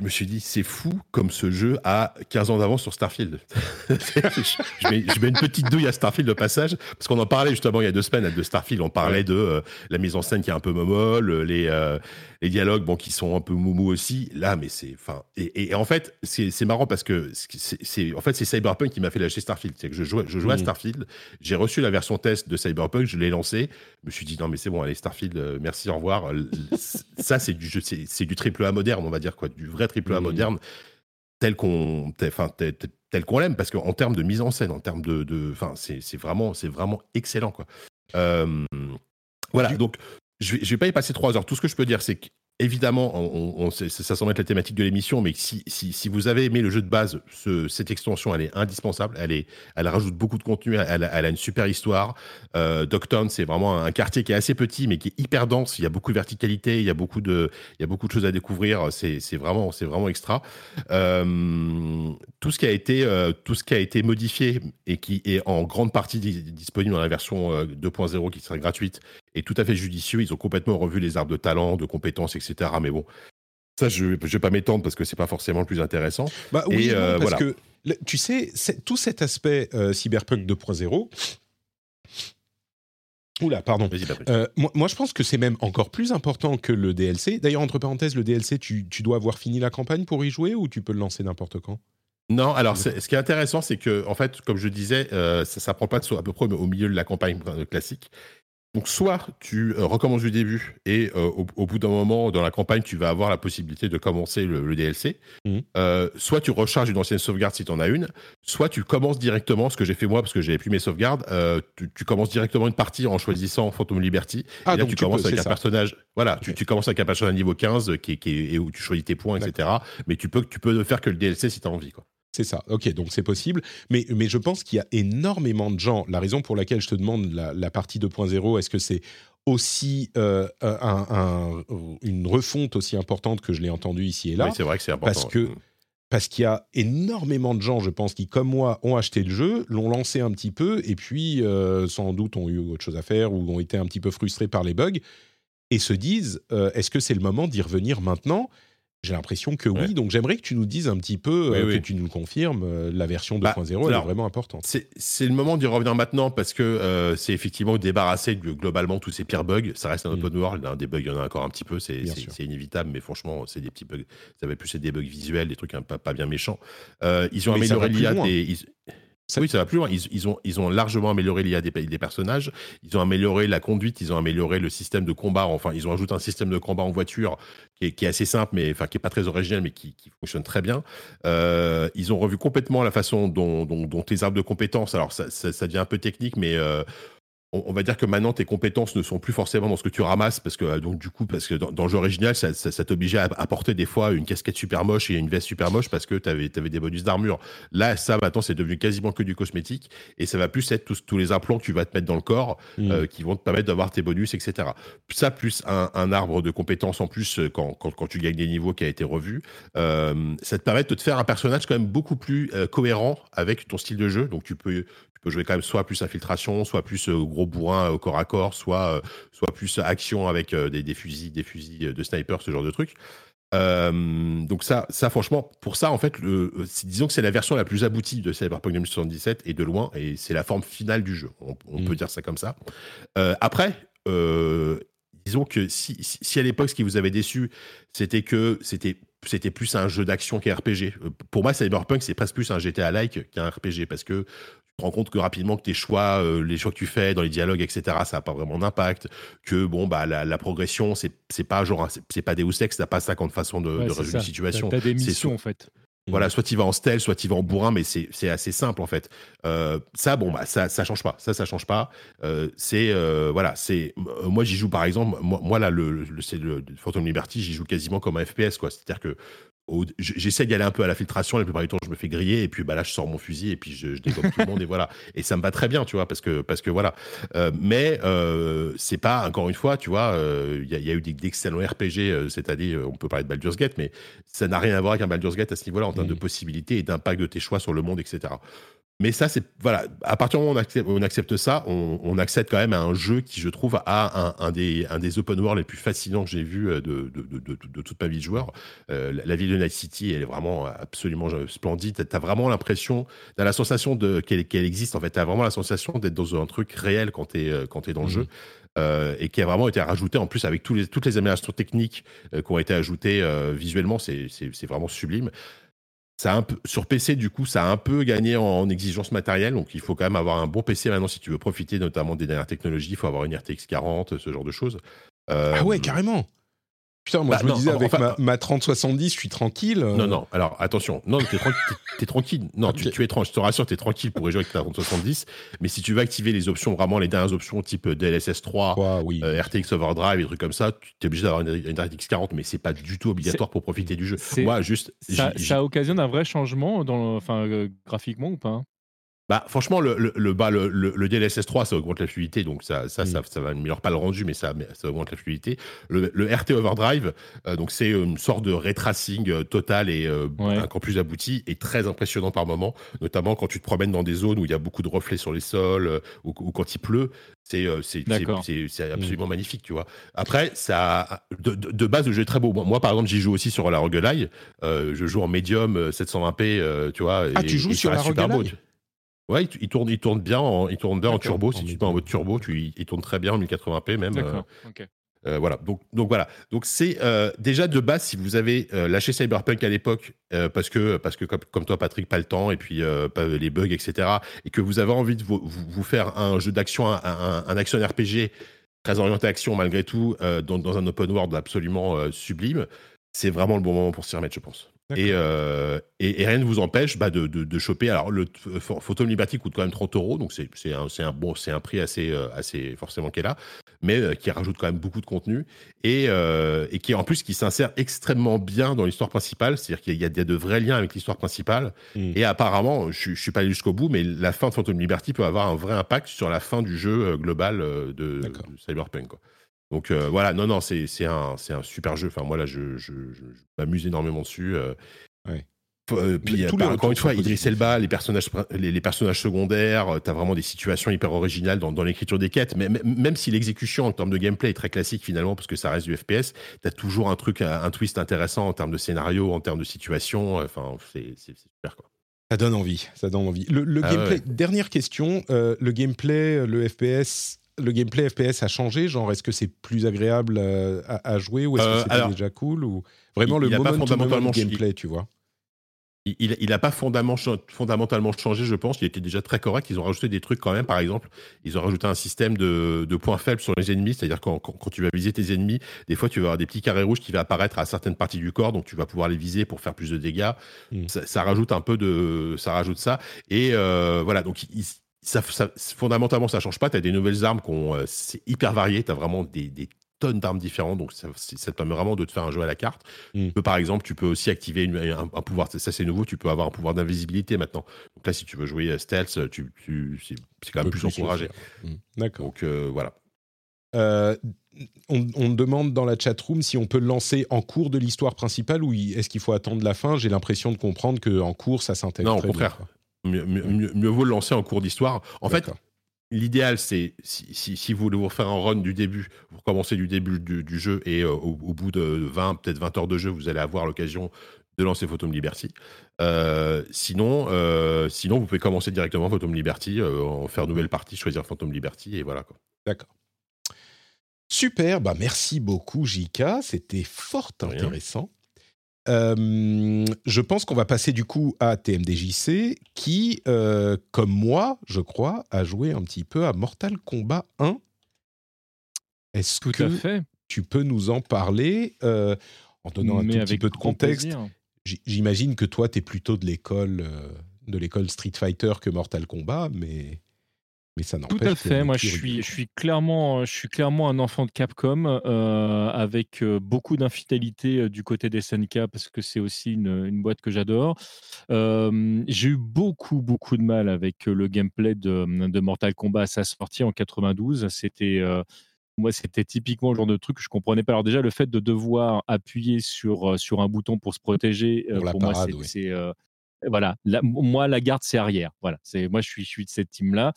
je me suis dit, c'est fou comme ce jeu a 15 ans d'avance sur Starfield. [LAUGHS] je, mets, je mets une petite douille à Starfield au passage, parce qu'on en parlait justement il y a deux semaines de Starfield. On parlait de euh, la mise en scène qui est un peu momolle, les, euh, les dialogues bon, qui sont un peu moumou aussi. Là, mais c'est. Et, et en fait, c'est marrant parce que c'est en fait, c'est Cyberpunk qui m'a fait lâcher Starfield. C'est que je jouais, je jouais à Mhm. Starfield, j'ai reçu la version test de Cyberpunk, je l'ai lancé. Je me suis dit, non, mais c'est bon, allez, Starfield, euh, merci, au revoir. Ça, c'est du, jeu- du triple A moderne, on va dire, quoi, du vrai triple A Mhm. moderne, tel qu'on tel- qu'on l'aime, parce qu'en termes de mise en scène, en termes de. Enfin, c'est vraiment, c'est vraiment excellent, quoi. Euh, voilà, donc, je vais, je vais pas y passer trois heures. Tout ce que je peux dire, c'est que. Évidemment, ça semble être la thématique de l'émission, mais si, vous avez aimé le jeu de base, ce- cette extension, elle est indispensable. Elle, est, rajoute beaucoup de contenu, elle, a- une super histoire. Euh, c'est vraiment un quartier qui est assez petit, mais qui est hyper dense. Il y a beaucoup de verticalité, il y a beaucoup de, choses à découvrir. C'est vraiment, extra. Euh, tout ce qui a été, euh, tout ce qui a été modifié et qui est en grande partie di- disponible dans la version euh, 2.0 qui sera gratuite est tout à fait judicieux. Ils ont complètement revu les arbres de talent, de compétences, etc. Mais bon. Ça, je ne vais pas m'étendre parce que c'est pas forcément le plus intéressant. Bah oui, Et, non, euh, parce voilà. que tu sais, tout cet aspect euh, Cyberpunk 2.0. Oula, pardon. Euh, moi, moi, je pense que c'est même encore plus important que le DLC. D'ailleurs, entre parenthèses, le DLC, tu, tu dois avoir fini la campagne pour y jouer ou tu peux le lancer n'importe quand? Non, alors ce qui est intéressant, c'est que en fait, comme je disais, euh, ça, ça prend pas de saut à peu près au milieu de la campagne classique. Donc soit tu euh, recommences du début et euh, au, au bout d'un moment dans la campagne, tu vas avoir la possibilité de commencer le, le DLC. Mhm. Euh, soit tu recharges une ancienne sauvegarde si tu en as une. Soit tu commences directement, ce que j'ai fait moi parce que j'avais plus mes sauvegardes. euh, tu, tu commences directement une partie en choisissant Phantom Liberty. Ah, et là, donc tu tu commences peux, avec un ça. personnage. Voilà, tu, commences avec un personnage niveau 15 qui, est- qui est- et où tu choisis tes points, etc. Mais tu peux, tu peux faire que le DLC si tu as envie. Quoi. C'est ça, ok, donc c'est possible. Mais, mais je pense qu'il y a énormément de gens. La raison pour laquelle je te demande la, la partie 2.0, est-ce que c'est aussi euh, un- un- une refonte aussi importante que je l'ai entendu ici et là? Oui, c'est vrai que c'est important. parce que- parce qu'il y a énormément de gens, je pense, qui, comme moi, ont acheté le jeu, l'ont lancé un petit peu, et puis euh, sans doute ont eu autre chose à faire ou ont été un petit peu frustrés par les bugs, et se disent, euh, est-ce que c'est le moment d'y revenir maintenant? J'ai l'impression que oui, Ouais. donc j'aimerais que tu nous dises un petit peu, Oui, euh, oui. que tu nous confirmes, euh, la version Bah, 2.0, elle est vraiment importante. C'est c'est le moment d'y revenir maintenant parce que euh, c'est effectivement débarrasser de, globalement tous ces pires bugs. Ça reste un Mm. open world, hein, des bugs, il y en a encore un petit peu, c'est c'est- c'est inévitable, mais franchement, c'est des petits bugs. Ça va plus être des bugs visuels, des trucs pas bien méchants. Ils ont Mais amélioré l'IA ils- Ça- Oui, ça va plus loin. Ils, ils ont, ils ont largement amélioré l'IA des, des personnages. Ils ont amélioré la conduite. Ils ont amélioré le système de combat. Enfin, ils ont ajouté un système de combat en voiture qui est, qui est assez simple, mais enfin qui est pas très original, mais qui, qui fonctionne très bien. Euh, ils ont revu complètement la façon dont, dont, dont les arbres de compétences. Alors, ça, ça, ça devient un peu technique, mais euh, on, va dire que maintenant tes compétences ne sont plus forcément dans ce que tu ramasses parce que donc du coup parce que dans, le jeu original ça, ça, t'obligeait à, porter des fois une casquette super moche et une veste super moche parce que tu avais, des bonus d'armure. Là ça maintenant c'est devenu quasiment que du cosmétique et ça va plus être tous, tous les implants que tu vas te mettre dans le corps mmh. euh, qui vont te permettre d'avoir tes bonus etc. Ça plus un, arbre de compétences en plus euh, quand, quand, tu gagnes des niveaux qui a été revu, euh, ça te permet de te faire un personnage quand même beaucoup plus cohérent avec ton style de jeu. Donc tu peux peux jouer quand même soit plus infiltration, soit plus euh, gros bourrin au corps à corps, soit, euh, soit plus action avec euh, des, des, fusils, des fusils de sniper, ce genre de truc. donc ça, ça franchement, pour ça en fait, le, disons que c'est la version la plus aboutie de Cyberpunk 2077 et de loin, et c'est la forme finale du jeu. On, mm. peut dire ça comme ça. après, disons que si, si, à l'époque ce qui vous avait déçu, c'était que c'était c'était plus un jeu d'action qu'un RPG. Pour moi, Cyberpunk, c'est presque plus un GTA-like qu'un RPG parce que te rends compte que rapidement que tes choix, euh, les choix que tu fais dans les dialogues, etc., ça n'a pas vraiment d'impact. Que bon, bah la, progression, c'est c'est pas genre, c'est pas Deus Ex, t'as pas 50 façons de, résoudre une situation. T'as des missions en fait. Voilà, soit tu vas en stealth, soit tu vas en bourrin, mais c'est assez simple en fait. Euh, ça, bon, bah ça, ça change pas. Ça, ça change pas. Euh, c'est voilà, c'est moi j'y joue par exemple. Moi, moi là, le, le c'est le Phantom Liberty, j'y joue quasiment comme un FPS quoi. C'est-à-dire que J'essaie d'y aller un peu à la filtration, la plupart du temps je me fais griller et puis bah là je sors mon fusil et puis je, je tout le monde et voilà. Et ça me va très bien tu vois parce que parce que voilà. Euh, mais euh, c'est pas encore une fois tu vois il euh, y, a eu d'excellents RPG euh, c'est-à-dire on peut parler de Baldur's Gate mais ça n'a rien à voir avec un Baldur's Gate à ce niveau-là en termes de mmh. possibilités et d'impact de tes choix sur le monde etc mais ça, c'est voilà. À partir du moment où on accepte, ça, on, accède quand même à un jeu qui, je trouve, a un, des, un des open world les plus fascinants que j'ai vu euh, de, de, toute ma vie de joueur. Euh, la ville de Night City, elle est vraiment absolument splendide. T'as vraiment l'impression, t'as la sensation de qu'elle existe. En fait, t'as vraiment la sensation d'être dans un truc réel quand t'es euh, quand es dans le mmh jeu. et qui a vraiment été rajouté en plus avec tous les, toutes les améliorations techniques qui ont été ajoutées visuellement, c'est vraiment sublime ça un peu, sur PC, du coup, ça a un peu gagné en, exigence matérielle. Donc, il faut quand même avoir un bon PC maintenant si tu veux profiter notamment des dernières technologies. Il faut avoir une RTX 40, ce genre de choses. ah ouais, euh, carrément. Putain, moi bah, je me disais avec ma, 3070, je suis tranquille. Euh. Non, non, alors attention, non, t'es [LAUGHS] es, tranquille. Non, tu, es tranquille, je te rassure, t'es tranquille pour jouer avec ta 3070. Mais si tu veux activer les options, vraiment les dernières options type DLSS 3, oui. Euh, RTX Overdrive, et trucs comme ça, tu es obligé d'avoir une, RTX 40, mais c'est pas du tout obligatoire pour profiter du jeu. Moi, juste. Ça, ça occasionne un vrai changement dans, enfin, euh, graphiquement ou pas? Bah, franchement, le, le, le, bah, le, le, DLSS 3, ça augmente la fluidité, donc ça, ça, ça, ça, va pas le rendu, mais ça, ça augmente la fluidité. Le, RT Overdrive, euh, donc c'est une sorte de ray tracing euh, total et euh, encore plus abouti et très impressionnant par moment, notamment quand tu te promènes dans des zones où il y a beaucoup de reflets sur les sols ou, quand il pleut. C'est c'est absolument magnifique, tu vois. Après, ça, de, de, base, le jeu est très beau. Moi, par exemple, j'y joue aussi sur la roguelite. je joue en médium 720p, tu vois. Ah, tu joues sur la roguelite? Ouais, il, tourne, il tourne bien en, il tourne bien en turbo. Si tu te mets en mode turbo, tu, il tourne très bien en 1080p même. Euh, euh, voilà. Donc, donc voilà. Donc c'est euh, déjà de base si vous avez lâché Cyberpunk à l'époque parce que parce que comme, toi Patrick pas le temps et puis les bugs etc et que vous avez envie de vous, vous, faire un jeu d'action un, un, action RPG très orienté action malgré tout dans, dans, un open world absolument sublime, c'est vraiment le bon moment pour s'y remettre je pense. Euh, et, et, rien ne vous empêche bah, de, de, choper. Alors, le Photo Liberty coûte quand même 30 euros, donc c'est un, un, bon, un prix assez, euh, assez forcément qui est là, mais euh, qui rajoute quand même beaucoup de contenu et, et qui, en plus, qui s'insère extrêmement bien dans l'histoire principale. C'est-à-dire qu'il y, a de vrais liens avec l'histoire principale. Hmm. Et apparemment, je ne suis pas allé jusqu'au bout, mais la fin de Phantom Liberty peut avoir un vrai impact sur la fin du jeu global de, de Cyberpunk. Quoi. Donc euh, voilà, non, non, c'est un, un super jeu. Enfin, moi, là, je, je, m'amuse énormément dessus. Euh. Euh, puis, encore une fois, Idris Elba, les personnages, les, personnages secondaires, tu as vraiment des situations hyper originales dans, dans l'écriture des quêtes. Mais, même si l'exécution en termes de gameplay est très classique finalement, parce que ça reste du FPS, tu as toujours un truc, un twist intéressant en termes de scénario, en termes de situation. Enfin, c'est super quoi. Ça donne envie, ça donne envie. Le, ah gameplay, dernière question, le gameplay, le FPS, le gameplay FPS a changé Genre, est-ce que c'est plus agréable euh, à, jouer ou est-ce que euh, c'était déjà cool ou vraiment le moment fondamentalement gameplay, tu vois? Il n'a pas fondamentalement changé, je pense. Il était déjà très correct. Ils ont rajouté des trucs quand même. Par exemple, ils ont rajouté un système de, points faibles sur les ennemis. C'est-à-dire quand, quand, tu vas viser tes ennemis, des fois, tu vas avoir des petits carrés rouges qui vont apparaître à certaines parties du corps. Donc, tu vas pouvoir les viser pour faire plus de dégâts. Hmm. Ça, rajoute un peu de... Ça rajoute ça. Et euh, voilà, donc ça, ça- fondamentalement, ça change pas. Tu as des nouvelles armes qui euh, c'est hyper varié. Tu as vraiment des, des tonnes d'armes différentes. Donc, ça, te permet vraiment de te faire un jeu à la carte. Mm. Tu peux, par exemple, tu peux aussi activer une- un, un pouvoir. Ça, c'est nouveau. Tu peux avoir un pouvoir d'invisibilité maintenant. Donc là, si tu veux jouer euh, stealth, tu, tu- c'est quand même plus encouragé. Mm. D'accord. Donc euh, voilà. Euh, on, on demande dans la chatroom si on peut le lancer en cours de l'histoire principale ou est-ce qu'il faut attendre la fin? J'ai l'impression de comprendre qu'en cours, ça s'intègre. Non, au bien, contraire. Mieux, mieux- mieux- mieux vaut le lancer en cours d'histoire. En fait. L'idéal, c'est si, si, si vous voulez vous faire un run du début, vous commencez du début du, du jeu et euh, au, au bout de 20, peut-être 20 heures de jeu, vous allez avoir l'occasion de lancer Phantom Liberty. Euh, sinon, euh, sinon, vous pouvez commencer directement Phantom Liberty, en faire nouvelle partie, choisir Phantom Liberty et voilà. D'accord. Super, bah merci beaucoup Jika, c'était fort intéressant. Euh, je pense qu'on va passer du coup à TMDJC qui, euh, comme moi, je crois, a joué un petit peu à Mortal Kombat 1. Est-ce que à fait. tu peux nous en parler euh, en donnant un tout petit peu de contexte? J'imagine que toi, tu es plutôt de l'école de l'école Street Fighter que Mortal Kombat, mais, mais ça. Tout à fait. Moi, je suis, je suis clairement, je suis clairement un enfant de Capcom euh, avec euh, beaucoup d'infidélité euh, du côté des SNK parce que c'est aussi une, une boîte que j'adore. Euh, J'ai eu beaucoup, beaucoup de mal avec le gameplay de, de Mortal Kombat à sa sortie en 92. C'était euh, moi, c'était typiquement le genre de truc que je comprenais pas. Alors déjà, le fait de devoir appuyer sur, sur un bouton pour se protéger, Pour la pour moi, c'est oui. Voilà. Moi, la garde, c'est arrière. Voilà. C'est moi, je suis, je suis de cette team-là.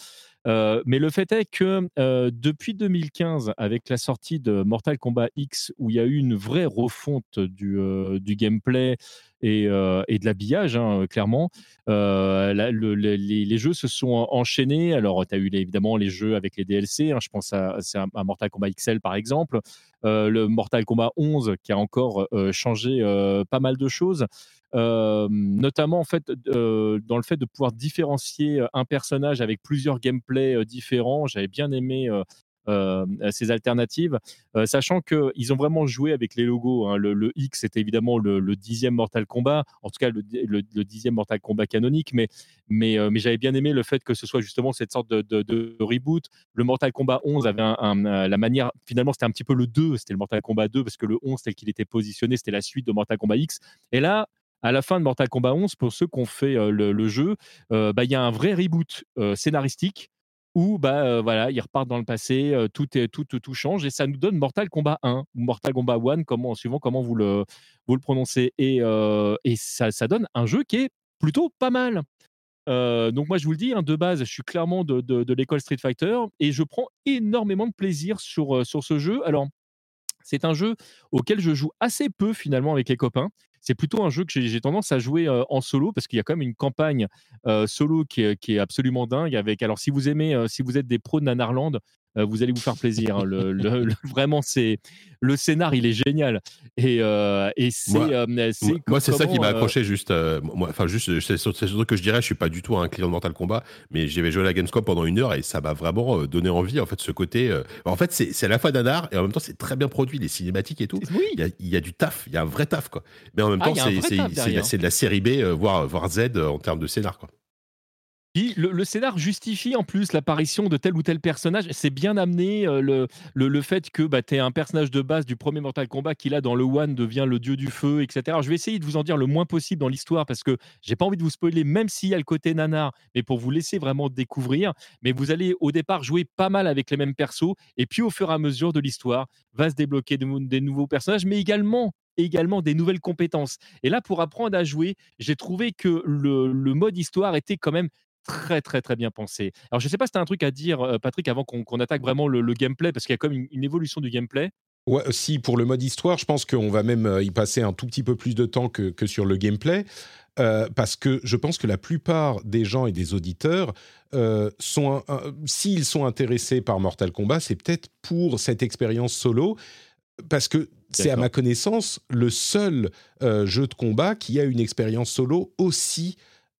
Euh, mais le fait est que euh, depuis 2015, avec la sortie de Mortal Kombat X, où il y a eu une vraie refonte du, euh, du gameplay et, euh, et de l'habillage, hein, clairement, euh, les, jeux se sont en- enchaînés. Alors, tu as eu évidemment les jeux avec les DLC. hein, je pense à, à Mortal Kombat XL, par exemple. Euh, le Mortal Kombat 11, qui a encore changé pas mal de choses. Notamment en fait dans le fait de pouvoir différencier un personnage avec plusieurs gameplays différents. J'avais bien aimé ces alternatives, euh, sachant qu'ils ont vraiment joué avec les logos. hein. Le, X c'était évidemment le, dixième Mortal Kombat, en tout cas le, dixième Mortal Kombat canonique, euh, mais j'avais bien aimé le fait que ce soit justement cette sorte de, reboot. Le Mortal Kombat 11 avait euh, la manière, finalement c'était un petit peu le 2, c'était le Mortal Kombat 2, parce que le 11 tel qu'il était positionné, c'était la suite de Mortal Kombat X. Et là, à la fin de Mortal Kombat 11, pour ceux qui ont fait euh, le, jeu, euh, bah, il y a un vrai reboot euh, scénaristique où bah, euh, voilà, ils repartent dans le passé, euh, tout, est, tout, tout, change et ça nous donne Mortal Kombat 1 ou Mortal Kombat 1, comment, suivant comment vous le, vous le prononcez. Et, euh, et ça, ça donne un jeu qui est plutôt pas mal. Donc moi je vous le dis, hein, de base, je suis clairement de, de- de l'école Street Fighter et je prends énormément de plaisir sur, sur ce jeu. Alors, c'est un jeu auquel je joue assez peu finalement avec les copains. C'est plutôt un jeu que j'ai tendance à jouer en solo parce qu'il y a quand même une campagne solo qui est, absolument dingue. Avec alors si vous aimez, si vous êtes des pros de Nanarland, euh, vous allez vous faire plaisir. hein. Le- le- le- [LAUGHS] vraiment, c'est le scénar, il est génial et, euh, et c'est Moi- euh, c'est Moi, ça qui m'a accroché juste. moi, enfin, juste, c'est c'est surtout que je dirais, je suis pas du tout un client de Mortal Kombat, mais j'avais joué à la Gamescom pendant une heure et ça m'a vraiment donné envie. En fait, ce côté. euh, en fait, c'est à la fois nanar et en même temps, c'est très bien produit, les cinématiques et tout. Oui, Il y, a, il y a du taf, il y a un vrai taf, quoi. Mais en même Ah, temps, c'est de la- série B, voire, voire Z en termes de scénar, quoi. Le, le scénar justifie en plus l'apparition de tel ou tel personnage. C'est bien amené euh, le, le, le fait que bah, tu es un personnage de base du premier Mortal Kombat qui là dans le One devient le dieu du feu, etc. Je vais essayer de vous en dire le moins possible dans l'histoire parce que j'ai pas envie de vous spoiler, même s'il y a le côté nanar, mais pour vous laisser vraiment découvrir. Mais vous allez au départ jouer pas mal avec les mêmes persos et puis au fur et à mesure de l'histoire va se débloquer de- des nouveaux personnages, mais également également des nouvelles compétences. Et là, pour apprendre à jouer, j'ai trouvé que le mode histoire était quand même très très très bien pensé. Alors je sais pas si tu as un truc à dire, euh, Patrick, avant qu'on attaque vraiment le, le gameplay, parce qu'il y a comme une, une évolution du gameplay. Ouais, si, pour le mode histoire, je pense qu'on va même euh, y passer un tout petit peu plus de temps que, que sur le gameplay, euh, parce que je pense que la plupart des gens et des auditeurs euh, sont, s'ils sont intéressés par Mortal Kombat, c'est peut-être pour cette expérience solo, parce que c'est à ma connaissance le seul euh, jeu de combat qui a une expérience solo aussi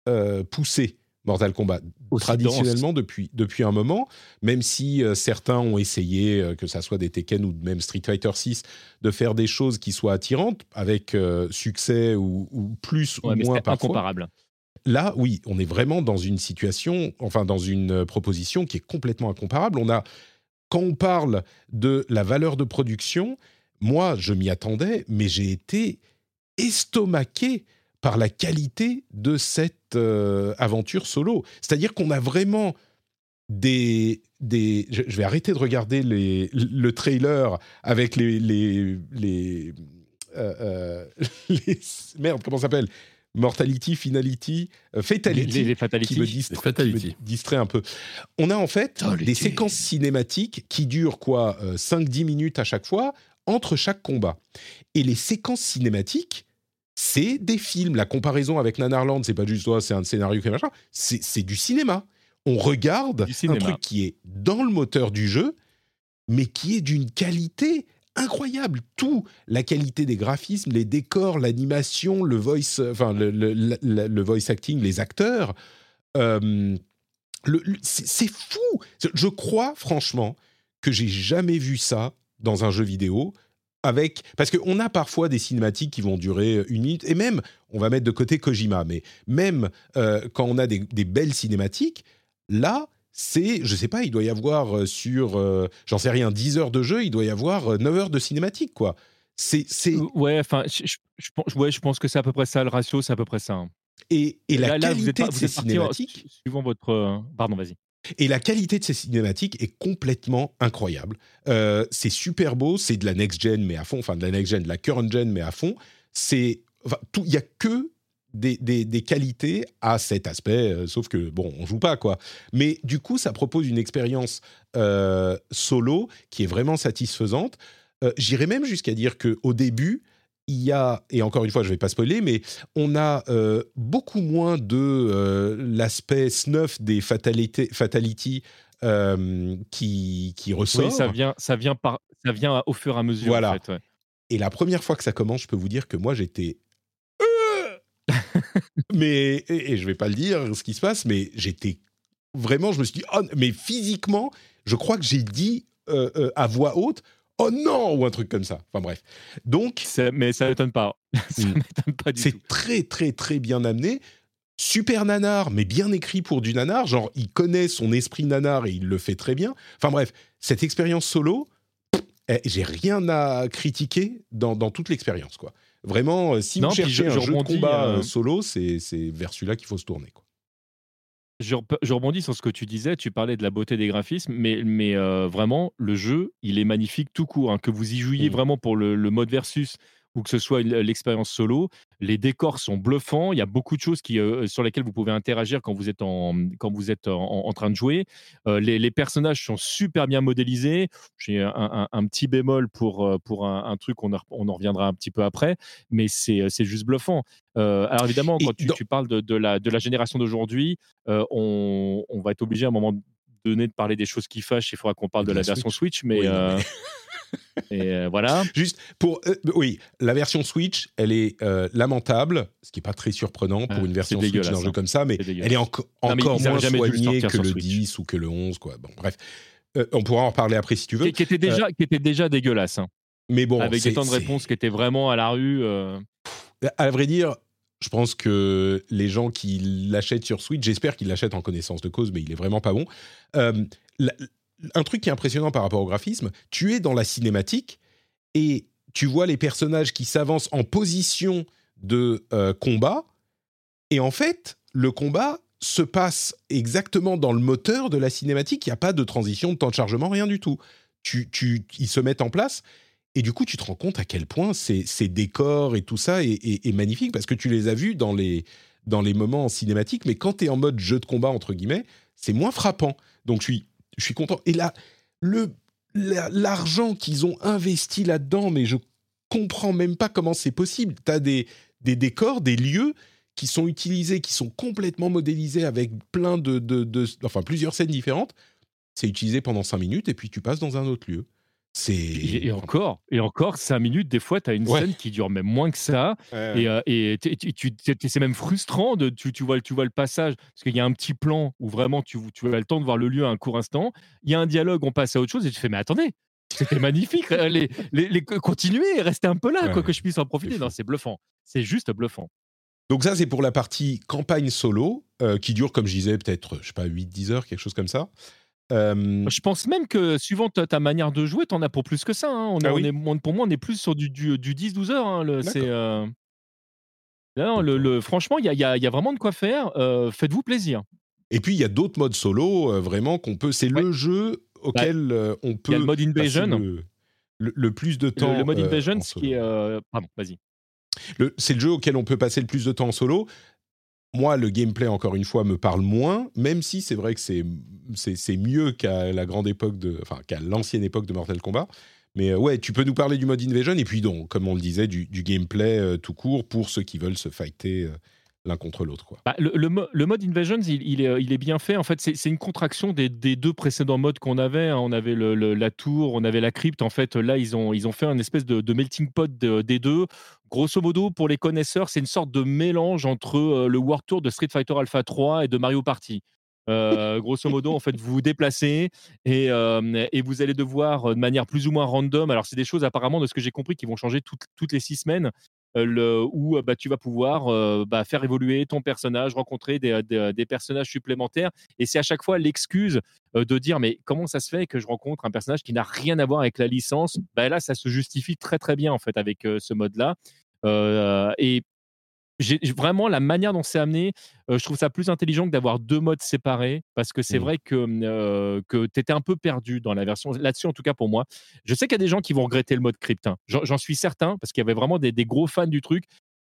euh, poussée. Mortal Kombat, Aussi traditionnellement depuis, depuis un moment, même si euh, certains ont essayé, euh, que ça soit des Tekken ou même Street Fighter 6, de faire des choses qui soient attirantes, avec euh, succès ou, ou plus Ouais, ou mais moins parfois. incomparable. là, oui, on est vraiment dans une situation, enfin dans une proposition qui est complètement incomparable. On a, quand on parle de la valeur de production, moi, je m'y attendais, mais j'ai été estomaqué par la qualité de cette euh, aventure solo. C'est-à-dire qu'on a vraiment des, des je, vais arrêter de regarder les, le trailer avec les les les, euh, [LAUGHS] les merde comment ça s'appelle? Mortality, Finality, euh, Fatality, Les- les Fatality. qui me, distra- Les Fatality. qui me distrait un peu. On a en fait des séquences cinématiques qui durent quoi 5-10 minutes à chaque fois entre chaque combat. Et les séquences cinématiques, c'est des films. La comparaison avec Nanarland, c'est pas juste oh, c'est un scénario qui machin, c'est du cinéma. On regarde un truc qui est dans le moteur du jeu, mais qui est d'une qualité incroyable. Tout, la qualité des graphismes, les décors, l'animation, le voice, enfin le, le- le- le voice acting, les acteurs. euh, c'est fou. Je crois franchement que j'ai jamais vu ça dans un jeu vidéo. Avec parce qu'on a parfois des cinématiques qui vont durer une minute et même on va mettre de côté Kojima, mais même euh, quand on a des, des belles cinématiques, là c'est je sais pas, il doit y avoir euh, sur euh, j'en sais rien 10 heures de jeu, il doit y avoir euh, 9 heures de cinématique quoi. C'est c'est Euh, Ouais, enfin, je, je- je pense- ouais, je pense que c'est à peu près ça, le ratio, c'est à peu près ça. hein. et, et la Là- là, vous qualité êtes pas- de vous ces êtes cinématiques su- suivant votre. euh, Pardon, vas-y. Et la qualité de ces cinématiques est complètement incroyable. Euh, c'est super beau, c'est de la next gen mais à fond, enfin de la next gen, de la current gen mais à fond. C'est, enfin, il y a que des, qualités à cet aspect, euh, sauf que bon, on joue pas quoi. Mais du coup, ça propose une expérience euh, solo qui est vraiment satisfaisante. J'irais même jusqu'à dire que au début, il y a, et encore une fois, je vais pas spoiler, mais on a euh, beaucoup moins de euh, l'aspect snuff des fatalités, fatality euh, qui, qui ressort. Oui, ça vient, ça vient par, ça vient au fur et à mesure. Voilà. En fait, ouais. Et la première fois que ça commence, je peux vous dire que moi, j'étais... Euh mais, et, et je vais pas le dire, ce qui se passe, mais j'étais... Vraiment, je me suis dit, oh, mais physiquement, je crois que j'ai dit à voix haute, oh non, ou un truc comme ça. Enfin bref. Donc, Mais ça m'étonne pas. [LAUGHS] ça Mm. m'étonne pas du tout. C'est très, très, très bien amené. Super nanar, mais bien écrit pour du nanar. Genre, il connaît son esprit nanar et il le fait très bien. Enfin bref, cette expérience solo, eh, j'ai rien à critiquer dans, dans toute l'expérience, quoi. Vraiment, euh, si Non, vous cherchez je- un je jeu de combat euh, euh, solo, c'est c'est vers celui-là qu'il faut se tourner, quoi. Je, rebondis sur ce que tu disais, tu parlais de la beauté des graphismes, mais, mais euh, vraiment, le jeu, il est magnifique tout court. hein. Que vous y jouiez Mm. vraiment pour le, le mode versus ou que ce soit l'expérience solo, les décors sont bluffants. Il y a beaucoup de choses qui, euh, sur lesquelles vous pouvez interagir quand vous êtes en, quand vous êtes en, en train de jouer. Euh, les, les personnages sont super bien modélisés. J'ai un, un- un petit bémol pour, euh, pour un, un truc, on, en- on en reviendra un petit peu après, mais c'est juste bluffant. Euh, alors évidemment, quand tu, parles de, de la, de la génération d'aujourd'hui, euh, on, on va être obligé à un moment donné de parler des choses qui fâchent. Il faudra qu'on parle de De la la version Switch, mais, Oui, euh, [LAUGHS] et, euh, voilà. [LAUGHS] Juste pour... euh, oui, la version Switch, elle est euh, lamentable, ce qui n'est pas très surprenant pour Euh, une version Switch d'un jeu hein. comme ça, mais elle est enco- Non, mais encore moins soignée que le Switch. 10 ou que le 11, quoi. Bon, bref. On pourra en reparler après si tu veux. Qui, qui était déjà, qui était déjà dégueulasse, hein, Mais bon, avec des temps de réponse qui étaient vraiment à la rue. À vrai dire, je pense que les gens qui l'achètent sur Switch, j'espère qu'ils l'achètent en connaissance de cause, mais il est vraiment pas bon. Euh, la- un truc qui est impressionnant par rapport au graphisme, tu es dans la cinématique et tu vois les personnages qui s'avancent en position de euh, combat, et en fait, le combat se passe exactement dans le moteur de la cinématique. Il n'y a pas de transition, de temps de chargement, rien du tout. Tu, tu, ils se mettent en place. Et du coup, tu te rends compte à quel point ces, décors et tout ça est, magnifique parce que tu les as vus dans les, dans les moments en cinématique, mais quand tu es en mode jeu de combat, entre guillemets, c'est moins frappant. Donc, je suis, je suis content. Et là, le, la- l'argent qu'ils ont investi là-dedans, mais je comprends même pas comment c'est possible. Tu as des, décors, des lieux qui sont utilisés, qui sont complètement modélisés avec plein de, de- enfin plusieurs scènes différentes. C'est utilisé pendant cinq minutes et puis tu passes dans un autre lieu. Et, et encore, et encore, cinq minutes, des fois, tu as une Ouais. scène qui dure même moins que ça. Ouais, Et, euh, et c'est même frustrant de tu, tu vois le- tu vois le passage parce qu'il y a un petit plan où vraiment tu, tu as le temps de voir le lieu à un court instant. Il y a un dialogue, on passe à autre chose et tu fais mais attendez, c'était magnifique. les, les, les- continuez, restez un peu là, Ouais, quoi que je puisse en profiter. Non, c'est bluffant. C'est juste bluffant. Donc ça, c'est pour la partie campagne solo, euh, qui dure, comme je disais, peut-être, je sais pas, 8-10 heures, quelque chose comme ça. Euh, Je pense même que suivant ta, ta manière de jouer, t'en as pour plus que ça. hein. On, Ah on oui est, pour moi, on est plus sur du, du, du 10-12 heures. hein. C'est, euh, le, le- franchement, il y a, y y vraiment de quoi faire. Euh, Faites-vous plaisir. Et puis, il y a d'autres modes solo, vraiment, qu'on peut... C'est le jeu auquel euh, on peut... Il y a le mode Invasion. Le, le- le plus de temps le mode Invasion, ce qui est. euh, Pardon, vas-y. C'est le jeu auquel on peut passer le plus de temps en solo. Moi, le gameplay, encore une fois, me parle moins, même si c'est vrai que c'est, mieux qu'à la grande époque de, enfin, qu'à l'ancienne époque de Mortal Kombat. Mais euh, ouais, tu peux nous parler du mode Invasion et puis donc, comme on le disait, du, du gameplay euh, tout court pour ceux qui veulent se fighter euh, l'un contre l'autre. Bah, le, le le mode Invasions, il, il est, il est bien fait. En fait, c'est une contraction des, des deux précédents modes qu'on avait. hein. On avait le- la tour, on avait la crypte. En fait, là, ils ont, ils ont fait un espèce de, de melting pot de- des deux. Grosso modo, pour les connaisseurs, c'est une sorte de mélange entre euh, le War Tour de Street Fighter Alpha 3 et de Mario Party. Euh, grosso modo, en fait, vous vous déplacez et, euh, vous allez devoir, de manière plus ou moins random, alors c'est des choses apparemment, de ce que j'ai compris, qui vont changer toutes, les six semaines, le, où euh, bah, tu vas pouvoir euh, bah, faire évoluer ton personnage, rencontrer des, personnages supplémentaires. Et c'est à chaque fois l'excuse euh, de dire mais comment ça se fait que je rencontre un personnage qui n'a rien à voir avec la licence? Bah, Là, ça se justifie très très bien en fait avec euh, ce mode-là. Euh, et j'ai vraiment la manière dont c'est amené, euh, je trouve ça plus intelligent que d'avoir deux modes séparés parce que c'est Mhm. vrai que, euh, que tu étais un peu perdu dans la version là-dessus, en tout cas pour moi. Je sais qu'il y a des gens qui vont regretter le mode crypt. hein. J'en suis certain parce qu'il y avait vraiment des, des gros fans du truc.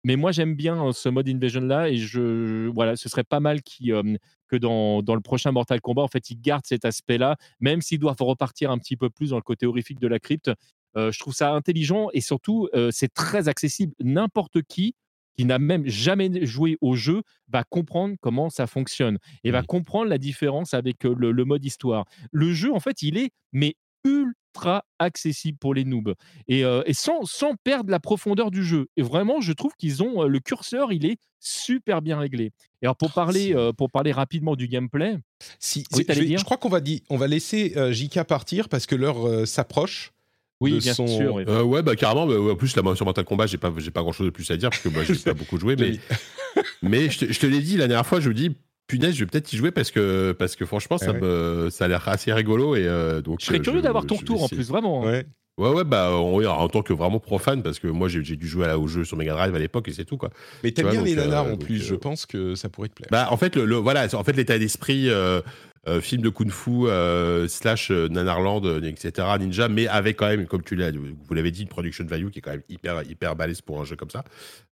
Mais moi, j'aime bien euh, ce mode Invasion là et je voilà, ce serait pas mal qui, euh, que dans, dans le prochain Mortal Kombat, en fait, ils gardent cet aspect-là, même s'ils doivent repartir un petit peu plus dans le côté horrifique de la crypte. Je trouve ça intelligent et surtout, c'est très accessible. N'importe qui qui n'a même jamais joué au jeu va comprendre comment ça fonctionne et va comprendre la différence avec le, le mode histoire. Le jeu, en fait, il est mais ultra accessible pour les noobs et, euh, et sans, sans perdre la profondeur du jeu. Et vraiment, je trouve qu'ils ont euh, le curseur, il est super bien réglé. Et alors pour parler, c'est- euh, pour parler rapidement du gameplay, Si, Oui, je, vais- dire? je crois qu'on va, on va laisser JK partir parce que l'heure s'approche. Oui, de bien son- sûr. Euh, ouais, bah carrément. bah, en plus, là, moi, sur Mortal Kombat, j'ai pas, j'ai pas grand chose de plus à dire parce que moi, j'ai [LAUGHS] pas beaucoup joué. Mais, [LAUGHS] mais je te, je te l'ai dit la dernière fois, je me dis, punaise, je vais peut-être y jouer parce que, parce que franchement, ça, Ouais. me, ça a l'air assez rigolo. Et, euh, donc, Je serais euh, curieux d'avoir ton retour en plus, vraiment. hein. Ouais. Ouais, ouais, bah, on, en tant que vraiment profane, parce que moi, j'ai j'ai dû jouer à- au jeu sur Mega Drive à l'époque et c'est tout, quoi. Mais t'aimes bien donc, les nanars euh, en plus, euh, je pense que ça pourrait te plaire. Bah, en fait, le, le- voilà, en fait, l'état d'esprit, euh, euh, film de kung-fu euh, slash euh, nanarland, etc., ninja, mais avec quand même, comme tu l'as, vous l'avez dit, une production value qui est quand même hyper, hyper balèze pour un jeu comme ça.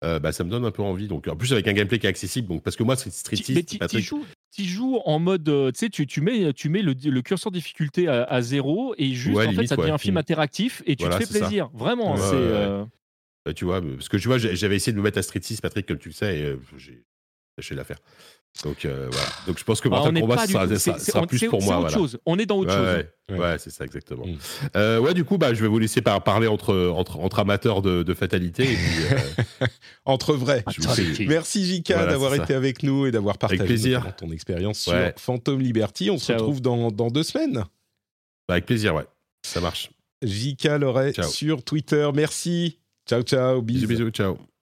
Bah, ça me donne un peu envie. Donc, en plus avec un gameplay qui est accessible, donc parce que moi, Street Tu- joues, en mode, tu sais, tu, tu mets, tu mets le, le curseur difficulté à, à zéro et juste, Ouais, en fait, ça devient ouais. un film interactif et tu Voilà, te fais ça. plaisir. Vraiment, Ouais, c'est. euh, bah, tu vois, parce que tu vois, j'avais essayé de me mettre à Street 6, Patrick, comme tu le sais, et j'ai lâché l'affaire. Donc, euh, voilà. Donc, je pense que bah, Mortal n'est Kombat, sera, ça sera plus pour moi. autre voilà. chose. On est dans autre Ouais, chose. ouais, Ouais. ouais, c'est ça exactement. Mm. Euh, ouais, du coup, bah, je vais vous laisser par parler entre, entre, entre amateurs de, de fatalité. Et puis, euh, [LAUGHS] Entre vrais. Merci JK Voilà, d'avoir été avec nous et d'avoir partagé plaisir. ton expérience sur. Phantom Liberty. On se retrouve dans, dans deux semaines. Bah, avec plaisir, ouais. Ça marche. JK Loret Ciao. sur Twitter. Merci. Ciao, ciao. Bisous, Bisous. bisous, ciao.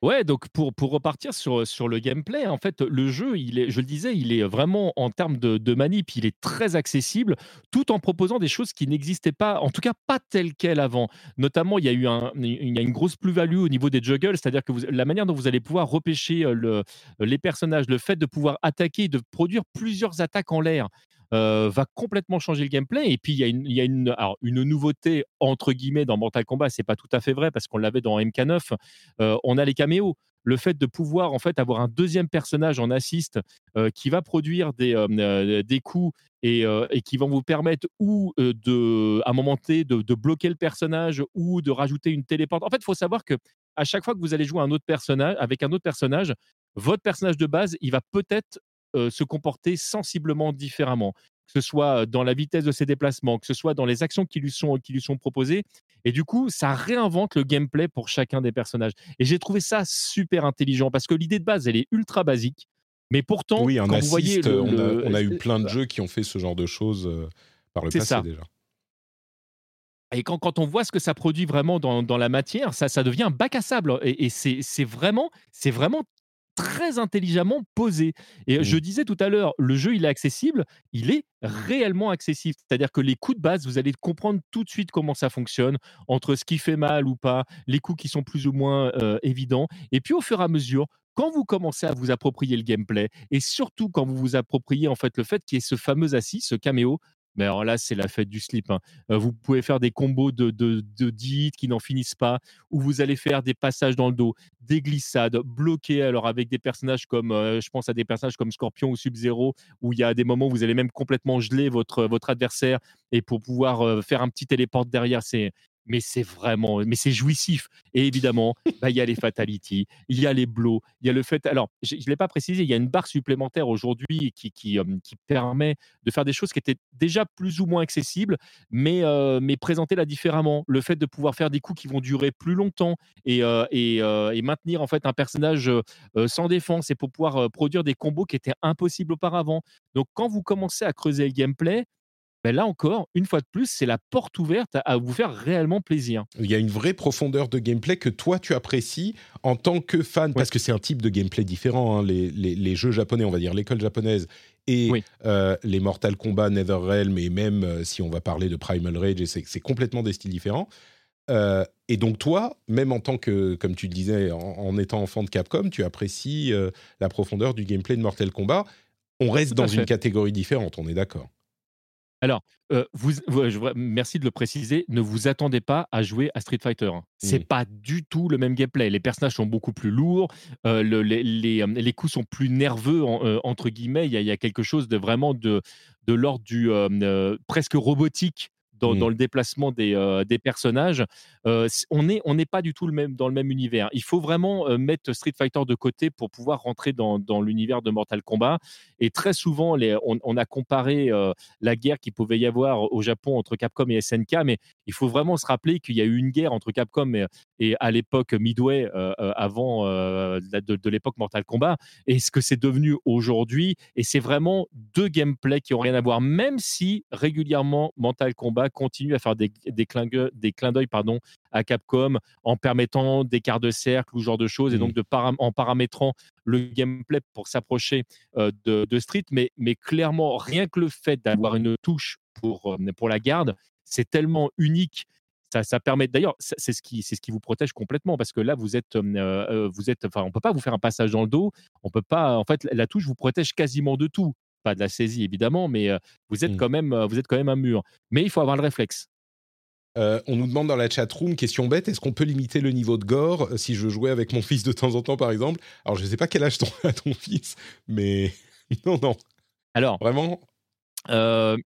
Ouais, donc pour, pour repartir sur, sur le gameplay, en fait, le jeu, il est, je le disais, il est vraiment en termes de, de manip, il est très accessible, tout en proposant des choses qui n'existaient pas, en tout cas pas telles quelles avant. Notamment, il y a eu un, il y a une grosse plus-value au niveau des juggles, c'est-à-dire que vous- la manière dont vous allez pouvoir repêcher euh, le, les personnages, le fait de pouvoir attaquer, de produire plusieurs attaques en l'air. Euh, va complètement changer le gameplay et puis il y a une, une, nouveauté entre guillemets dans Mortal Kombat c'est pas tout à fait vrai parce qu'on l'avait dans MK9 euh, on a les caméos. Le fait de pouvoir en fait avoir un deuxième personnage en assist euh, qui va produire des, des coups et, qui vont vous permettre ou de, à un moment T de, de bloquer le personnage ou de rajouter une téléporte. En fait, il faut savoir que à chaque fois que vous allez jouer un autre personnage avec un autre personnage, votre personnage de base, il va peut-être euh, se comporter sensiblement différemment, que ce soit dans la vitesse de ses déplacements, que ce soit dans les actions qui lui sont, qui lui sont proposées. Et du coup, ça réinvente le gameplay pour chacun des personnages. Et j'ai trouvé ça super intelligent parce que l'idée de base, elle est ultra basique. Mais pourtant, Oui, quand vous voyez le- on, a, le- on a eu plein de jeux qui ont fait ce genre de choses par le passé ça. déjà. Et quand, quand on voit ce que ça produit vraiment dans, dans la matière, ça, ça devient un bac à sable. Et, et c'est c'est vraiment, c'est vraiment très intelligemment posé. Et Mmh. je disais tout à l'heure, le jeu, il est accessible, il est réellement accessible. C'est-à-dire que les coups de base, vous allez comprendre tout de suite comment ça fonctionne, entre ce qui fait mal ou pas, les coups qui sont plus ou moins euh, évidents. Et puis au fur et à mesure, quand vous commencez à vous approprier le gameplay, et surtout quand vous vous appropriez en fait le fait qu'il y ait ce fameux assis, ce caméo, mais alors là, c'est la fête du slip. hein. Euh, vous pouvez faire des combos de, de, de 10 hits qui n'en finissent pas, où vous allez faire des passages dans le dos, des glissades, bloqués, alors avec des personnages comme, euh, je pense à des personnages comme Scorpion ou Sub-Zero, où il y a des moments où vous allez même complètement geler votre, votre adversaire, et pour pouvoir euh, faire un petit téléporte derrière, c'est... Mais c'est vraiment, mais c'est jouissif. Et évidemment, bah, il y a les fatalities, il y a les blows, il y a le fait. Alors, je ne l'ai pas précisé, il y a une barre supplémentaire aujourd'hui qui, qui, permet de faire des choses qui étaient déjà plus ou moins accessibles, mais, euh, mais présenter là différemment. Le fait de pouvoir faire des coups qui vont durer plus longtemps et, et, et maintenir en fait un personnage sans défense et pour pouvoir produire des combos qui étaient impossibles auparavant. Donc quand vous commencez à creuser le gameplay, ben là encore, une fois de plus, c'est la porte ouverte à, à vous faire réellement plaisir. Il y a une vraie profondeur de gameplay que toi tu apprécies en tant que fan, parce que c'est un type de gameplay différent. hein, les, les- les jeux japonais, on va dire l'école japonaise et Oui. euh, les Mortal Kombat, NetherRealm, et même euh, si on va parler de Primal Rage, c'est complètement des styles différents. Euh, et donc toi, même en tant que, comme tu le disais, en, en étant enfant de Capcom, tu apprécies la profondeur du gameplay de Mortal Kombat. On reste Tout dans une catégorie différente, on est d'accord. Alors, euh, vous, vous- je- merci de le préciser, ne vous attendez pas à jouer à Street Fighter. C'est pas du tout le même gameplay. Les personnages sont beaucoup plus lourds, euh, le- les, les, euh, les coups sont plus nerveux, en- euh, entre guillemets. Il y, a- il y a quelque chose de vraiment de, de l'ordre du presque robotique. Dans, Mm. dans le déplacement des, euh, des personnages, Euh, on n'est on pas du tout le même, dans le même univers. Il faut vraiment mettre Street Fighter de côté pour pouvoir rentrer dans, dans l'univers de Mortal Kombat. Et très souvent, les, on, on a comparé la guerre qu'il pouvait y avoir au Japon entre Capcom et SNK, mais il faut vraiment se rappeler qu'il y a eu une guerre entre Capcom et, et à l'époque Midway, euh, euh, avant euh, de, de- de l'époque Mortal Kombat, et ce que c'est devenu aujourd'hui. Et c'est vraiment deux gameplays qui ont rien à voir, même si régulièrement Mortal Kombat continue à faire des, des, clins, gueux- des clins d'œil pardon, à Capcom en permettant des quarts de cercle ou ce genre de choses, et donc de param- en paramétrant le gameplay pour s'approcher euh, de, de Street, mais, mais clairement, rien que le fait d'avoir une touche pour, pour la garde, c'est tellement unique. Ça, ça permet d'ailleurs, c'est ce qui, c'est ce qui vous protège complètement parce que là, vous êtes, euh, vous êtes, enfin, on peut pas vous faire un passage dans le dos. On peut pas, en fait, la, touche vous protège quasiment de tout, pas de la saisie évidemment, mais vous êtes Mm. quand même, vous êtes quand même un mur. Mais il faut avoir le réflexe. Euh, on nous demande dans la chatroom, question bête, est-ce qu'on peut limiter le niveau de gore si je jouer avec mon fils de temps en temps, par exemple? Alors, je ne sais pas quel âge ton, a ton fils, mais [LAUGHS] non, non, Alors, vraiment? Euh,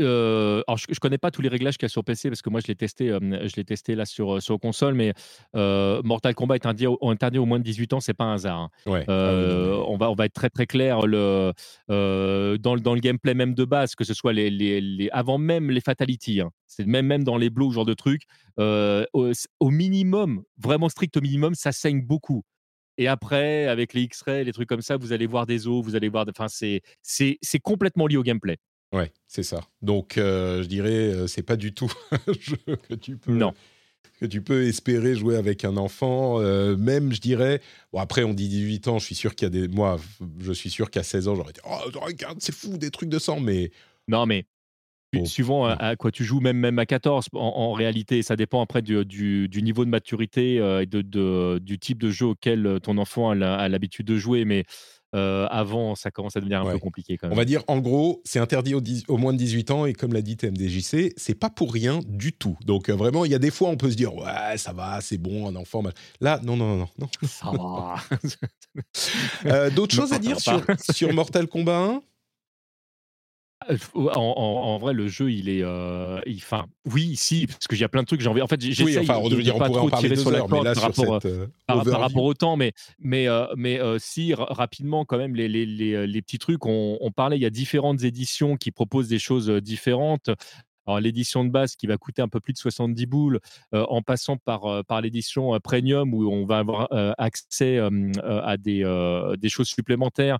euh, alors je, je connais pas tous les réglages qu'il y a sur PC parce que moi je l'ai testé, euh, je l'ai testé là sur sur console, mais euh, Mortal Kombat est interdit, au- interdit au moins de 18 ans, c'est pas un hasard. hein. Ouais. Euh, Ah on va on va être très très clair le euh, dans le dans le gameplay même de base, que ce soit les, les, les- avant même les fatalities, hein. c'est même même dans les blows ce genre de trucs, euh, au, au minimum, vraiment strict au minimum, ça saigne beaucoup. Et après, avec les X-rays, les trucs comme ça, vous allez voir des os, vous allez voir. Enfin, c'est c'est c'est complètement lié au gameplay. Ouais, c'est ça. Donc, euh, je dirais, euh, c'est pas du tout [LAUGHS] un jeu que tu peux. Non. Que tu peux espérer jouer avec un enfant, euh, même je dirais. Bon après on dit 18 ans, je suis sûr qu'il y a des. Moi, je suis sûr qu'à 16 ans j'aurais dit oh regarde c'est fou des trucs de sang, mais Non, mais Bon. suivant à, à quoi tu joues, même, même à 14, en, en réalité, ça dépend après du, du- du niveau de maturité euh, et de, de- du type de jeu auquel ton enfant a l'habitude de jouer. Mais euh, avant, ça commence à devenir un Ouais. peu compliqué quand On même. va dire, en gros, c'est interdit aux, 10 aux moins de 18 ans, et comme l'a dit TMDJC, c'est pas pour rien du tout. Donc, euh, vraiment, il y a des fois, on peut se dire, ouais, ça va, c'est bon, un enfant. mach- Là, non, non, non, non. Ça va. [LAUGHS] Euh, D'autres choses à dire sur, sur Mortal Kombat 1 Euh, En, en- en vrai, le jeu, il est. euh, Enfin, oui, si, parce que j'ai plein de trucs. J'ai envie. En fait, Oui, j'essaye enfin, on de, dire, pas trop tirer sur la heures, corde là, par sur rapport, cette euh, par, par overview- rapport au temps, mais, mais, euh, mais si ra- rapidement, quand même, les, les, les, les petits trucs, on, on parlait, il y a différentes éditions qui proposent des choses différentes. Alors, l'édition de base qui va coûter un peu plus de 70 boules, en passant par, par l'édition premium où on va avoir accès à des, des choses supplémentaires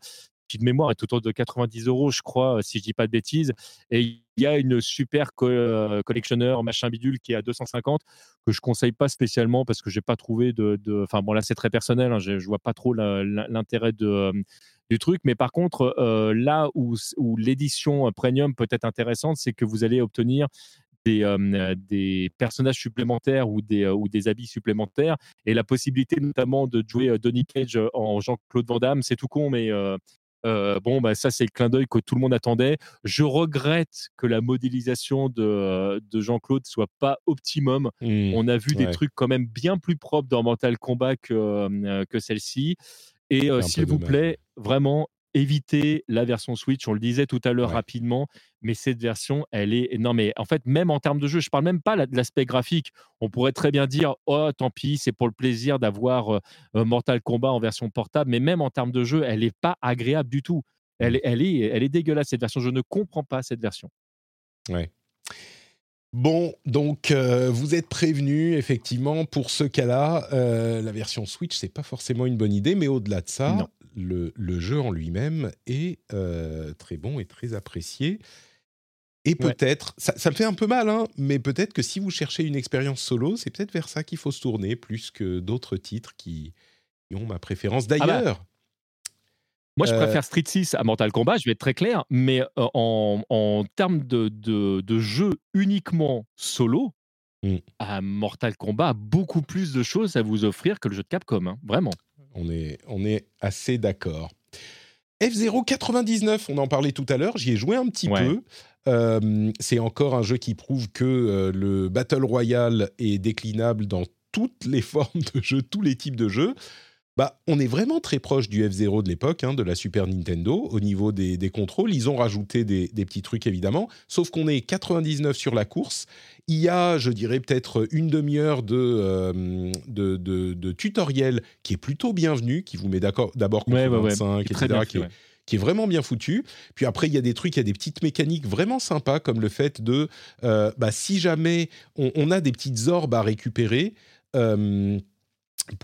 de mémoire est autour de 90 euros, je crois, si je dis pas de bêtises. Et il y a une super collectionneur machin bidule qui est à 250 que je conseille pas spécialement parce que j'ai pas trouvé de. Enfin bon, là c'est très personnel. Hein, je, vois pas trop l'intérêt de du truc. Mais par contre, là où, où l'édition premium peut être intéressante, c'est que vous allez obtenir des, des personnages supplémentaires ou des, ou des habits supplémentaires. Et la possibilité notamment de jouer Donny Cage en Jean-Claude Van Damme, c'est tout con, mais bon, bah, ça, c'est le clin d'œil que tout le monde attendait. Je regrette que la modélisation de, de Jean-Claude soit pas optimum. Mmh, On a vu des trucs quand même bien plus propres dans Mortal Kombat que, que celle-ci. Et s'il vous dommage. plaît, vraiment, évitez la version Switch. On le disait tout à l'heure Ouais. rapidement, mais cette version, elle est. Non, mais en fait, même en termes de jeu, je parle même pas de l'aspect graphique. On pourrait très bien dire, oh, tant pis, c'est pour le plaisir d'avoir euh, euh, Mortal Kombat en version portable, mais même en termes de jeu, elle n'est pas agréable du tout. Elle, est- elle, est, elle est dégueulasse, cette version. Je ne comprends pas cette version. Ouais. Bon, donc euh, vous êtes prévenus, effectivement, pour ce cas-là, euh, la version Switch, c'est pas forcément une bonne idée, mais au-delà de ça, Non. Le, le jeu en lui-même est euh, très bon et très apprécié. Et Ouais. peut-être, ça, ça me fait un peu mal, hein, mais peut-être que si vous cherchez une expérience solo, c'est peut-être vers ça qu'il faut se tourner, plus que d'autres titres qui, qui ont ma préférence. bah, D'ailleurs, Moi, je Euh, préfère Street 6 à Mortal Kombat, je vais être très clair, mais euh, en, en termes de, de, de jeu uniquement solo, Mm. à Mortal Kombat a beaucoup plus de choses à vous offrir que le jeu de Capcom, hein, vraiment. On est, on est assez d'accord. F0 99, on en parlait tout à l'heure, j'y ai joué un petit Ouais. peu. Euh, c'est encore un jeu qui prouve que euh, le Battle Royale est déclinable dans toutes les [LAUGHS] formes de jeux, tous les types de jeux. Bah, on est vraiment très proche du F0 de l'époque, hein, de la Super Nintendo, au niveau des, des contrôles. Ils ont rajouté des, des petits trucs, évidemment, sauf qu'on est 99 sur la course. Il y a, je dirais, peut-être une demi-heure de, euh, de, de- de tutoriel qui est plutôt bienvenu, qui vous met d'accord d'abord contre Ouais, ouais, ouais. 25, Qui est très etc., qui est- ouais. qui est vraiment bien foutu. Puis après, il y a des trucs, il y a des petites mécaniques vraiment sympas, comme le fait de, euh, bah, si jamais on, on a des petites orbes à récupérer, euh,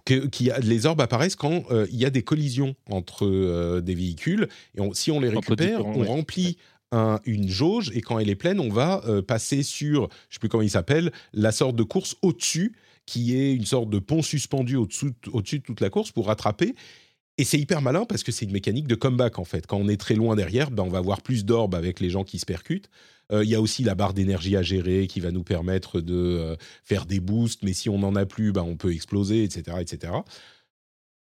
que, qui a- les orbes apparaissent quand euh, il y a des collisions entre euh, des véhicules. Et on- si on les récupère, on ouais. remplit un- une jauge et quand elle est pleine, on va euh, passer sur, je sais plus comment il s'appelle, la sorte de course au-dessus, qui est une sorte de pont suspendu au-dessus de toute la course pour rattraper. Et c'est hyper malin parce que c'est une mécanique de comeback en fait. Quand on est très loin derrière, ben, on va avoir plus d'orbes avec les gens qui se percutent. Euh, Il y a aussi la barre d'énergie à gérer qui va nous permettre de euh, faire des boosts, mais si on n'en a plus, ben, on peut exploser, etc. etc.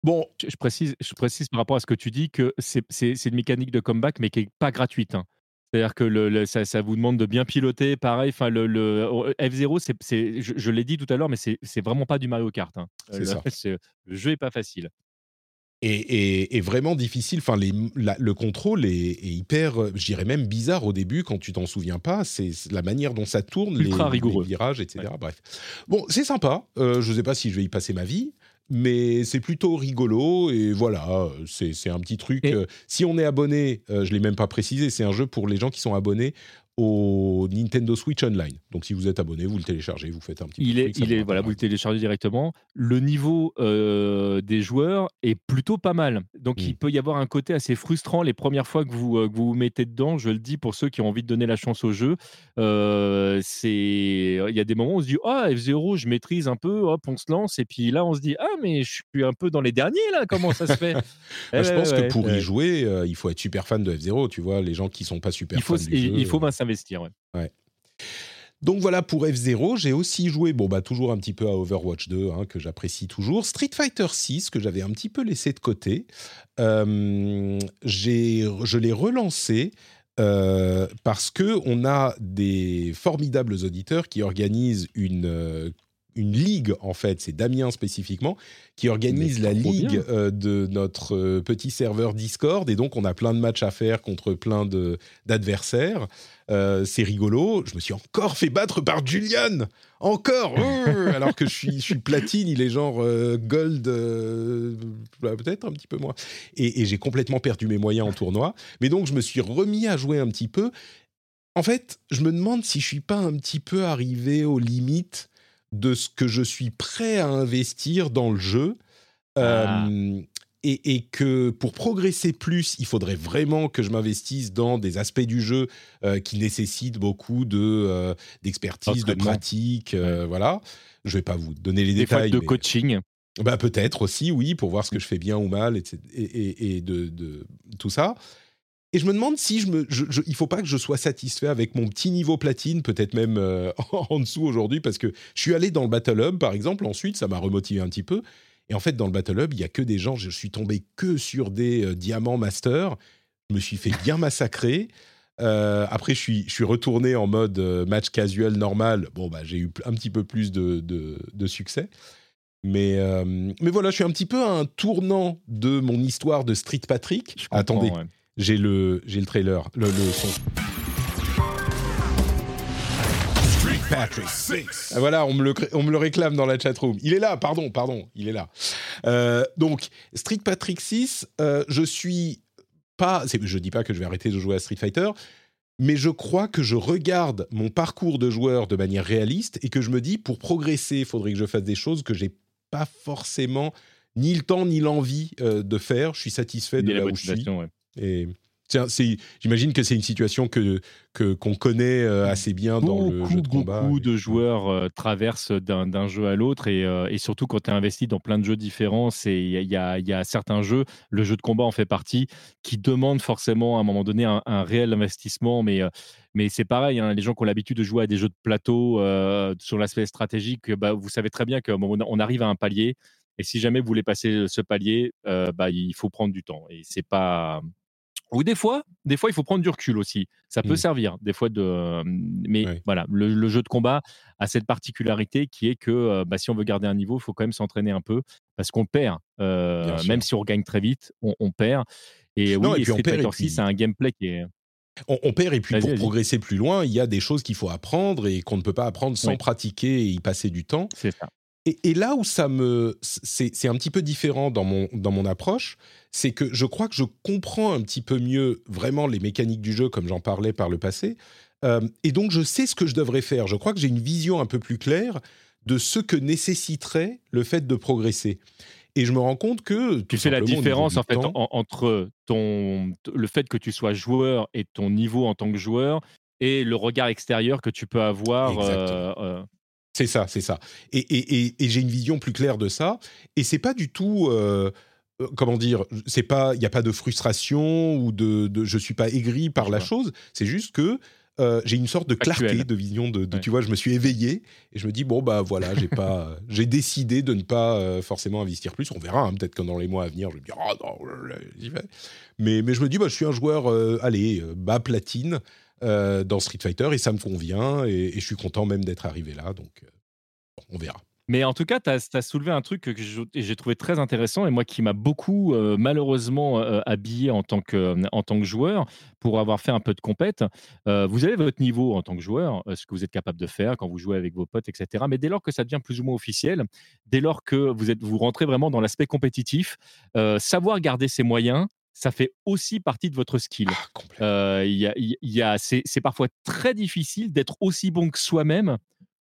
Bon, Je, je précise, je précise par rapport à ce que tu dis que c'est c'est- c'est une mécanique de comeback, mais qui n'est pas gratuite. hein. C'est-à-dire que le, le- ça, ça vous demande de bien piloter. Pareil, enfin le, le F0, c'est, c'est- je, je l'ai dit tout à l'heure, mais c'est c'est vraiment pas du Mario Kart. hein. C'est le, ça. [LAUGHS] le jeu est pas facile. Et, et- et vraiment difficile. Enfin, les- la- le contrôle est, est hyper, euh, je dirais même bizarre au début quand tu t'en souviens pas. C'est la manière dont ça tourne, Ultra les, rigoureux. les virages, etc. Bref. Bon, c'est sympa. Euh, je ne sais pas si je vais y passer ma vie. Mais c'est plutôt rigolo et voilà, c'est un petit truc. Et- euh, si on est abonné, euh, je l'ai même pas précisé, c'est un jeu pour les gens qui sont abonnés au Nintendo Switch Online. Donc si vous êtes abonné, vous le téléchargez, vous faites un petit peu Il de est, trucs, ça il est, voilà, vous le téléchargez directement. Le niveau euh, des joueurs est plutôt pas mal. Donc, il peut y avoir un côté assez frustrant les premières fois que vous, euh, que vous vous mettez dedans. Je le dis pour ceux qui ont envie de donner la chance au jeu. Euh, c'est, il y a des moments où on se dit, ah, F0, je maîtrise un peu, hop, on se lance. Et puis là, on se dit, ah, mais je suis un peu dans les derniers, là, comment ça se fait? [LAUGHS] Bah, je Eh pense ouais, que pour ouais. y jouer, il faut être super fan de F0, tu vois, les gens qui sont pas super il faut, fans du il, jeu, il faut euh, bien Donc voilà pour F0, j'ai aussi joué, bon bah toujours un petit peu à Overwatch 2, hein, que j'apprécie toujours. Street Fighter 6, que j'avais un petit peu laissé de côté, euh, je l'ai relancé euh, parce que on a des formidables auditeurs qui organisent une... euh, une ligue, en fait, c'est Damien spécifiquement, qui organise la ligue euh, de notre euh, petit serveur Discord. Et donc, on a plein de matchs à faire contre plein d'adversaires. Euh, c'est rigolo. Je me suis encore fait battre par Julian. Encore [LAUGHS] Alors que je suis, je suis platine, il est genre euh, gold, euh, bah, peut-être un petit peu moins. Et, et j'ai complètement perdu mes moyens en tournoi. Mais donc, je me suis remis à jouer un petit peu. En fait, je me demande si je suis pas un petit peu arrivé aux limites de ce que je suis prêt à investir dans le jeu. Ah. Euh, et, et que pour progresser plus, il faudrait vraiment que je m'investisse dans des aspects du jeu euh, qui nécessitent beaucoup de euh, d'expertise, de pratique, euh, voilà. Je vais pas vous donner les Des détails. de mais- coaching. bah peut-être aussi, oui, pour voir ce que je fais bien ou mal, et, et, et de, de tout ça. Et je me demande si je me, je, je- il faut pas que je sois satisfait avec mon petit niveau platine, peut-être même euh, [LAUGHS] en dessous aujourd'hui, parce que je suis allé dans le Battle Hub, par exemple. Ensuite, ça m'a remotivé un petit peu. Et en fait, dans le Battle Hub, il y a que des gens. Je suis tombé que sur des euh, diamants master. Je me suis fait bien massacrer. Euh, après, je suis, je suis retourné en mode match casual normal. Bon, bah, j'ai eu un petit peu plus de, de, de succès. Mais, euh, mais voilà, je suis un petit peu à un tournant de mon histoire de Street Patrick. Je Attendez, ouais. J'ai le, j'ai le trailer, le, le son. Street Patrick 6. Voilà, on me, le, on me le réclame dans la chatroom. Il est là, pardon, pardon, il est là. Euh, donc, Street Patrick 6, euh, je suis pas. Je dis pas que je vais arrêter de jouer à Street Fighter, mais je crois que je regarde mon parcours de joueur de manière réaliste et que je me dis, pour progresser, il faudrait que je fasse des choses que j'ai pas forcément ni le temps ni l'envie euh, de faire. Je suis satisfait de la là où je suis. ouais. Et j'imagine que c'est une situation que qu'on connaît euh, assez bien dans le jeu de combat. beaucoup de joueurs euh, traversent d'un jeu à l'autre et, euh, et surtout quand tu es investi dans plein de jeux différents, c'est- il y a, il y y a certains jeux, le jeu de combat en fait partie, qui demandent forcément à un moment donné un, un réel investissement. Mais, euh, mais c'est pareil, hein, les gens qui ont l'habitude de jouer à des jeux de plateau sur l'aspect stratégique, bah, vous savez très bien qu'à un moment donné, on arrive à un palier. Et si jamais vous voulez passer ce palier, bah, il faut prendre du temps. Et c'est pas. Ou des fois, des fois, il faut prendre du recul aussi. Ça peut Mm. servir, des fois de. Mais Ouais. voilà, le, le jeu de combat a cette particularité qui est que euh, bah, si on veut garder un niveau, il faut quand même s'entraîner un peu parce qu'on perd. Euh, même si on regagne très vite, on, on perd. Et Non, oui, et puis Street Fighter 6, puis- c'est un gameplay qui est. On, on perd et puis pour progresser plus loin, il y a des choses qu'il faut apprendre et qu'on ne peut pas apprendre sans Oui. pratiquer et y passer du temps. C'est ça. Et, et là où ça me, c'est un petit peu différent dans mon dans mon approche, c'est que je crois que je comprends un petit peu mieux vraiment les mécaniques du jeu comme j'en parlais par le passé, Euh, et donc je sais ce que je devrais faire. Je crois que j'ai une vision un peu plus claire de ce que nécessiterait le fait de progresser. Et je me rends compte que Tu fais la différence en fait temps- en- entre ton, le fait que tu sois joueur et ton niveau en tant que joueur et le regard extérieur que tu peux avoir. Euh, euh, C'est ça, c'est ça. Et, et- et- et j'ai une vision plus claire de ça. Et c'est pas du tout, euh, euh, comment dire, c'est pas, il y a pas de frustration ou de, de je suis pas aigri par Je la vois. chose. C'est juste que euh, j'ai une sorte de clarté de vision de, de- Ouais. tu vois, je me suis éveillé et je me dis bon bah voilà, j'ai pas, [LAUGHS] j'ai décidé de ne pas euh, forcément investir plus. On verra, hein, peut-être que dans les mois à venir, je vais me dire ah non, j'y vais. Mais mais je me dis bah je suis un joueur, euh, allez, bas platine. Euh, dans Street Fighter et ça me convient et, je suis content même d'être arrivé là donc euh, on verra. Mais en tout cas, tu as, soulevé un truc que j'ai trouvé très intéressant et moi qui m'a beaucoup euh, malheureusement habillé en tant, que, joueur pour avoir fait un peu de compète. Vous avez votre niveau en tant que joueur, ce que vous êtes capable de faire quand vous jouez avec vos potes, etc. Mais dès lors que ça devient plus ou moins officiel, dès lors que vous, rentrez vraiment dans l'aspect compétitif, savoir garder ses moyens, ça fait aussi partie de votre skill. Ah. Euh, y a, y c'est parfois très difficile d'être aussi bon que soi-même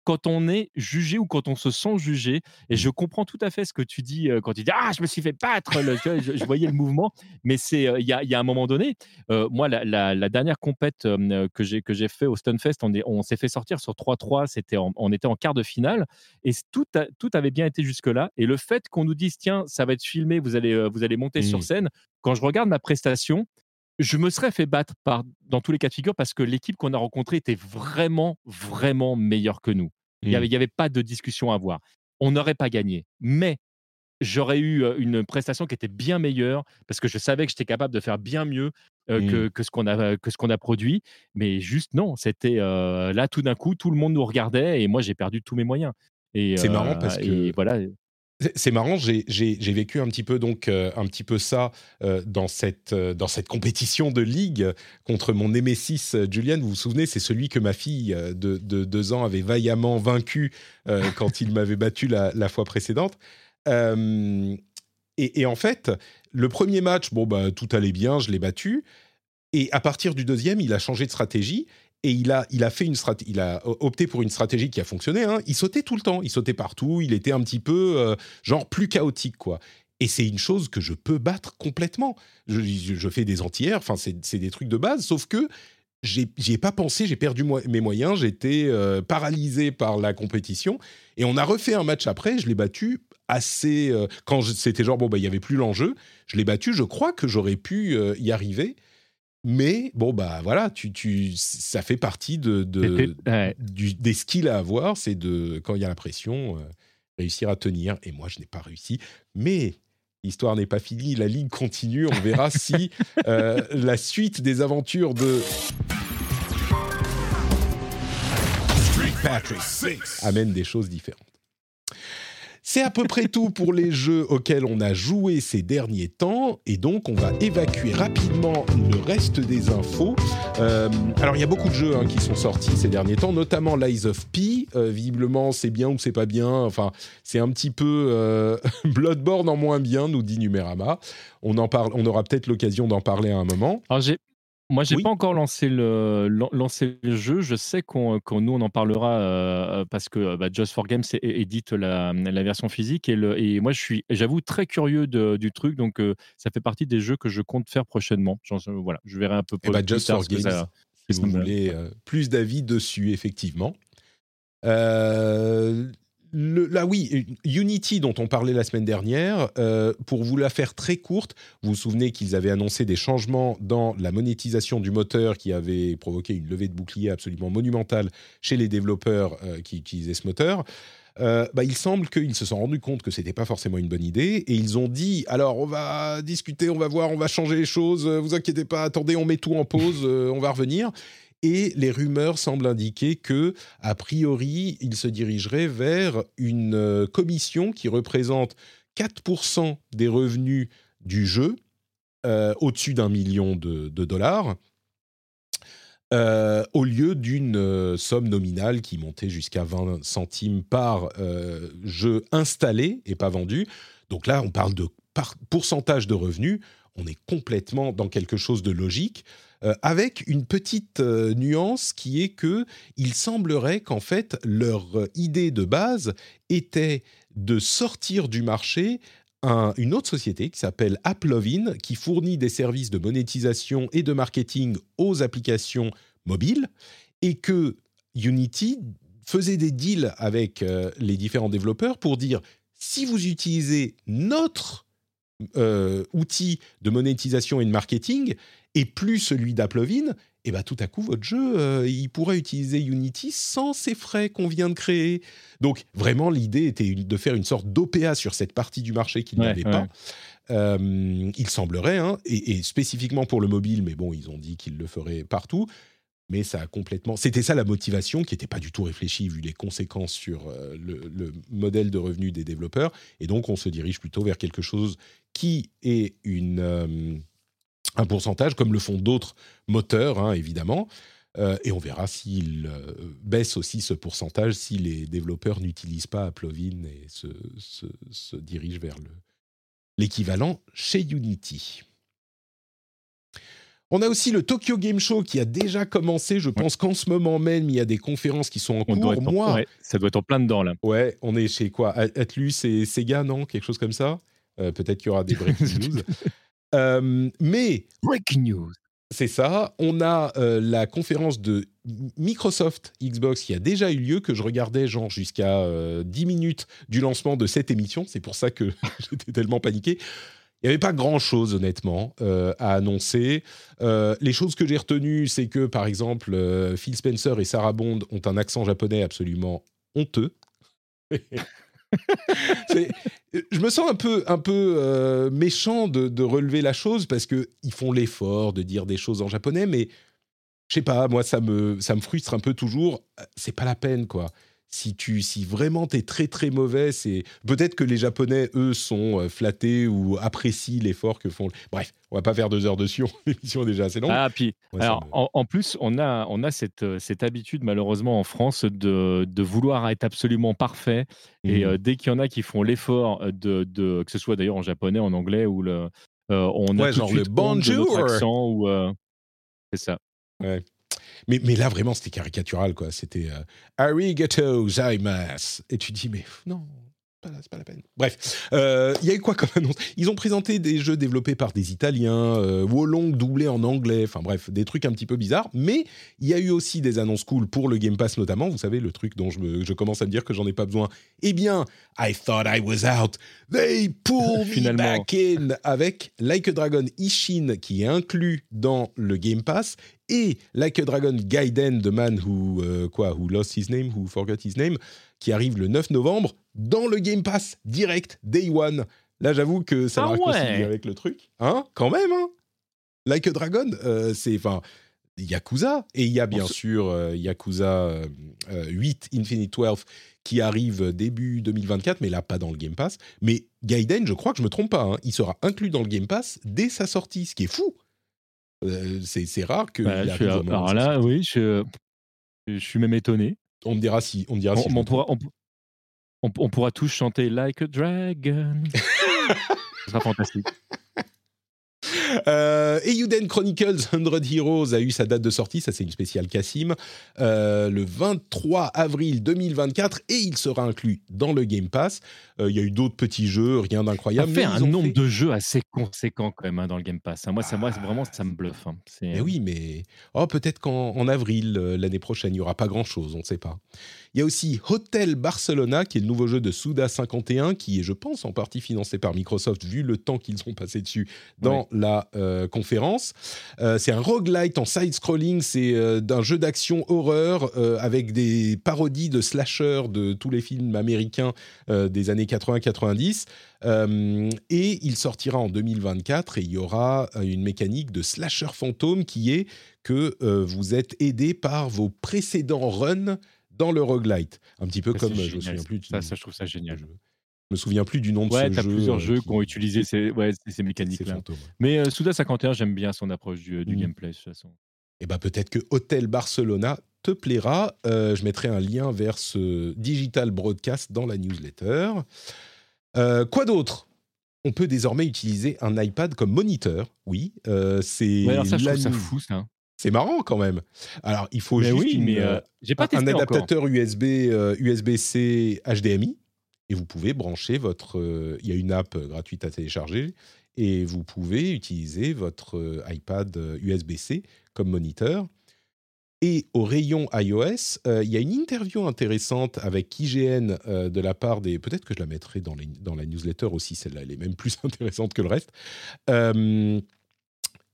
quand on est jugé ou quand on se sent jugé. Et je comprends tout à fait ce que tu dis euh, quand tu dis Ah, je me suis fait battre. le- tu vois, je, je voyais le mouvement. Mais c'est euh, il y, a, il y a un moment donné, euh, moi, la, la- la dernière compète que j'ai que j'ai fait au Stunfest, on, est- on s'est fait sortir sur 3-3. C'était en- on était en quart de finale et tout, a- tout avait bien été jusque-là. Et le fait qu'on nous dise Tiens, ça va être filmé, vous allez, vous allez monter sur scène, quand je regarde ma prestation, je me serais fait battre par, dans tous les cas de figure parce que l'équipe qu'on a rencontrée était vraiment, vraiment meilleure que nous. Il n'y Mm. avait, pas de discussion à avoir. On n'aurait pas gagné. Mais j'aurais eu une prestation qui était bien meilleure parce que je savais que j'étais capable de faire bien mieux euh, Mm. que, que ce qu'on a, que ce qu'on a produit. Mais juste, non, c'était euh, là, tout d'un coup, tout le monde nous regardait et moi, j'ai perdu tous mes moyens. Et, C'est euh, marrant parce que- voilà. C'est- marrant, j'ai- vécu un petit peu donc euh, un petit peu ça euh, dans cette euh, dans cette compétition de ligue contre mon Némésis Julian. Vous vous souvenez, c'est celui que ma fille de, de deux ans avait vaillamment vaincu [LAUGHS] quand il m'avait battu la, fois précédente. Et, et en fait, le premier match, bon bah tout allait bien, je l'ai battu. Et à partir du deuxième, il a changé de stratégie et il a, il a fait une il a opté pour une stratégie qui a fonctionné. hein. Il sautait tout le temps, il sautait partout, il était un petit peu euh, genre plus chaotique quoi. Et c'est une chose que je peux battre complètement. Je, fais des entières, enfin, c'est des trucs de base, sauf que j'y ai pas pensé, j'ai perdu mes moyens, j'étais euh, paralysé par la compétition. Et on a refait un match après, je l'ai battu assez. euh, quand c'était genre, bon, bah, il y avait plus l'enjeu, je l'ai battu, je crois que j'aurais pu y arriver. Mais bon, bah voilà, tu, tu, ça fait partie de, de- ouais. du- des skills à avoir, c'est de, quand il y a la pression, euh, réussir à tenir. Et moi, je n'ai pas réussi. Mais l'histoire n'est pas finie, la ligue continue. On verra [LAUGHS] si euh, la suite des aventures de Patrick amène des choses différentes. C'est à peu près tout pour les jeux auxquels on a joué ces derniers temps, et donc on va évacuer rapidement le reste des infos. Euh, alors il y a beaucoup de jeux hein, qui sont sortis ces derniers temps, notamment Lies of P. Euh, visiblement c'est bien ou c'est pas bien, enfin c'est un petit peu euh, [LAUGHS] Bloodborne en moins bien, nous dit Numérama. On, en parle, on aura peut-être l'occasion d'en parler à un moment. Alors j'ai moi j'ai Oui. pas encore lancé le lan- lancé le jeu. Je sais qu'on qu'on- nous on en parlera euh, parce que euh, bah, Just for Games é- é- édite la, la version physique et, le, et moi je suis j'avoue très curieux de- du truc donc euh, ça fait partie des jeux que je compte faire prochainement. J'en- voilà, je verrai un peu Eh ben, plus Just tard for ce que Games, ça- si vous ça me- voulez euh, plus d'avis dessus, effectivement. Euh, là, oui, Unity, dont on parlait la semaine dernière, euh, pour vous la faire très courte, vous vous souvenez qu'ils avaient annoncé des changements dans la monétisation du moteur qui avait provoqué une levée de bouclier absolument monumentale chez les développeurs euh, qui utilisaient ce moteur. Euh, bah, il semble qu'ils se sont rendus compte que c'était pas forcément une bonne idée et ils ont dit alors on va discuter, on va voir, on va changer les choses. Vous inquiétez pas, attendez, on met tout en pause, on va revenir. Et les rumeurs semblent indiquer que, a priori, ils se dirigeraient vers une euh, commission qui représente 4% des revenus du jeu, euh, au-dessus d'un million de, dollars, euh, au lieu d'une somme nominale qui montait jusqu'à 20 centimes par jeu installé et pas vendu. Donc là, on parle de pourcentage de revenus. On est complètement dans quelque chose de logique, euh, avec une petite euh, nuance qui est que il semblerait qu'en fait leur euh, idée de base était de sortir du marché un- une autre société qui s'appelle Applovin, qui fournit des services de monétisation et de marketing aux applications mobiles, et que Unity faisait des deals avec les différents développeurs pour dire si vous utilisez notre euh, outil de monétisation et de marketing et plus celui d'Applovin, et ben tout à coup votre jeu euh, il pourrait utiliser Unity sans ces frais qu'on vient de créer. Donc vraiment l'idée était de faire une sorte d'OPA sur cette partie du marché qu'ils Ouais, ouais. pas. Euh, il semblerait, hein, et, et spécifiquement pour le mobile, mais bon, ils ont dit qu'ils le feraient partout. Mais ça a complètement. C'était ça la motivation qui n'était pas du tout réfléchie vu les conséquences sur le, le modèle de revenu des développeurs. Et donc, on se dirige plutôt vers quelque chose qui est une, euh, un pourcentage, comme le font d'autres moteurs, hein, évidemment. Euh, et on verra s'ils euh, baissent aussi ce pourcentage si les développeurs n'utilisent pas Applovin et se, se, se dirigent vers le- l'équivalent chez Unity. On a aussi le Tokyo Game Show qui a déjà commencé. Je pense qu'en ce moment même, il y a des conférences qui sont en On cours. être en- Moi, ouais, ça doit être en plein dedans là. Ouais, on est chez quoi? Atlus et Sega, non? Quelque chose comme ça? Peut-être qu'il y aura des breaking [LAUGHS] news. Euh, mais Breaking news. c'est ça. On a euh, la conférence de Microsoft Xbox qui a déjà eu lieu, que je regardais genre jusqu'à euh, 10 minutes du lancement de cette émission. C'est pour ça que [LAUGHS] j'étais tellement paniqué. Il n'y avait pas grand-chose, honnêtement, euh, à annoncer. Euh, les choses que j'ai retenues, c'est que, par exemple, euh, Phil Spencer et Sarah Bond ont un accent japonais absolument honteux. [LAUGHS] [LAUGHS] Je me sens un peu, un peu euh, méchant de, relever la chose parce que ils font l'effort de dire des choses en japonais, mais je sais pas, moi ça me, ça me frustre un peu toujours. C'est pas la peine, quoi. Si tu, si vraiment t'es très très mauvais, c'est peut-être que les Japonais eux sont euh, flattés ou apprécient l'effort que font. Bref, on va pas faire deux heures dessus. [LAUGHS] L'émission est déjà assez longue. Ah, puis, Ouais, alors, en, en plus, on a, on a cette, euh, cette habitude, malheureusement, en France, de, de vouloir être absolument parfait. Et Mhm. euh, dès qu'il y en a qui font l'effort de, de, que ce soit d'ailleurs en japonais, en anglais, ou le, euh, on a Ouais, tout genre de le suite notre bonjour. accent, ou euh, c'est ça. Mais, là, vraiment, c'était caricatural, quoi. C'était euh, Arigato gozaimasu. Et tu dis, mais non, pas, la- c'est pas la peine. Bref, euh, il y a eu quoi comme annonce? Ils ont présenté des jeux développés par des Italiens, euh, Wolong doublé en anglais, enfin bref, des trucs un petit peu bizarres. Mais il y a eu aussi des annonces cool pour le Game Pass notamment. Vous savez, le truc dont je, me- je commence à me dire que j'en ai pas besoin. Eh bien, I thought I was out. They pulled me back in avec Like a Dragon Ishin qui est inclus dans le Game Pass et Like a Dragon Gaiden, The Man Who, euh, quoi, who Lost His Name, Who Forgot His Name, qui arrive le 9 novembre dans le Game Pass direct, Day One. Là, j'avoue que ça Ah ouais. avec le truc. Hein Quand même, hein Like a Dragon, euh, c'est... Enfin, Yakuza, et il y a bien sûr euh, Yakuza euh, euh, 8 Infinite 12 qui arrive début 2024, mais là pas dans le Game Pass. Mais Gaiden, je crois que je me trompe pas, hein, il sera inclus dans le Game Pass dès sa sortie, ce qui est fou. Euh, c'est rare que. Bah, je suis- alors là, oui, je, je suis même étonné. On me dira si. On me dira On, si on pourra, on- on pourra tous chanter Like a Dragon. [LAUGHS] Ce sera fantastique. Euh, Eiyuden Chronicles 100 Heroes a eu sa date de sortie, ça c'est une spéciale Cassim, euh, le 23 avril 2024 et il sera inclus dans le Game Pass. Euh, Il y a eu d'autres petits jeux, rien Ça d'incroyable. fait mais un nombre fait- de jeux assez conséquent quand même hein, dans le Game Pass. hein. Moi, ça, moi Ah. vraiment, ça me bluffe. hein. Mais oui, mais oh, peut-être qu'en en avril euh, l'année prochaine, il n'y aura pas grand-chose, on ne sait pas. Il y a aussi Hotel Barcelona, qui est le nouveau jeu de Suda51, qui est, je pense, en partie financé par Microsoft, vu le temps qu'ils ont passé dessus dans la euh, conférence. Euh, c'est un roguelite en side-scrolling, c'est euh, d'un jeu d'action horreur euh, avec des parodies de slasher de tous les films américains des années 80-90. Euh, et il sortira en 2024 et il y aura une mécanique de slasher fantôme qui est que euh, vous êtes aidé par vos précédents runs dans le roguelite. Un petit peu Ça, comme, euh, je me génial. souviens plus du, Ça, ça, je trouve ça génial. je me souviens plus du nom de Ouais, ce jeu. plusieurs euh, jeux qui ont utilisé ces, ouais, ces- mécaniques-là. Mais euh, Suda 51, j'aime bien son approche du, du Mhm. gameplay, de toute façon. Eh ben peut-être que Hotel Barcelona te plaira. Euh, je mettrai un lien vers ce digital broadcast dans la newsletter. Euh, quoi d'autre? On peut désormais utiliser un iPad comme moniteur. Oui, euh, c'est Ouais, ça, je la trouve ça fou, ça. C'est marrant quand même. Alors il faut Mais juste oui, une, mais euh, euh, j'ai pas un testé adaptateur USB euh, USB-C HDMI et vous pouvez brancher votre. euh, Il y a une app euh, gratuite à télécharger et vous pouvez utiliser votre euh, iPad euh, USB-C comme moniteur. Et au rayon iOS, euh, il y a une interview intéressante avec IGN euh, de la part des. Peut-être que je la mettrai dans, les- dans la newsletter aussi, celle-là, elle est même plus [LAUGHS] intéressante que le reste.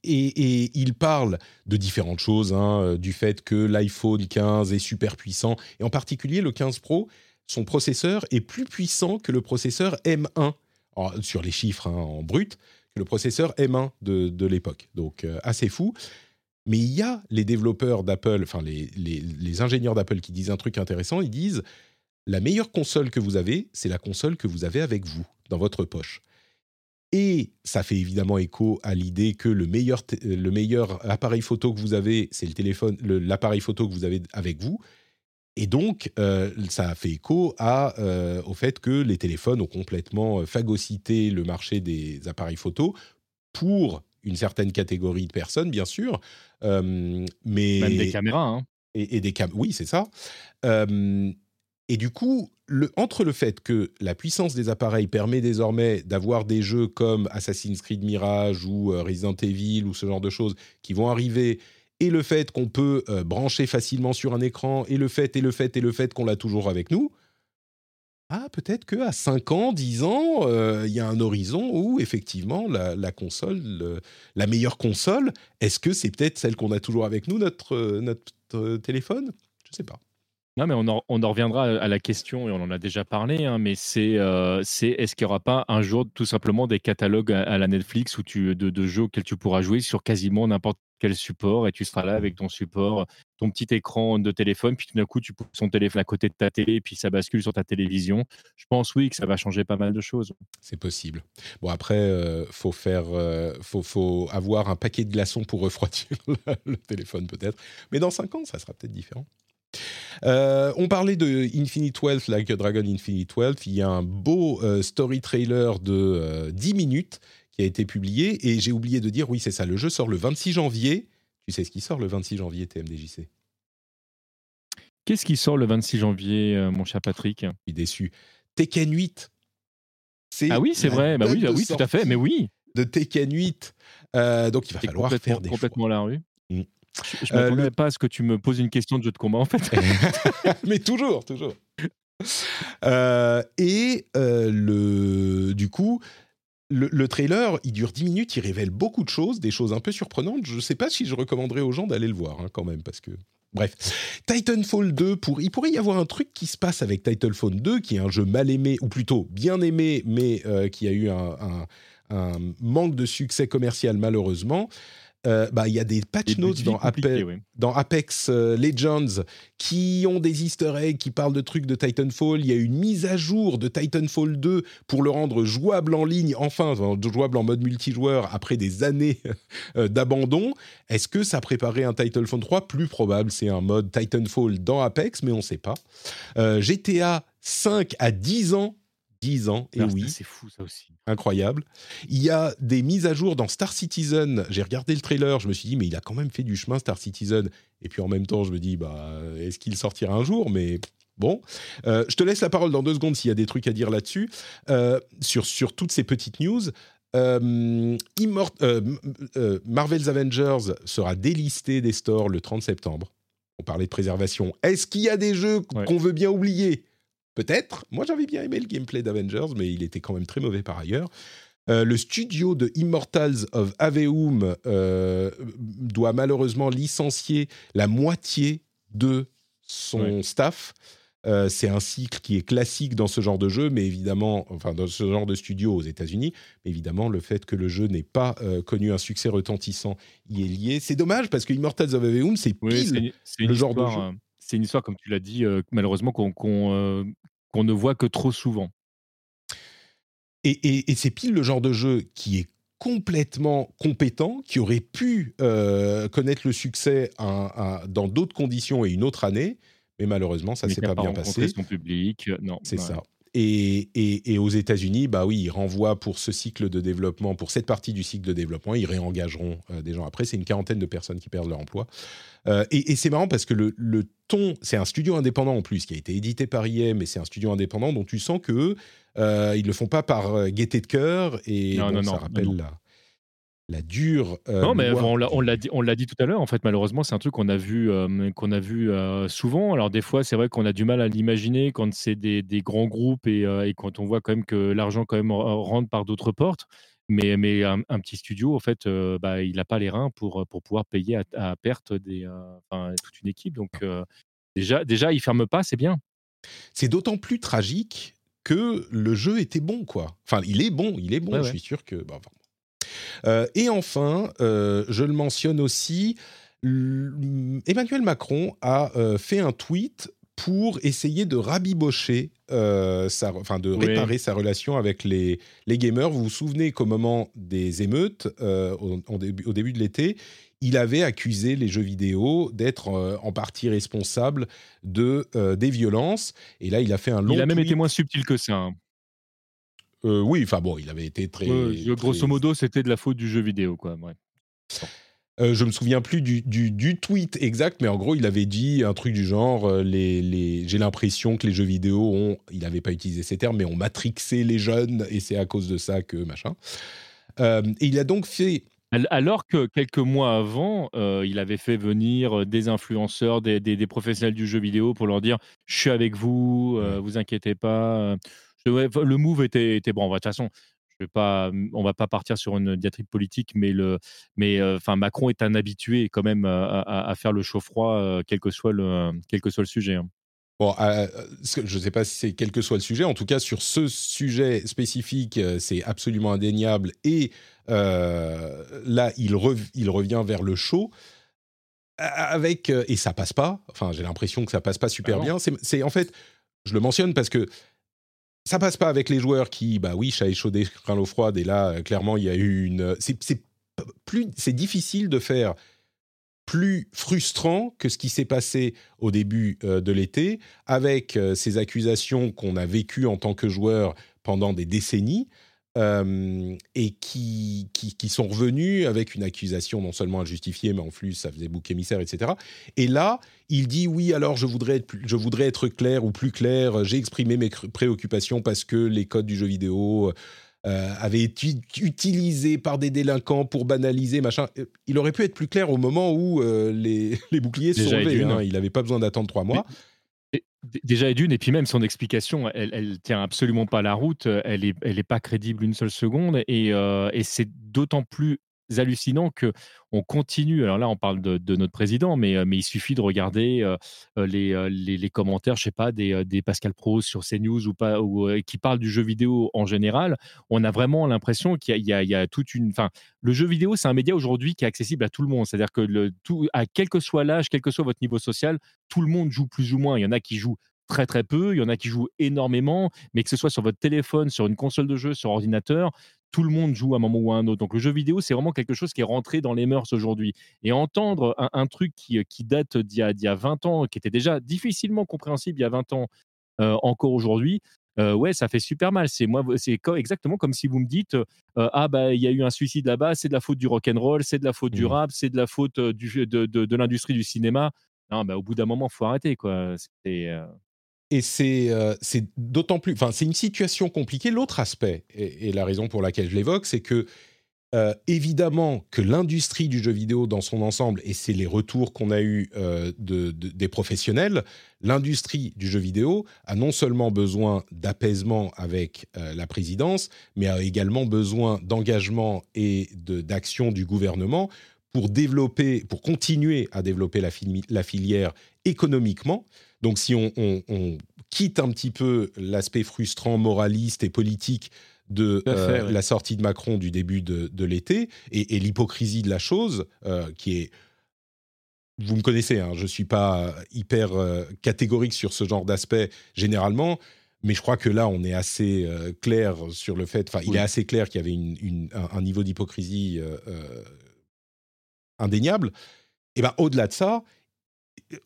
Et, il parle de différentes choses, hein, euh, du fait que l'iPhone 15 est super puissant, et en particulier le 15 Pro, son processeur est plus puissant que le processeur M1, en- sur les chiffres hein, en brut, que le processeur M1 de, l'époque. Donc euh, assez fou. Mais il y a les développeurs d'Apple, enfin les ingénieurs d'Apple qui disent un truc intéressant, ils disent la meilleure console que vous avez, c'est la console que vous avez avec vous, dans votre poche. Et ça fait évidemment écho à l'idée que le meilleur, euh, le meilleur appareil photo que vous avez, c'est le téléphone, l'appareil photo que vous avez avec vous. Et donc, euh, ça fait écho à, euh, au fait que les téléphones ont complètement phagocyté le marché des appareils photo pour une certaine catégorie de personnes, bien sûr. Euh, mais Même des caméras. Hein. et, et des cam oui c'est ça et du coup entre le fait que la puissance des appareils permet désormais d'avoir des jeux comme Assassin's Creed Mirage ou euh, Resident Evil ou ce genre de choses qui vont arriver et le fait qu'on peut euh, brancher facilement sur un écran et le fait et le fait et le fait qu'on l'a toujours avec nous ah, peut-être qu'à 5 ans, 10 ans, euh, il y a un horizon où, effectivement, la, console, le- la meilleure console, est-ce que c'est peut-être celle qu'on a toujours avec nous, notre, téléphone? Je sais pas. Mais on en, reviendra à la question, et on en a déjà parlé, hein, mais c'est euh, c'est est-ce qu'il n'y aura pas un jour tout simplement des catalogues à, la Netflix où tu, de, de jeux auxquels tu pourras jouer sur quasiment n'importe quel support, et tu seras là avec ton support, ton petit écran de téléphone, puis tout d'un coup tu poses ton téléphone à côté de ta télé, et puis ça bascule sur ta télévision. Je pense, oui, que ça va changer pas mal de choses. C'est possible. Bon, après, euh, euh, faut, avoir un paquet de glaçons pour refroidir [LAUGHS] le, téléphone, peut-être. Mais dans 5 ans, ça sera peut-être différent. Euh, on parlait de Infinite Wealth, Like a Dragon Infinite Wealth. Il y a un beau euh, story trailer de euh, 10 minutes qui a été publié. Et j'ai oublié de dire, oui, c'est ça, le jeu sort le 26 janvier. Tu sais ce qui sort le 26 janvier, TMDJC Qu'est-ce qui sort le 26 janvier, euh, mon cher Patrick? Je suis déçu. Tekken 8. Ah oui, c'est vrai. Bah oui, bah oui, tout à fait. Mais oui. De Tekken 8. Euh, donc il va falloir faire des complètement choix. la rue. Mm. Je ne Euh, m'attendais le- pas à ce que tu me poses une question de jeu de combat en fait. [LAUGHS] [LAUGHS] Mais toujours, toujours. Euh, et euh, le, du coup, le, le trailer, il dure 10 minutes, il révèle beaucoup de choses, des choses un peu surprenantes. Je ne sais pas si je recommanderais aux gens d'aller le voir, hein, quand même, parce que. Bref, Titanfall 2, pour, il pourrait y avoir un truc qui se passe avec Titanfall 2, qui est un jeu mal aimé, ou plutôt bien aimé, mais euh, qui a eu un, un- un manque de succès commercial malheureusement. Euh, bah, il y a des patch notes dans, compliqués, Ape- ouais. dans Apex euh, Legends qui ont des easter eggs, qui parlent de trucs de Titanfall. Il y a une mise à jour de Titanfall 2 pour le rendre jouable en ligne, enfin, jouable en mode multijoueur après des années [LAUGHS] euh, d'abandon. Est-ce que ça préparait un Titanfall 3 Plus probable, c'est un mode Titanfall dans Apex, mais on ne sait pas. Euh, GTA 5 à 10 ans. 10 ans, et oui C'est fou ça aussi. incroyable. Il y a des mises à jour dans Star Citizen. J'ai regardé le trailer, je me suis dit, mais il a quand même fait du chemin, Star Citizen. Et puis en même temps, je me dis, bah, est-ce qu'il sortira un jour? Mais bon. Euh, je te laisse la parole dans deux secondes s'il y a des trucs à dire là-dessus, euh, sur, sur toutes ces petites news. Euh, Marvel's Avengers sera délisté des stores le 30 septembre. On parlait de préservation. Est-ce qu'il y a des jeux Ouais. qu'on veut bien oublier? Peut-être. Moi, j'avais bien aimé le gameplay d'Avengers, mais il était quand même très mauvais par ailleurs. Euh, le studio de Immortals of Aveum euh, doit malheureusement licencier la moitié de son staff. Euh, c'est un cycle qui est classique dans ce genre de jeu, mais évidemment, enfin dans ce genre de studio aux États-Unis, mais évidemment le fait que le jeu n'ait pas euh, connu un succès retentissant y est lié. C'est dommage parce que Immortals of Aveum, c'est pile le genre de jeu. C'est une histoire, comme tu l'as dit, euh, malheureusement qu'on euh, ne voit que trop souvent. Et, et- et c'est pile le genre de jeu qui est complètement compétent, qui aurait pu euh, connaître le succès dans d'autres conditions et une autre année, mais malheureusement, ça mais s'est pas bien passé. son public. Non, C'est ouais. ça. Et, et- et aux États-Unis, bah oui, ils renvoient pour ce cycle de développement, pour cette partie du cycle de développement, ils réengageront euh, des gens après. C'est une quarantaine de personnes qui perdent leur emploi. Euh, et et c'est marrant parce que le, le ton, c'est un studio indépendant en plus, qui a été édité par IM, mais c'est un studio indépendant dont tu sens que euh, ils le font pas par euh, gaieté de cœur et Non, bon, non, ça non, rappelle. La, la dure. euh, Non, mais on l'a- on du- l'a dit, on l'a dit tout à l'heure. En fait, malheureusement, c'est un truc qu'on a vu, euh, qu'on a vu euh, souvent. Alors des fois, c'est vrai qu'on a du mal à l'imaginer quand c'est des, des grands groupes et, et quand on voit quand même que l'argent quand même rentre par d'autres portes. Mais, mais un, un petit studio, en fait, bah, il n'a pas les reins pour, pour pouvoir payer à, à perte des, enfin, toute une équipe. Donc déjà, déjà, il ferme pas, c'est bien. C'est d'autant plus tragique que le jeu était bon, quoi. Enfin, il est bon, il est bon. Ouais, je ouais. suis sûr que. bah, enfin. Euh, et enfin, euh, je le mentionne aussi, Emmanuel Macron a euh, fait un tweet pour essayer de rabibocher, euh, sa, enfin de Oui. réparer sa relation avec les, les gamers. Vous vous souvenez qu'au moment des émeutes, euh, au, début, au début de l'été, il avait accusé les jeux vidéo d'être euh, en partie responsables de, des violences. Et là, il a fait un long il a même tweet. été moins subtil que ça. hein. Euh, oui, enfin bon, il avait été très. Ouais, grosso modo, c'était de la faute du jeu vidéo, quoi. ouais. Euh, je me souviens plus du, du- du tweet exact, mais en gros, il avait dit un truc du genre euh, les, les, j'ai l'impression que les jeux vidéo ont, il n'avait pas utilisé ces termes, mais ont matrixé les jeunes, et c'est à cause de ça que machin. Euh, et il a donc fait. Al- Alors que quelques mois avant, il avait fait venir des influenceurs, des, des- des professionnels du jeu vidéo pour leur dire Je suis avec vous, vous inquiétez pas. Euh. Le move était, était bon. De toute façon, je vais pas, on va pas partir sur une diatribe politique, mais, le, mais euh, enfin, Macron est un habitué quand même à, à- à faire le chaud-froid, euh, quel, que soit le, quel que soit le sujet. hein. Bon, euh, que- je ne sais pas si c'est quel que soit le sujet. En tout cas, sur ce sujet spécifique, euh, c'est absolument indéniable. Et euh, là, il, rev- il revient vers le show avec euh, et ça passe pas. Enfin, j'ai l'impression que ça passe pas super Ah non. bien. C'est en fait, je le mentionne parce que ça passe pas avec les joueurs qui, bah oui, chat échaudé, craint l'eau froide. Et là, euh, clairement, il y a eu une. C'est c'est plus, c'est difficile de faire plus frustrant que ce qui s'est passé au début euh, de l'été, avec euh, ces accusations qu'on a vécues en tant que joueur pendant des décennies. Euh, et qui, qui, qui, sont revenus avec une accusation non seulement injustifiée, mais en plus ça faisait bouc émissaire, etc. Et là, il dit oui, alors je voudrais être, je voudrais être clair ou plus clair, j'ai exprimé mes préoccupations parce que les codes du jeu vidéo euh, avaient été utilisés par des délinquants pour banaliser, machin. Il aurait pu être plus clair au moment où euh, les, [LAUGHS] les, boucliers se sont levés. Hein. Il n'avait pas besoin d'attendre trois mois. Déjà, d'une, et puis même son explication, elle, tient absolument pas la route, elle est, elle pas crédible une seule seconde, et, euh, et c'est d'autant plus hallucinant que on continue. Alors là, on parle de, notre président, mais, euh, mais il suffit de regarder euh, euh, les, commentaires, je sais pas, des, Pascal Pro sur CNews ou pas, qui parlent du jeu vidéo en général. On a vraiment l'impression qu'il y, a toute une. Enfin, le jeu vidéo, c'est un média aujourd'hui qui est accessible à tout le monde. C'est-à-dire que tout, à quel que soit l'âge, quel que soit votre niveau social, tout le monde joue plus ou moins. Il y en a qui jouent très très peu, il y en a qui jouent énormément, mais que ce soit sur votre téléphone, sur une console de jeu, sur ordinateur, tout le monde joue à un moment ou à un autre. Donc le jeu vidéo, c'est vraiment quelque chose qui est rentré dans les mœurs aujourd'hui. Et entendre un, truc qui, qui date d'il y, a 20 ans, qui était déjà difficilement compréhensible il y a 20 ans, euh, encore aujourd'hui, euh, ouais, ça fait super mal. C'est moi, c'est exactement comme si vous me dites, euh, ah bah il y a eu un suicide là-bas, c'est de la faute du rock and roll, c'est de la faute du mmh. rap, c'est de la faute du, de, de, de l'industrie du cinéma. Non, bah, au bout d'un moment, faut arrêter quoi. C'est et c'est euh, d'autant plus. Enfin, c'est une situation compliquée. L'autre aspect, et, la raison pour laquelle je l'évoque, c'est que, euh, évidemment, que l'industrie du jeu vidéo dans son ensemble, et c'est les retours qu'on a eus euh, de, des professionnels, l'industrie du jeu vidéo a non seulement besoin d'apaisement avec la présidence, mais a également besoin d'engagement et d'action du gouvernement pour développer, pour continuer à développer la filière économiquement. Donc si on, quitte un petit peu l'aspect frustrant, moraliste et politique de euh, la sortie de Macron du début de, l'été et, l'hypocrisie de la chose, euh, qui est... Vous me connaissez, hein, je ne suis pas hyper euh, catégorique sur ce genre d'aspect généralement, mais je crois que là, on est assez clair sur le fait, enfin, il est assez clair qu'il y avait un, niveau d'hypocrisie indéniable. Et ben, au-delà de ça,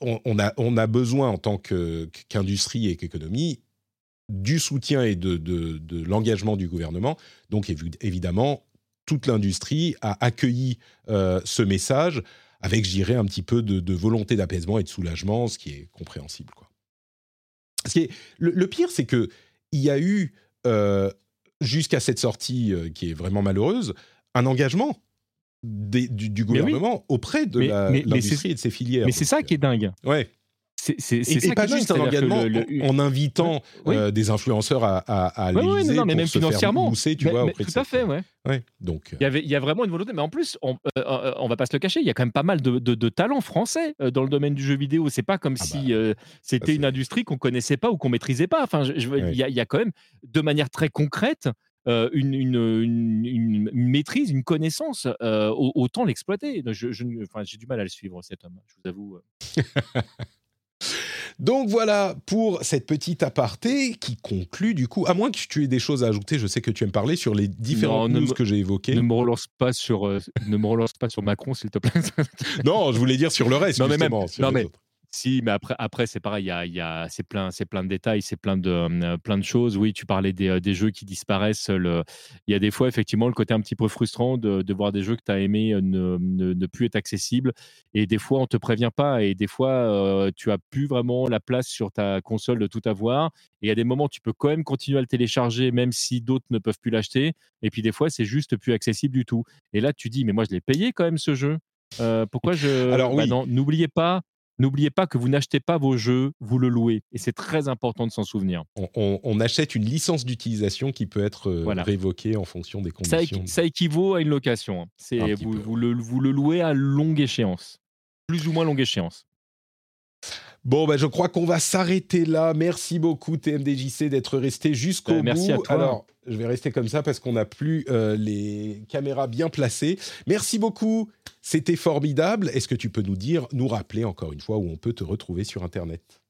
on, a, on a besoin en tant qu'industrie et qu'économie du soutien et de, de, l'engagement du gouvernement. Donc évidemment, toute l'industrie a accueilli euh, ce message avec, je dirais, un petit peu de, volonté d'apaisement et de soulagement, ce qui est compréhensible. Le, pire, c'est que il y a eu, euh, jusqu'à cette sortie euh, qui est vraiment malheureuse, un engagement du, gouvernement auprès de l'industrie et de ses filières. Mais c'est ça qui est dingue. Ouais. C'est pas juste un engagement en invitant euh, des influenceurs à, à, à l'Élysée mais même financièrement. Mousser, tu vois, tout à fait, ouais. ouais. Donc, euh. il, y avait, il y a vraiment une volonté. Mais en plus, on, euh, on va pas se le cacher, il y a quand même pas mal de, de, talents français dans le domaine du jeu vidéo. C'est pas comme ah si bah, c'était une industrie qu'on connaissait pas ou qu'on maîtrisait pas. Enfin, je, il, y a, il y a quand même, de manière très concrète, euh, une, une, maîtrise, une connaissance, euh, autant l'exploiter. J'ai du mal à le suivre, cet homme, je vous avoue. Euh. [LAUGHS] Donc voilà pour cette petite aparté qui conclut du coup, à moins que tu aies des choses à ajouter, je sais que tu aimes parler sur les différentes news que j'ai évoquées. Ne me relance pas sur, ne me relance pas sur Macron, s'il te plaît. [LAUGHS] non, je voulais dire sur le reste. Non, mais même, non, mais si, mais après, après c'est pareil, il y a, y a, c'est plein, c'est plein de détails, c'est plein de, euh, plein de choses. Oui, tu parlais des, euh, des jeux qui disparaissent. Il y a des fois, effectivement, le côté un petit peu frustrant de, de voir des jeux que tu as aimés euh, ne, ne, plus être accessibles. Et des fois, on te prévient pas. Et des fois, tu as plus vraiment la place sur ta console de tout avoir. Et il y a des moments, tu peux quand même continuer à le télécharger, même si d'autres ne peuvent plus l'acheter. Et puis des fois, c'est juste plus accessible du tout. Et là, tu dis, mais moi, je l'ai payé quand même ce jeu. pourquoi je. Alors bah oui. n'oubliez pas, N'oubliez pas que vous n'achetez pas vos jeux, vous le louez. Et c'est très important de s'en souvenir. On, achète une licence d'utilisation qui peut être euh, révoquée en fonction des conditions. Ça, équivaut à une location. Hein. C'est, vous, vous, le, vous le louez à longue échéance. Plus ou moins longue échéance. Bon, ben, je crois qu'on va s'arrêter là. Merci beaucoup, TMDJC, d'être resté jusqu'au merci bout. À toi. Alors, je vais rester comme ça parce qu'on n'a plus euh, les caméras bien placées. Merci beaucoup. C'était formidable. Est-ce que tu peux nous dire, nous rappeler encore une fois où on peut te retrouver sur Internet?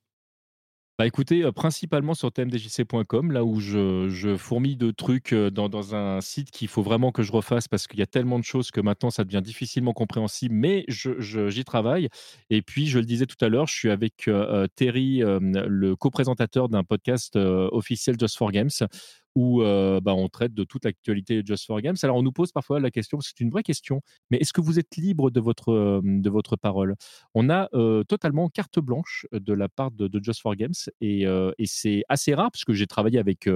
Bah écoutez, euh, principalement sur tmdjc.com, là où je, je fourmille de trucs euh, dans, dans un site qu'il faut vraiment que je refasse parce qu'il y a tellement de choses que maintenant ça devient difficilement compréhensible, mais j'y je, travaille. Et puis, je le disais tout à l'heure, je suis avec euh, Terry, le co-présentateur d'un podcast officiel Just for Games, où bah, on traite de toute l'actualité de Just for Games. Alors, on nous pose parfois la question, c'est une vraie question, mais est-ce que vous êtes libre de votre, de votre parole? On a totalement carte blanche de la part de, Just for Games et, et c'est assez rare parce que j'ai travaillé avec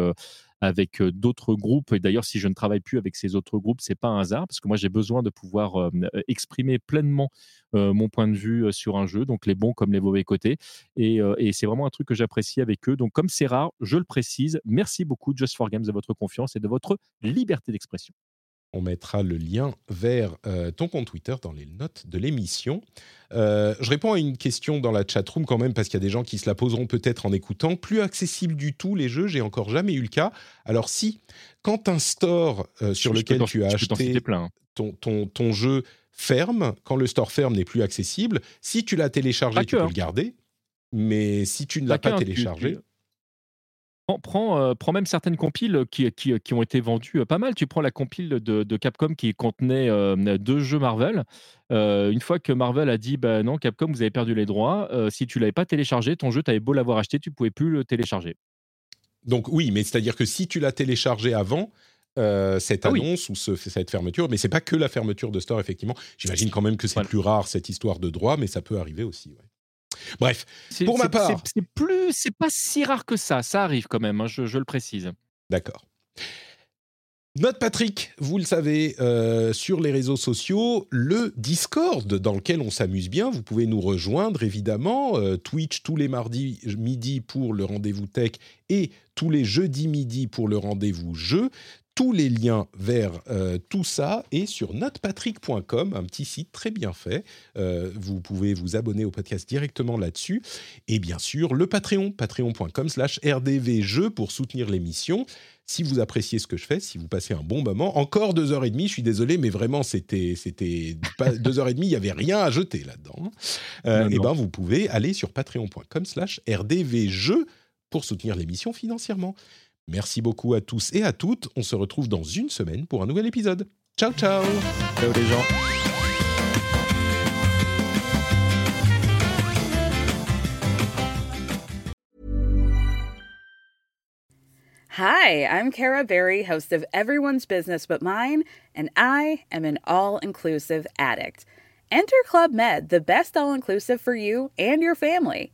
avec d'autres groupes. Et d'ailleurs, si je ne travaille plus avec ces autres groupes, c'est pas un hasard parce que moi, j'ai besoin de pouvoir exprimer pleinement mon point de vue sur un jeu, donc les bons comme les mauvais côtés. Et, c'est vraiment un truc que j'apprécie avec eux. Donc, comme c'est rare, je le précise. Merci beaucoup, Just for Games, de votre confiance et de votre liberté d'expression. On mettra le lien vers euh, ton compte Twitter dans les notes de l'émission. Euh, je réponds à une question dans la chatroom quand même parce qu'il y a des gens qui se la poseront peut-être en écoutant. Plus accessible du tout les jeux, j'ai encore jamais eu le cas. Alors si, quand un store euh, sur lequel tu as acheté hein. ton, ton, ton, jeu ferme, quand le store ferme n'est plus accessible, si tu l'as téléchargé, tu peux le garder. Mais si tu ne l'as pas, téléchargé... Prends, euh, prends, même certaines compiles qui, qui, qui, ont été vendues euh, pas mal. Tu prends la compile de, de Capcom qui contenait euh, deux jeux Marvel. une fois que Marvel a dit bah non, Capcom, vous avez perdu les droits, si tu l'avais pas téléchargé, ton jeu, tu avais beau l'avoir acheté, tu pouvais plus le télécharger. Donc oui, mais c'est-à-dire que si tu l'as téléchargé avant, cette ah annonce ou ce, cette fermeture, mais c'est pas que la fermeture de store, effectivement. J'imagine quand même que c'est plus rare cette histoire de droit, mais ça peut arriver aussi. Ouais. Bref, pour ma part. C'est plus, c'est pas si rare que ça. Ça arrive quand même, hein, je, le précise. D'accord. Notre Patrick, vous le savez, euh, sur les réseaux sociaux, le Discord dans lequel on s'amuse bien. Vous pouvez nous rejoindre évidemment. Euh, Twitch tous les mardis midi pour le rendez-vous tech et tous les jeudis midi pour le rendez-vous jeu tous les liens vers euh, tout ça est sur notrepatrick.com, un petit site très bien fait. Euh, vous pouvez vous abonner au podcast directement là-dessus. Et bien sûr, le Patreon, patreon.com slash rdvjeux pour soutenir l'émission. Si vous appréciez ce que je fais, si vous passez un bon moment, encore deux heures et demie, je suis désolé, mais vraiment, c'était, c'était [LAUGHS] deux heures et demie, il n'y avait rien à jeter là-dedans. Euh, et ben, vous pouvez aller sur patreon.com slash rdvjeux pour soutenir l'émission financièrement. Merci beaucoup à tous et à toutes. On se retrouve dans une semaine pour un nouvel épisode. Ciao, ciao Ciao les gens Hi, I'm Kara Berry, host of Everyone's Business But Mine, and I am an all inclusive addict. Enter Club Med, the best all inclusive for you and your family.